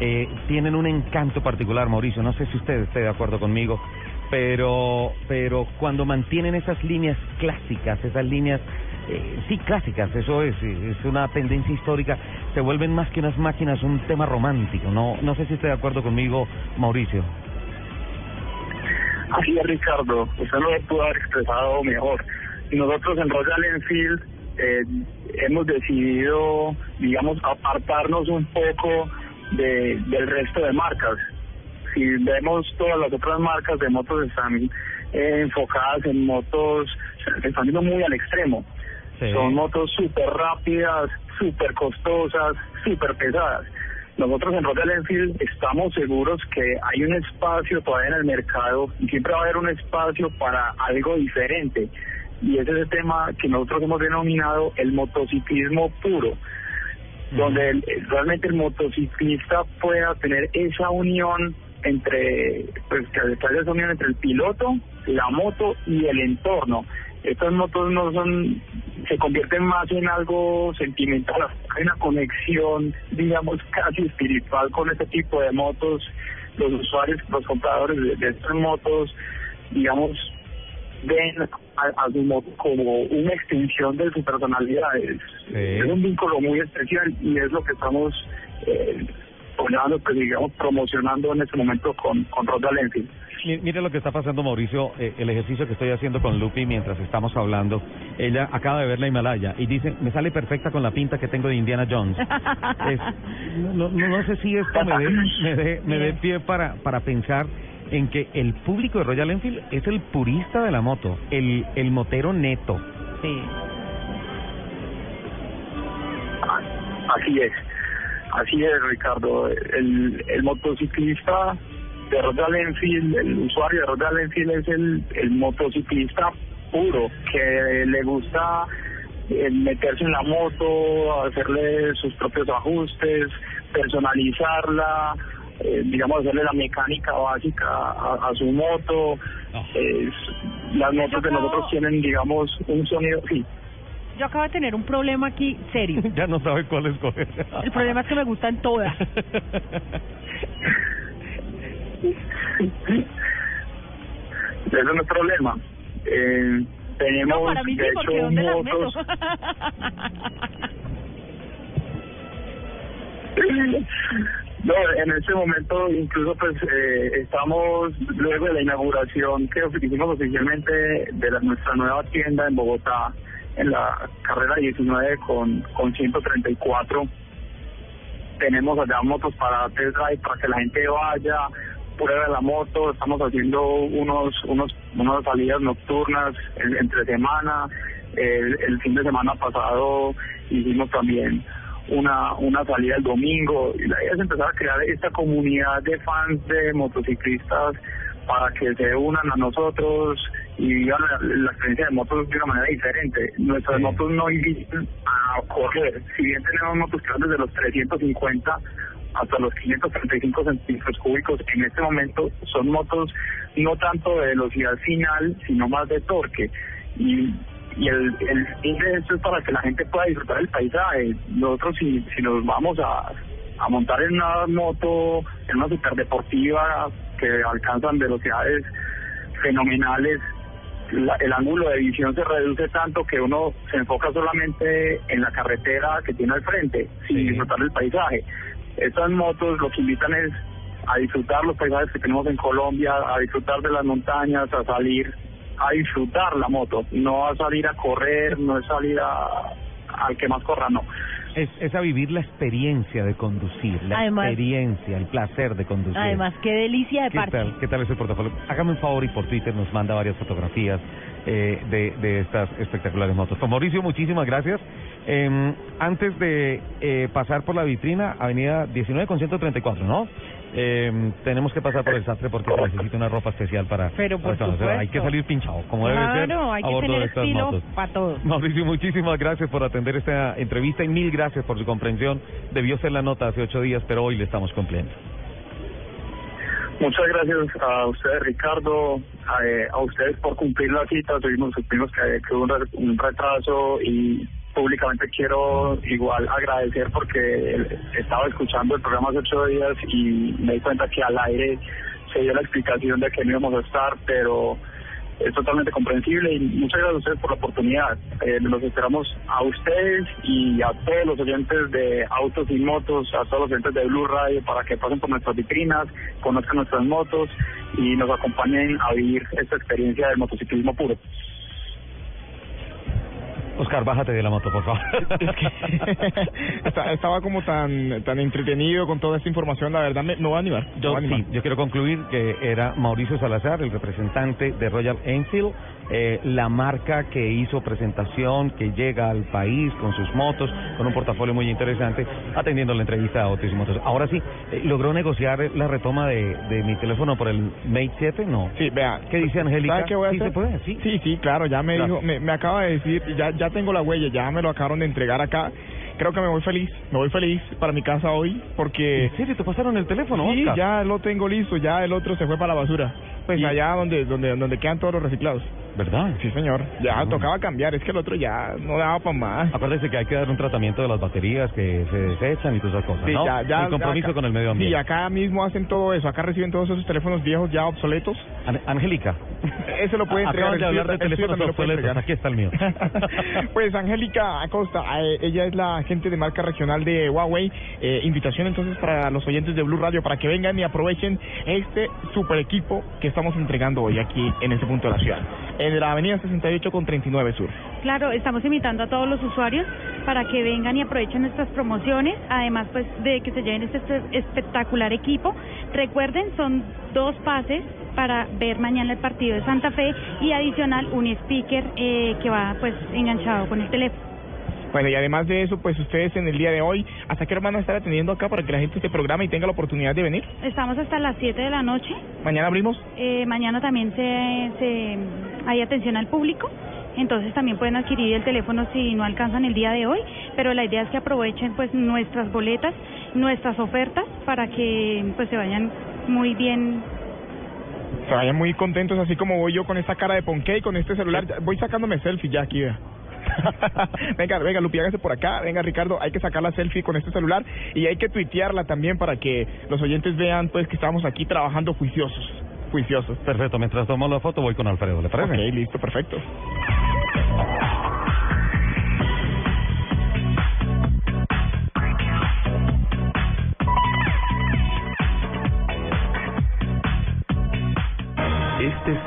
eh, tienen un encanto particular, Mauricio. No sé si usted esté de acuerdo conmigo, pero pero cuando mantienen esas líneas clásicas, esas líneas eh, sí clásicas, eso es es una tendencia histórica, se vuelven más que unas máquinas un tema romántico. No no sé si esté de acuerdo conmigo, Mauricio. Así es, Ricardo, usted lo pudo haber expresado mejor. Nosotros en Royal Enfield eh, hemos decidido, digamos, apartarnos un poco de, del resto de marcas. Si vemos todas las otras marcas de motos están eh, enfocadas en motos, están yendo muy al extremo. Son motos súper rápidas, súper costosas, súper pesadas. Nosotros en Royal Enfield estamos seguros que hay un espacio todavía en el mercado y siempre va a haber un espacio para algo diferente. Y ese es el tema que nosotros hemos denominado el motociclismo puro, donde el- realmente el motociclista pueda tener esa unión entre, pues que haya esa unión entre el piloto, la moto y el entorno. Estas motos no son, se convierten más en algo sentimental, hay una conexión, digamos, casi espiritual con este tipo de motos. Los usuarios, los compradores de, de estas motos, digamos, ven a, a su moto como una extensión de su personalidad. Es, es un vínculo muy especial y es lo que estamos eh, poniendo, pues, digamos, promocionando en este momento con, con Royal Enfield. Mi- Mire lo que está pasando, Mauricio, eh, el ejercicio que estoy haciendo con Lupi mientras estamos hablando. Ella acaba de ver la Himalaya y dice, me sale perfecta con la pinta que tengo de Indiana Jones. Es- no, no, no sé si esto me dé me dé me dé pie para, para pensar en que el público de Royal Enfield es el purista de la moto, el, el motero neto. Sí. Así es, así es Ricardo. El, el motociclista de Royal Enfield, el usuario de Royal Enfield es el, el motociclista puro, que le gusta eh, meterse en la moto, hacerle sus propios ajustes, personalizarla, eh, digamos, hacerle la mecánica básica a, a su moto. Es- las motos de nosotros tienen, digamos, un sonido, sí, Yo acabo de tener un problema aquí serio. ya no sabe cuál escoger. El problema es que me gustan todas. Ese no es problema. Eh, tenemos, No, para mí sí, de porque hecho, ¿dónde las meto? motos. No, en este momento incluso pues eh, estamos luego de la inauguración que hicimos oficialmente de la- nuestra nueva tienda en Bogotá en la carrera 19 con, con 134 tenemos allá motos para test drive para que la gente vaya pruebe la moto estamos haciendo unos unos unas salidas nocturnas en- entre semana el, el fin de semana pasado hicimos también una una salida el domingo y la idea es empezar a crear esta comunidad de fans de motociclistas para que se unan a nosotros y vivan la, la experiencia de motos de una manera diferente. Nuestras motos no invitan a correr. Si bien tenemos motos que van desde los 350 hasta los 535 centímetros cúbicos, en este momento son motos no tanto de velocidad final, sino más de torque. Y, y el, el fin de esto es para que la gente pueda disfrutar el paisaje. Nosotros si, si nos vamos a, a montar en una moto, en una superdeportiva que alcanzan velocidades fenomenales, la- el ángulo de visión se reduce tanto que uno se enfoca solamente en la carretera que tiene al frente, sin disfrutar del paisaje. Estas motos lo que invitan es a disfrutar los paisajes que tenemos en Colombia, a disfrutar de las montañas, a salir a disfrutar la moto, no a salir a correr, no es salir a al que más corra, no. Es, es a vivir la experiencia de conducir, la Además- experiencia, el placer de conducir. Además, qué delicia de ¿Qué tal, ¿Qué tal ese portafolio? Hágame un favor y por Twitter nos manda varias fotografías eh, de, de estas espectaculares motos. Pues Mauricio, muchísimas gracias. Eh, antes de eh, pasar por la vitrina, avenida 19 con 134, ¿no? Eh, tenemos que pasar por el sastre porque se necesita una ropa especial para... Pero por para esto. O sea, hay que salir pinchado, como debe ser, Claro, hay a que bordo tener de estas estilo para todo. Mauricio, muchísimas gracias por atender esta entrevista y mil gracias por su comprensión. Debió ser la nota hace ocho días, pero hoy le estamos cumpliendo. Muchas gracias a ustedes, Ricardo, a, eh, a ustedes por cumplir la cita. Tuvimos, supimos que, que hubo un, un retraso y públicamente quiero igual agradecer porque estaba escuchando el programa hace ocho días y me di cuenta que al aire se dio la explicación de que no íbamos a estar, pero es totalmente comprensible y muchas gracias a ustedes por la oportunidad. Eh, los esperamos a ustedes y a todos los oyentes de Autos y Motos, a todos los oyentes de Blue Radio para que pasen por nuestras vitrinas, conozcan nuestras motos y nos acompañen a vivir esta experiencia del motociclismo puro. Oscar, bájate de la moto, por favor. Esta- Estaba como tan tan entretenido con toda esta información, la verdad me, me voy a animar. Yo, voy a animar. sí, yo quiero concluir que era Mauricio Salazar, el representante de Royal Enfield, eh, la marca que hizo presentación, que llega al país con sus motos, con un portafolio muy interesante, atendiendo la entrevista a Otis Motos. Ahora sí, eh, ¿logró negociar la retoma de, de mi teléfono por el Mate 7? No. Sí, vea. ¿Qué dice Angélica? ¿Sabe qué voy a ¿Sí hacer? se puede? Sí. sí, sí, claro, ya me dijo, me, me acaba de decir, ya, ya tengo la huella, ya me lo acabaron de entregar acá. Creo que me voy feliz, me voy feliz para mi casa hoy porque... ¿En serio? ¿Te pasaron el teléfono, Sí, Oscar? ya lo tengo listo, ya el otro se fue para la basura. Pues allá donde, donde, donde quedan todos los reciclados. ¿Verdad? Sí, señor. Ya tocaba cambiar, es que el otro ya no daba para más. Acuérdese que hay que dar un tratamiento de las baterías que se desechan y todas esas cosas, Sí, ¿no? ya, ya, el compromiso acá- con el medio ambiente. Sí, acá mismo hacen todo eso. Acá reciben todos esos teléfonos viejos ya obsoletos. An- Angélica. Ese lo puede entregar. Acaban de el hablar suyo- de el suyo teléfonos también lo puede obsoletos. entregar. Aquí está el mío. Pues Angélica Acosta, eh, ella es la agente de marca regional de Huawei. Eh, invitación entonces para los oyentes de Blue Radio para que vengan y aprovechen este super equipo que estamos entregando hoy aquí en este punto de la ciudad. En la avenida 68 con 39 Sur. Claro, estamos invitando a todos los usuarios para que vengan y aprovechen nuestras promociones, además pues de que se lleven este espe- espectacular equipo. Recuerden, son dos pases para ver mañana el partido de Santa Fe y adicional un speaker eh, que va pues enganchado con el teléfono. Bueno, y además de eso, pues ustedes en el día de hoy, ¿hasta qué hora van a estar atendiendo acá para que la gente se programe y tenga la oportunidad de venir? Estamos hasta las 7 de la noche. Mañana abrimos. Eh, mañana también se, se hay atención al público, entonces también pueden adquirir el teléfono si no alcanzan el día de hoy, pero la idea es que aprovechen pues nuestras boletas, nuestras ofertas para que pues se vayan muy bien. Se vayan muy contentos, así como voy yo con esta cara de ponqué y con este celular. Voy sacándome selfie ya aquí, vea. venga, venga, Lupi, hágase por acá. Venga, Ricardo, hay que sacar la selfie con este celular y hay que tuitearla también para que los oyentes vean pues que estamos aquí trabajando juiciosos. Juiciosos. Perfecto, mientras tomo la foto voy con Alfredo, ¿le parece? Ok, listo, perfecto.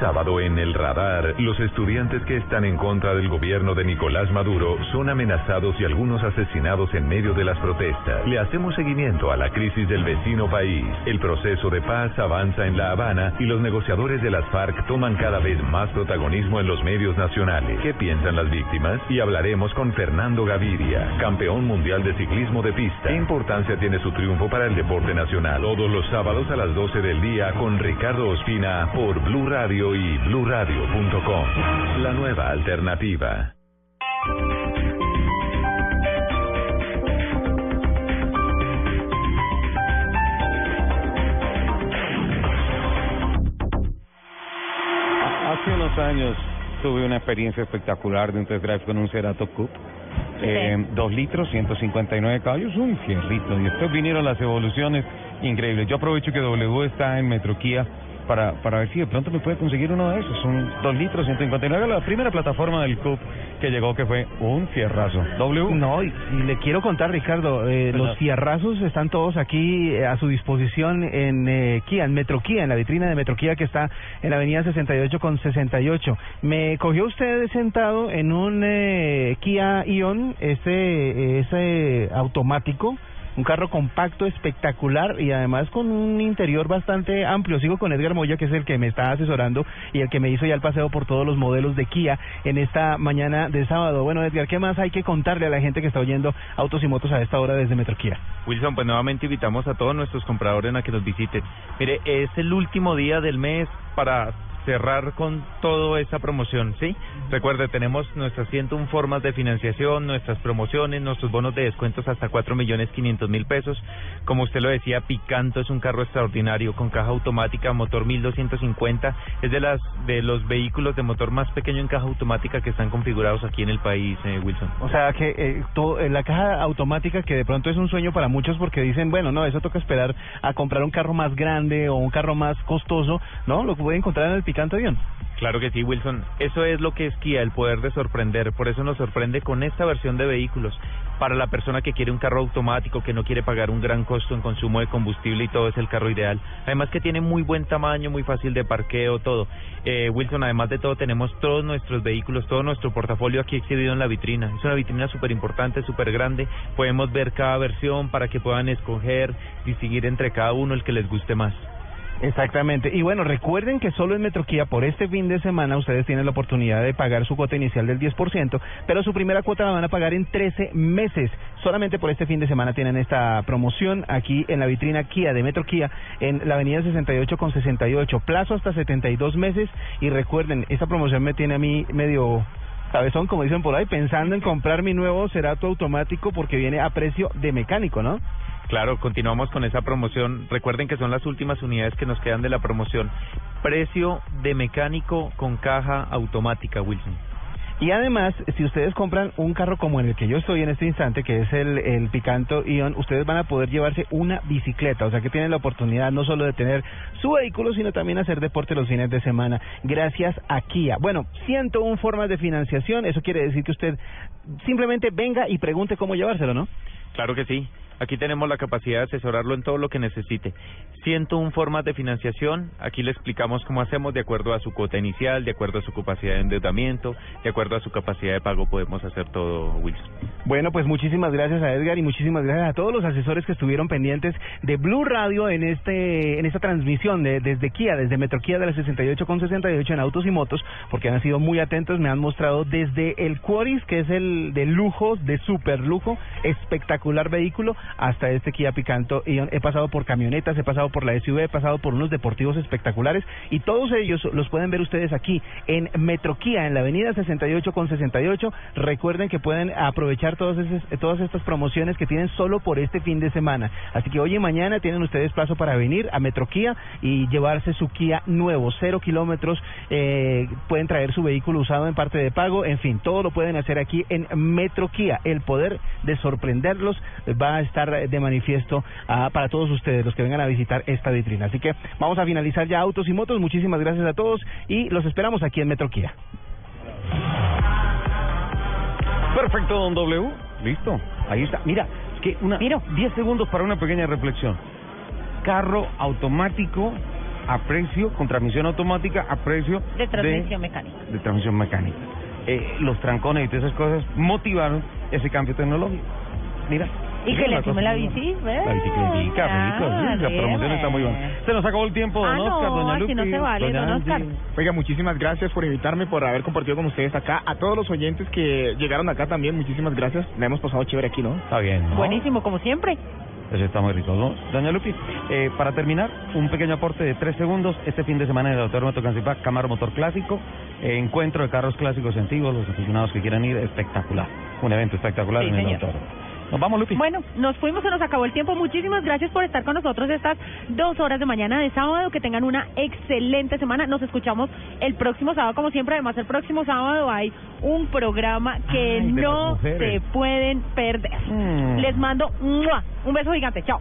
Sábado en el radar, los estudiantes que están en contra del gobierno de Nicolás Maduro son amenazados y algunos asesinados en medio de las protestas. Le hacemos seguimiento a la crisis del vecino país. El proceso de paz avanza en La Habana y los negociadores de las FARC toman cada vez más protagonismo en los medios nacionales. ¿Qué piensan las víctimas? Y hablaremos con Fernando Gaviria, campeón mundial de ciclismo de pista. ¿Qué importancia tiene su triunfo para el deporte nacional? Todos los sábados a las 12 del día con Ricardo Ospina por Blue Radio y bluradio.com. La nueva alternativa. Hace unos años tuve una experiencia espectacular de un test drive con un Cerato Coupe. Eh, dos litros, 159 caballos, un fierrito. Y después vinieron las evoluciones increíbles. Yo aprovecho que W está en Metroquía para, para ver si de pronto me puede conseguir uno de esos. Un dos litros, 159. La primera plataforma del CUP que llegó que fue un fierrazo. W. No, y, y le quiero contar, Ricardo, eh, los fierrazos están todos aquí eh, a su disposición en eh, Kia, en Metro Kia, en la vitrina de Metro Kia que está en la avenida 68 con 68. Me cogió usted sentado en un eh, Kia Ion, ese, ese automático. Un carro compacto, espectacular y además con un interior bastante amplio. Sigo con Edgar Moya, que es el que me está asesorando y el que me hizo ya el paseo por todos los modelos de Kia en esta mañana de sábado. Bueno, Edgar, ¿qué más hay que contarle a la gente que está oyendo autos y motos a esta hora desde Metro Kia? Wilson, pues nuevamente invitamos a todos nuestros compradores a que nos visiten. Mire, es el último día del mes para cerrar con toda esa promoción, ¿sí? Recuerde, tenemos nuestras 101 formas de financiación, nuestras promociones, nuestros bonos de descuentos hasta 4 millones 500 mil pesos. Como usted lo decía, Picanto es un carro extraordinario con caja automática, motor 1250. Es de las de los vehículos de motor más pequeño en caja automática que están configurados aquí en el país, eh, Wilson. O sea que eh, todo, eh, la caja automática que de pronto es un sueño para muchos porque dicen, bueno, no, eso toca esperar a comprar un carro más grande o un carro más costoso, ¿no? Lo puede encontrar en el Picanto Claro que sí, Wilson. Eso es lo que es Kia, el poder de sorprender. Por eso nos sorprende con esta versión de vehículos. Para la persona que quiere un carro automático, que no quiere pagar un gran costo en consumo de combustible y todo, es el carro ideal. Además que tiene muy buen tamaño, muy fácil de parqueo, todo. Eh, Wilson, además de todo, tenemos todos nuestros vehículos, todo nuestro portafolio aquí exhibido en la vitrina. Es una vitrina súper importante, súper grande. Podemos ver cada versión para que puedan escoger, distinguir entre cada uno el que les guste más. Exactamente. Y bueno, recuerden que solo en Metroquía por este fin de semana ustedes tienen la oportunidad de pagar su cuota inicial del 10%, pero su primera cuota la van a pagar en 13 meses. Solamente por este fin de semana tienen esta promoción aquí en la vitrina Kia de Metroquía en la avenida 68 con 68, plazo hasta 72 meses y recuerden, esta promoción me tiene a mí medio cabezón, como dicen por ahí, pensando en comprar mi nuevo Cerato automático porque viene a precio de mecánico, ¿no? Claro, continuamos con esa promoción. Recuerden que son las últimas unidades que nos quedan de la promoción. Precio de mecánico con caja automática, Wilson. Y además, si ustedes compran un carro como en el que yo estoy en este instante, que es el, el Picanto Ion, ustedes van a poder llevarse una bicicleta. O sea que tienen la oportunidad no solo de tener su vehículo, sino también hacer deporte los fines de semana. Gracias a Kia. Bueno, 101 formas de financiación. Eso quiere decir que usted simplemente venga y pregunte cómo llevárselo, ¿no? Claro que sí. Aquí tenemos la capacidad de asesorarlo en todo lo que necesite. 101 formas de financiación. Aquí le explicamos cómo hacemos de acuerdo a su cuota inicial, de acuerdo a su capacidad de endeudamiento, de acuerdo a su capacidad de pago. Podemos hacer todo, Wilson. Bueno, pues muchísimas gracias a Edgar y muchísimas gracias a todos los asesores que estuvieron pendientes de Blue Radio en este en esta transmisión de, desde Kia, desde Metro Kia de la 68 con 68 en autos y motos, porque han sido muy atentos, me han mostrado desde el Quaris, que es el de lujo, de super lujo, espectacular vehículo, hasta este Kia Picanto Ion. He pasado por camionetas, he pasado por la SUV, he pasado por unos deportivos espectaculares y todos ellos los pueden ver ustedes aquí en Metro Kia, en la avenida 68 con 68. Recuerden que pueden aprovechar todas, esas, todas estas promociones que tienen solo por este fin de semana. Así que hoy y mañana tienen ustedes plazo para venir a Metro Kia y llevarse su Kia nuevo, cero kilómetros. Eh, pueden traer su vehículo usado en parte de pago. En fin, todo lo pueden hacer aquí en Metro Kia. El poder de sorprenderlos va a estar de manifiesto ah, para todos ustedes, los que vengan a visitar esta vitrina. Así que vamos a finalizar ya autos y motos. Muchísimas gracias a todos y los esperamos aquí en Metro Kia. Perfecto, don W. Listo. Ahí está. Mira, es que una 10 segundos para una pequeña reflexión. Carro automático a precio, con transmisión automática a precio De transmisión mecánica. de transmisión mecánica. Eh, los trancones y todas esas cosas motivaron ese cambio tecnológico. Mira. Y que le encima la bici, ¿ves? La bicicletica, rico, sí, la promoción está muy buena. Se nos acabó el tiempo, Ah, don Oscar, no, doña Lupi, no se vale, don Oscar. Oiga, muchísimas gracias por invitarme, por haber compartido con ustedes acá. A todos los oyentes que llegaron acá también, muchísimas gracias. La hemos pasado chévere aquí, ¿no? Está bien, ¿no? Buenísimo, como siempre. Eso está muy rico, ¿no? Doña Lupi, eh, para terminar, un pequeño aporte de tres segundos. Este fin de semana en el Autódromo Tocancipá, Camaro Motor Clásico, eh, encuentro de carros clásicos antiguos, los aficionados que quieran ir, espectacular. Un evento espectacular Sí, en el señor. autódromo. Nos vamos, Lupi. Bueno, nos fuimos, se nos acabó el tiempo. Muchísimas gracias por estar con nosotros estas dos horas de mañana de sábado. Que tengan una excelente semana. Nos escuchamos el próximo sábado, como siempre. Además, el próximo sábado hay un programa que Ay, no se pueden perder. Mm. Les mando ¡mua! un beso gigante. Chao.